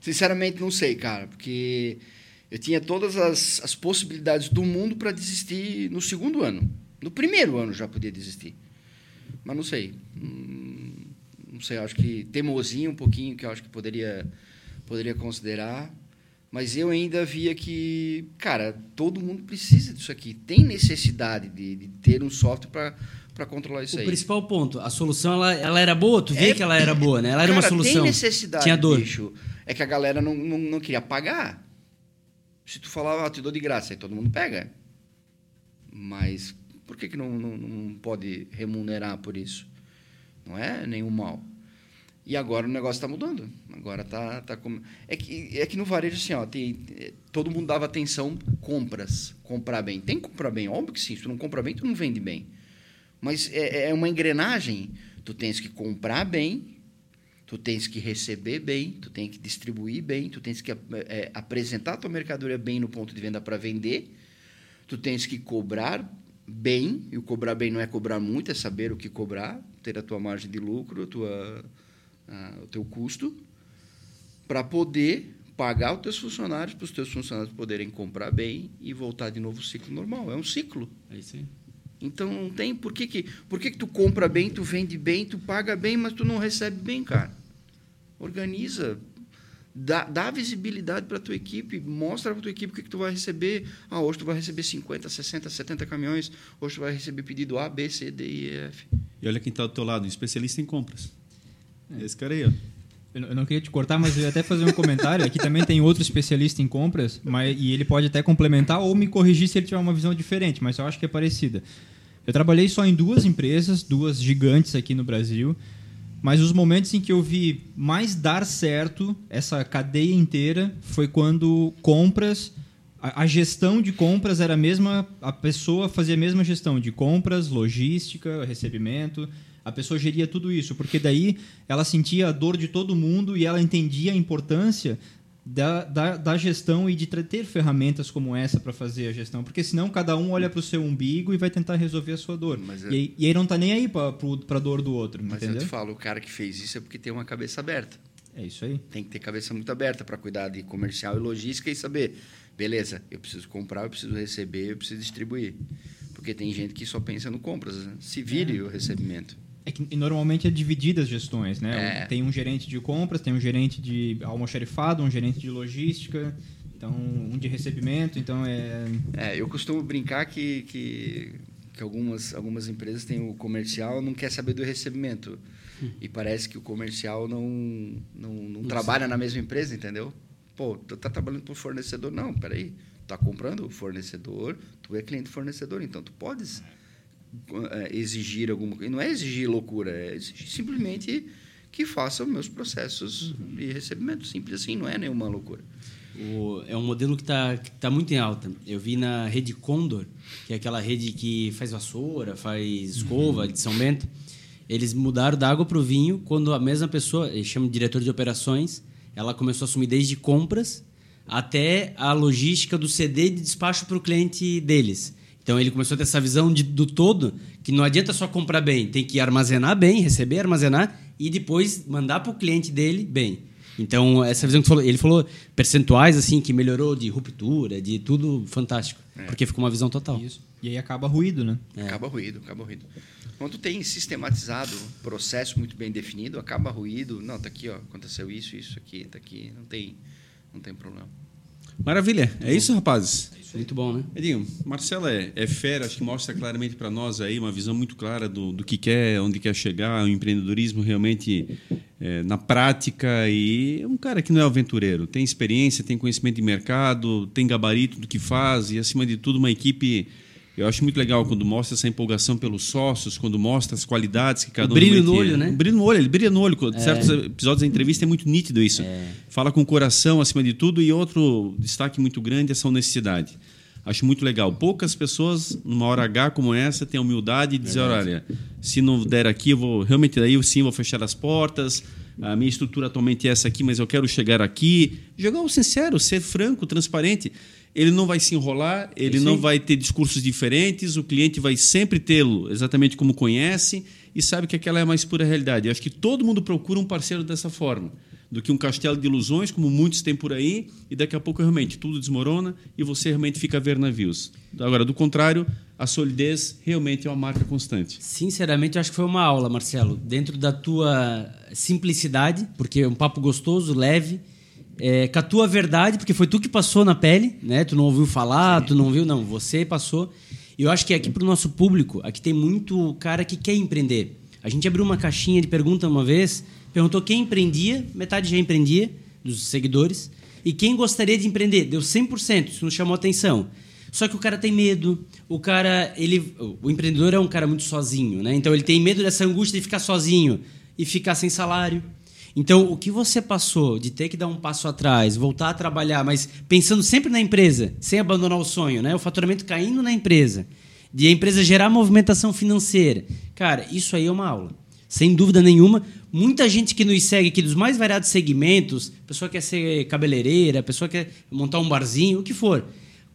[SPEAKER 4] Sinceramente, não sei, cara, porque eu tinha todas as, as possibilidades do mundo para desistir no segundo ano. No primeiro ano já podia desistir. Mas não sei. Hum, Não sei, acho que teimosinho um pouquinho, que eu acho que poderia, poderia considerar. Mas eu ainda via que, cara, todo mundo precisa disso aqui. Tem necessidade de, de ter um software para controlar isso
[SPEAKER 2] O
[SPEAKER 4] aí.
[SPEAKER 2] principal ponto, a solução ela, ela era boa, tu via
[SPEAKER 4] É-
[SPEAKER 2] que ela era boa, né? Ela era uma solução.
[SPEAKER 4] Tem necessidade,
[SPEAKER 2] Tinha dor.
[SPEAKER 4] bicho. É que a galera não, não, não queria pagar. Se tu falar, ah, te dou de graça, aí todo mundo pega. Mas por que, que não, não, não pode remunerar por isso? Não é nenhum mal. E agora o negócio está mudando. Agora tá, tá com... é, que, é que no varejo, assim, ó, tem, é, todo mundo dava atenção compras, comprar bem. Tem que comprar bem, óbvio que sim. Se tu não compra bem, tu não vende bem. Mas é, é uma engrenagem. Tu tens que comprar bem, tu tens que receber bem, tu tens que distribuir bem, tu tens que é, apresentar a tua mercadoria bem no ponto de venda para vender, tu tens que cobrar bem, e o cobrar bem não é cobrar muito, é saber o que cobrar, ter a tua margem de lucro, a tua, a, o teu custo, para poder pagar os teus funcionários, para os teus funcionários poderem comprar bem e voltar de novo ao ciclo normal. É um ciclo.
[SPEAKER 2] É aí.
[SPEAKER 4] Então não tem por que que, por que que tu compra bem, tu vende bem, tu paga bem, mas tu não recebe bem, cara. Organiza, dá, dá visibilidade para tua equipe, mostra para tua equipe o que, que tu vai receber. Ah, hoje tu vai receber 50, 60, 70 caminhões, hoje tu vai receber pedido A, B, C, D, E, F.
[SPEAKER 1] E olha quem está do teu lado, um especialista em compras. Esse cara aí, ó.
[SPEAKER 3] Eu eu não queria te cortar, mas eu ia até fazer um comentário. Aqui também tem outro especialista em compras, mas, e ele pode até complementar ou me corrigir se ele tiver uma visão diferente, mas eu acho que é parecida. Eu trabalhei só em duas empresas, duas gigantes aqui no Brasil, mas os momentos em que eu vi mais dar certo essa cadeia inteira foi quando compras, a, a gestão de compras era a mesma, a pessoa fazia a mesma gestão de compras, logística, recebimento, a pessoa geria tudo isso, porque daí ela sentia a dor de todo mundo e ela entendia a importância da, da, da gestão e de ter ferramentas como essa para fazer a gestão, porque senão cada um olha para o seu umbigo e vai tentar resolver a sua dor.
[SPEAKER 4] É-
[SPEAKER 3] e, aí, e aí não tá nem aí para a dor do outro,
[SPEAKER 4] Mas
[SPEAKER 3] entendeu?
[SPEAKER 4] eu te falo, o cara que fez isso é porque tem uma cabeça aberta.
[SPEAKER 3] É isso aí.
[SPEAKER 4] Tem que ter cabeça muito aberta para cuidar de comercial e logística e saber, beleza, eu preciso comprar, eu preciso receber, eu preciso distribuir. Porque tem gente que só pensa no compras, né? se vire o recebimento.
[SPEAKER 3] É que normalmente é dividida as gestões, né?
[SPEAKER 4] É.
[SPEAKER 3] Tem um gerente de compras, tem um gerente de almoxarifado, um gerente de logística, então um de recebimento, então é
[SPEAKER 4] É, eu costumo brincar que, que, que algumas, algumas empresas têm o comercial não quer saber do recebimento. E parece que o comercial não, não, não trabalha na mesma empresa, entendeu? Pô, tu tá trabalhando para o fornecedor. Não, peraí. Tu tá comprando o fornecedor, tu é cliente do fornecedor, então tu podes eh, exigir alguma coisa. Não é exigir loucura, é exigir simplesmente que faça os meus processos de recebimento. Simples assim, não é nenhuma loucura.
[SPEAKER 2] O- é um modelo que está tá muito em alta. Eu vi na rede Condor, que é aquela rede que faz vassoura, faz escova de São Bento. Eles mudaram da água para o vinho quando a mesma pessoa, eles chamam de diretor de operações, ela começou a assumir desde compras até a logística do CD de despacho para o cliente deles. Então ele começou a ter essa visão de- do todo, que não adianta só comprar bem, tem que armazenar bem, receber, armazenar e depois mandar para o cliente dele bem. Então, essa visão que tu falou, ele falou percentuais assim que melhorou de ruptura, de tudo fantástico, porque ficou uma visão total.
[SPEAKER 3] isso. E aí acaba ruído, né?
[SPEAKER 4] Acaba ruído, acaba ruído. Quando tem sistematizado, processo muito bem definido, acaba ruído. Não, tá aqui, ó, aconteceu isso, isso aqui, tá aqui, não tem, não tem problema.
[SPEAKER 1] Maravilha. É isso, rapazes?
[SPEAKER 2] Muito bom, né?
[SPEAKER 1] Edinho, Marcela é, é fera, acho que mostra claramente para nós aí uma visão muito clara do, do que quer, onde quer chegar, o empreendedorismo realmente é, na prática e é um cara que não é aventureiro, tem experiência, tem conhecimento de mercado, tem gabarito do que faz e acima de tudo uma equipe eu acho muito legal quando mostra essa empolgação pelos sócios, quando mostra as qualidades que cada um
[SPEAKER 2] brilho
[SPEAKER 1] realmente
[SPEAKER 2] no olho,
[SPEAKER 1] é.
[SPEAKER 2] né?
[SPEAKER 1] O brilho no olho, ele brilha no olho. Em certos episódios da entrevista é muito nítido isso. Fala com o coração acima de tudo e outro destaque muito grande é essa honestidade. Acho muito legal. Poucas pessoas, numa hora H como essa, têm a humildade de dizer, olha, se não der aqui, eu vou realmente daí sim vou fechar as portas. A minha estrutura atualmente é essa aqui, mas eu quero chegar aqui. Jogar o sincero, ser franco, transparente. Ele não vai se enrolar, ele
[SPEAKER 2] Isso
[SPEAKER 1] não vai ter discursos diferentes, o cliente vai sempre tê-lo exatamente como conhece e sabe que aquela é a mais pura realidade. Eu acho que todo mundo procura um parceiro dessa forma. do que um castelo de ilusões, como muitos têm por aí, e daqui a pouco realmente tudo desmorona e você realmente fica a ver navios. Agora, do contrário, a solidez realmente é uma marca constante.
[SPEAKER 2] Sinceramente, eu acho que foi uma aula, Marcelo, dentro da tua simplicidade, porque é um papo gostoso, leve, é, com a tua verdade, porque foi tu que passou na pele, né? Tu não ouviu falar, Sim. tu não viu, não, você passou. E eu acho que aqui para o nosso público, aqui tem muito cara que quer empreender. A gente abriu uma caixinha de pergunta uma vez, perguntou quem empreendia, metade já empreendia, dos seguidores, e quem gostaria de empreender. Deu 100%, isso nos chamou atenção. Só que o cara tem medo, o cara, ele, o empreendedor é um cara muito sozinho, né? Então ele tem medo dessa angústia de ficar sozinho e ficar sem salário. Então, o que você passou de ter que dar um passo atrás, voltar a trabalhar, mas pensando sempre na empresa, sem abandonar o sonho, né? O faturamento caindo na empresa, de a empresa gerar movimentação financeira. Cara, isso aí é uma aula. Sem dúvida nenhuma, muita gente que nos segue aqui dos mais variados segmentos, pessoa quer ser cabeleireira, pessoa quer montar um barzinho, o que for.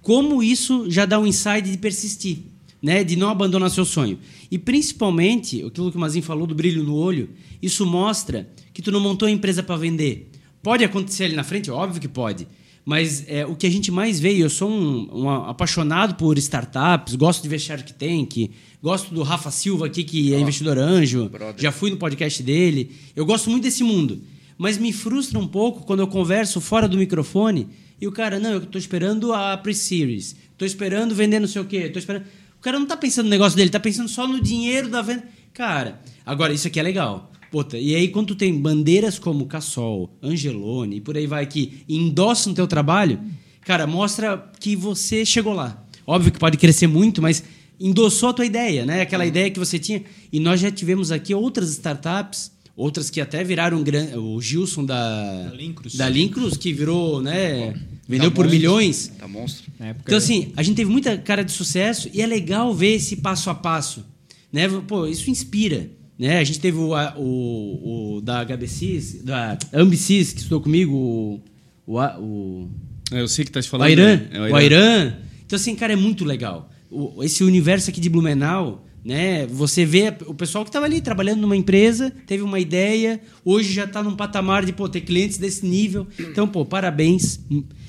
[SPEAKER 2] Como isso já dá um insight de persistir, né? De não abandonar seu sonho. E principalmente, aquilo que o Mazin falou do brilho no olho, isso mostra que tu não montou a empresa para vender. Pode acontecer ali na frente? Óbvio que pode. Mas é, o que a gente mais vê, eu sou um, um apaixonado por startups, gosto de ver Shark Tank, gosto do Rafa Silva aqui, que é oh, investidor anjo, brother. já fui no podcast dele. Eu gosto muito desse mundo. Mas me frustra um pouco quando eu converso fora do microfone e o cara, não, eu estou esperando a pre-series, estou esperando vender não sei o quê, tô esperando. O cara não está pensando no negócio dele, está pensando só no dinheiro da venda. Cara, agora isso aqui é legal. Puta, e aí quando tu tem bandeiras como Cassol, Angelone e por aí vai que endossam o teu trabalho, cara, mostra que você chegou lá. Óbvio que pode crescer muito, mas endossou a tua ideia, né? Aquela ideia que você tinha. E nós já tivemos aqui outras startups, outras que até viraram o Gilson da da Lincruz, da Lincruz que virou, né? Vendeu tá por monstro. milhões.
[SPEAKER 4] Tá monstro.
[SPEAKER 2] Então assim, a gente teve muita cara de sucesso e é legal ver esse passo a passo, né? Pô, isso inspira. Né? A gente teve o, o, o da HBCs, da Ambicis, que estudou comigo, o. o, o
[SPEAKER 1] é, eu sei que tá te falando.
[SPEAKER 2] O Airan, né? é o Airan. Então, assim, cara, é muito legal. O, esse universo aqui de Blumenau, né? Você vê o pessoal que estava ali trabalhando numa empresa, teve uma ideia, hoje já está num patamar de pô, ter clientes desse nível. Então, pô, parabéns.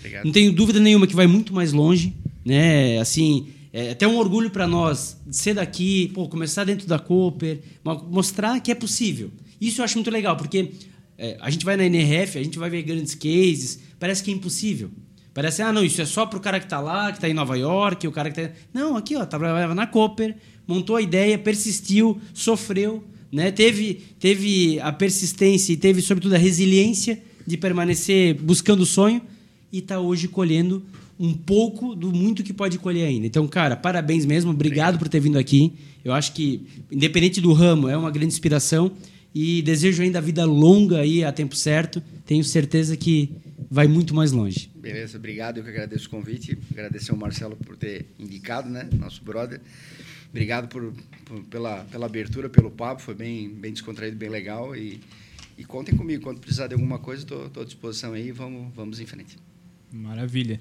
[SPEAKER 2] Obrigado. Não tenho dúvida nenhuma que vai muito mais longe, né? Assim, é até um orgulho para nós ser daqui, pô, começar dentro da Cooper, mostrar que é possível. Isso eu acho muito legal, porque é, a gente vai na NRF, a gente vai ver grandes cases, parece que é impossível. Parece, ah, não, isso é só para o cara que está lá, que está em Nova York, o cara que está... Não, aqui, ó, trabalhava na Cooper, montou a ideia, persistiu, sofreu, né? teve, teve a persistência e teve, sobretudo, a resiliência de permanecer buscando o sonho e está hoje colhendo um pouco do muito que pode colher ainda. Então, cara, parabéns mesmo, obrigado por ter vindo aqui. Eu acho que, independente do ramo, é uma grande inspiração e desejo ainda a vida longa aí a tempo certo. Tenho certeza que vai muito mais longe.
[SPEAKER 4] Beleza, obrigado. Eu que agradeço o convite, agradecer ao Marcelo por ter indicado, né, nosso brother. Obrigado por, por pela, pela abertura, pelo papo, foi bem, bem descontraído, bem legal e, e contem comigo quando precisar de alguma coisa, estou à disposição aí, vamos, vamos em frente.
[SPEAKER 3] Maravilha.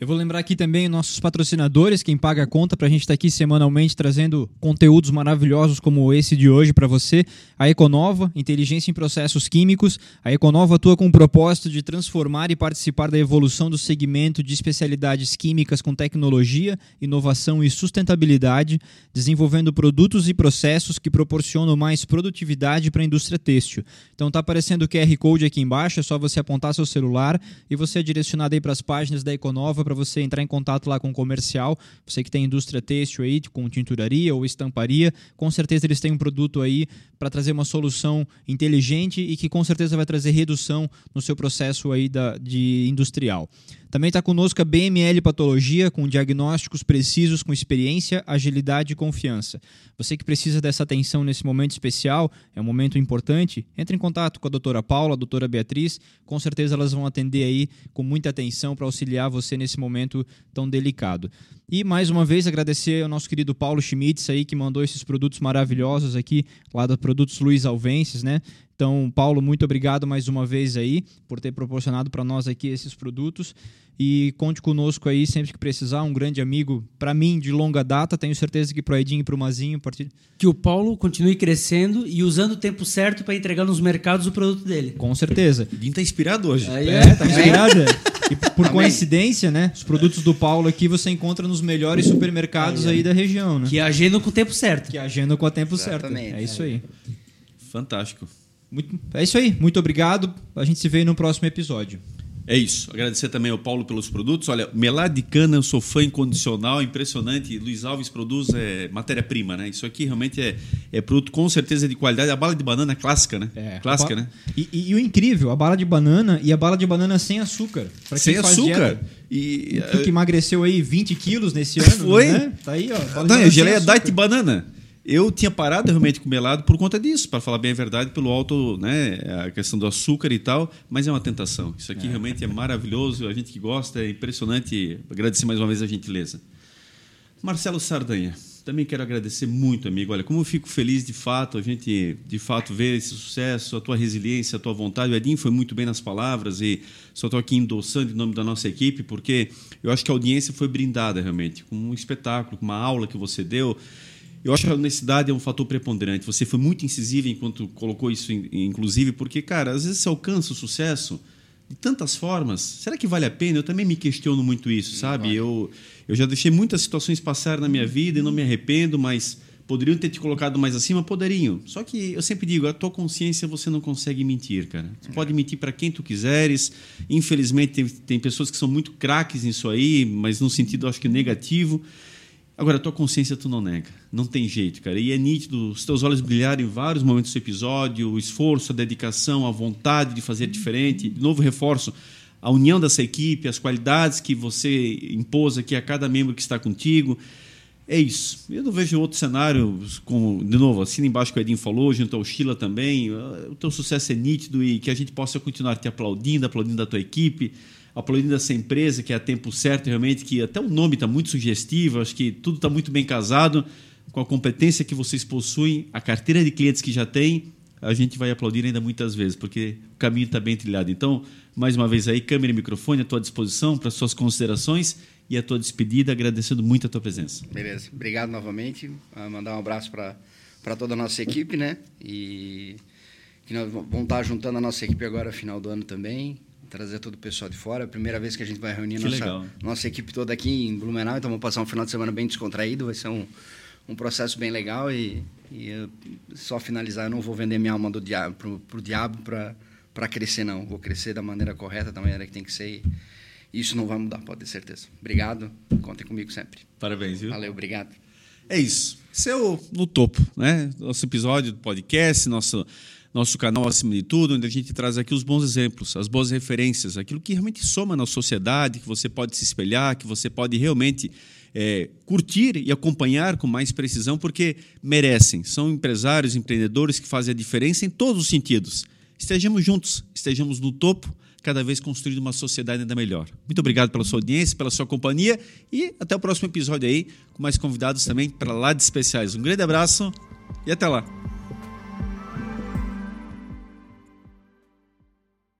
[SPEAKER 3] Eu vou lembrar aqui também nossos patrocinadores, quem paga a conta para a gente estar tá aqui semanalmente trazendo conteúdos maravilhosos como esse de hoje para você. A Econova, inteligência em processos químicos. A Econova atua com o propósito de transformar e participar da evolução do segmento de especialidades químicas com tecnologia, inovação e sustentabilidade, desenvolvendo produtos e processos que proporcionam mais produtividade para a indústria têxtil. Então está aparecendo o QR Code aqui embaixo, é só você apontar seu celular e você é direcionado aí para as páginas da Econova para você entrar em contato lá com o comercial. Você que tem indústria têxtil aí, com tinturaria ou estamparia, com certeza eles têm um produto aí para trazer uma solução inteligente e que com certeza vai trazer redução no seu processo aí da, de industrial. Também está conosco a BML Patologia, com diagnósticos precisos, com experiência, agilidade e confiança. Você que precisa dessa atenção nesse momento especial, é um momento importante, entre em contato com a doutora Paula, a doutora Beatriz, com certeza elas vão atender aí com muita atenção para auxiliar você nesse momento tão delicado. E mais uma vez agradecer ao nosso querido Paulo Schmitz aí que mandou esses produtos maravilhosos aqui lá da Produtos Luiz Alvences, né? Então, Paulo, muito obrigado mais uma vez aí por ter proporcionado para nós aqui esses produtos. E conte conosco aí sempre que precisar, um grande amigo para mim de longa data. Tenho certeza que pro Edinho e pro Mazinho, a partir
[SPEAKER 2] Que o Paulo continue crescendo e usando o tempo certo para entregar nos mercados o produto dele.
[SPEAKER 3] com certeza.
[SPEAKER 1] O Dinho tá inspirado hoje.
[SPEAKER 2] Aí
[SPEAKER 3] É, tá inspirado? é? E por
[SPEAKER 4] Amém.
[SPEAKER 3] coincidência, né? Os produtos do Paulo aqui você encontra nos melhores supermercados aí da região, né?
[SPEAKER 2] Que agendam com o tempo certo.
[SPEAKER 3] Que agenda com o tempo certo.
[SPEAKER 4] Exatamente.
[SPEAKER 3] É isso aí.
[SPEAKER 1] Fantástico.
[SPEAKER 3] Muito- é isso aí. Muito obrigado. A gente se vê no próximo episódio.
[SPEAKER 1] É isso. Agradecer também ao Paulo pelos produtos. Olha, melado de cana, eu sou fã incondicional, impressionante. Luiz Alves produz é, matéria-prima, né? Isso aqui realmente é, é produto com certeza de qualidade. A bala de banana é clássica, né? clássica,
[SPEAKER 3] A ba-
[SPEAKER 1] né?
[SPEAKER 3] E, e- e o incrível, a bala de banana e a bala de banana sem açúcar.
[SPEAKER 1] Sem
[SPEAKER 3] faz
[SPEAKER 1] açúcar.
[SPEAKER 3] dieta.
[SPEAKER 1] E,
[SPEAKER 3] Tu que emagreceu aí 20 quilos nesse ano,
[SPEAKER 1] Foi?
[SPEAKER 3] né? Tá aí, ó.
[SPEAKER 1] Não,
[SPEAKER 3] sem
[SPEAKER 1] geleia. Diet Banana. Eu tinha parado realmente com melado por conta disso, para falar bem a verdade, pelo alto, né, a questão do açúcar e tal, mas é uma tentação. Isso aqui realmente é maravilhoso, a gente que gosta, é impressionante. Agradecer mais uma vez a gentileza. Marcelo Sardanha, também quero agradecer muito, amigo. Olha, como eu fico feliz de fato, a gente de fato ver esse sucesso, a tua resiliência, a tua vontade. O Edinho foi muito bem nas palavras e só estou aqui endossando em nome da nossa equipe, porque eu acho que a audiência foi brindada realmente, com um espetáculo, com uma aula que você deu. Eu acho que a honestidade é um fator preponderante. Você foi muito incisivo enquanto colocou isso, in- inclusive, porque, cara, às vezes você alcança o sucesso de tantas formas. Será que vale a pena? Eu também me questiono muito isso, sabe? Eu, eu já deixei muitas situações passar na minha vida e não me arrependo, mas poderiam ter te colocado mais acima? Poderiam. Só que eu sempre digo, a tua consciência você não consegue mentir, cara. Você pode mentir para quem tu quiseres. Infelizmente, tem, tem pessoas que são muito craques nisso aí, mas no sentido, acho que, negativo. Agora, a tua consciência tu não nega. Não tem jeito, cara. E é nítido os teus olhos brilharem em vários momentos do episódio, o esforço, a dedicação, a vontade de fazer diferente. De novo, reforço a união dessa equipe, as qualidades que você impôs aqui a cada membro que está contigo. É isso. Eu não vejo outro cenário, como, de novo, assim embaixo que o Edinho falou, junto ao Sheila também. O teu sucesso é nítido e que a gente possa continuar te aplaudindo, aplaudindo a tua equipe, aplaudindo essa empresa que é a tempo certo, realmente, que até o nome está muito sugestivo, acho que tudo está muito bem casado com a competência que vocês possuem, a carteira de clientes que já tem, a gente vai aplaudir ainda muitas vezes, porque o caminho está bem trilhado. Então, mais uma vez aí, câmera e microfone à tua disposição para suas considerações e a tua despedida, agradecendo muito a tua presença.
[SPEAKER 4] Beleza. Obrigado novamente. Ah, mandar um abraço para toda a nossa equipe, né? E que nós vamos estar juntando a nossa equipe agora final do ano também. Trazer todo o pessoal de fora. É a primeira vez que a gente vai reunir
[SPEAKER 1] Que
[SPEAKER 4] nossa,
[SPEAKER 1] legal.
[SPEAKER 4] nossa equipe toda aqui em Blumenau. Então vamos passar um final de semana bem descontraído. Vai ser um, um processo bem legal. E, e só finalizar, eu não vou vender minha alma do diabo, pro, pro diabo para crescer, não. Vou crescer da maneira correta, da maneira que tem que ser. E isso não vai mudar, pode ter certeza. Obrigado. Contem comigo sempre.
[SPEAKER 1] Parabéns, viu?
[SPEAKER 4] Valeu, obrigado.
[SPEAKER 1] É isso. É o No Topo, né? Nosso episódio do podcast, nosso, nosso canal acima de tudo, onde a gente traz aqui os bons exemplos, as boas referências, aquilo que realmente soma na sociedade, que você pode se espelhar, que você pode realmente é, curtir e acompanhar com mais precisão, porque merecem. São empresários, empreendedores que fazem a diferença em todos os sentidos. Estejamos juntos, estejamos no topo, cada vez construindo uma sociedade ainda melhor. Muito obrigado pela sua audiência, pela sua companhia e até o próximo episódio aí, com mais convidados também para lá de especiais. Um grande abraço e até lá.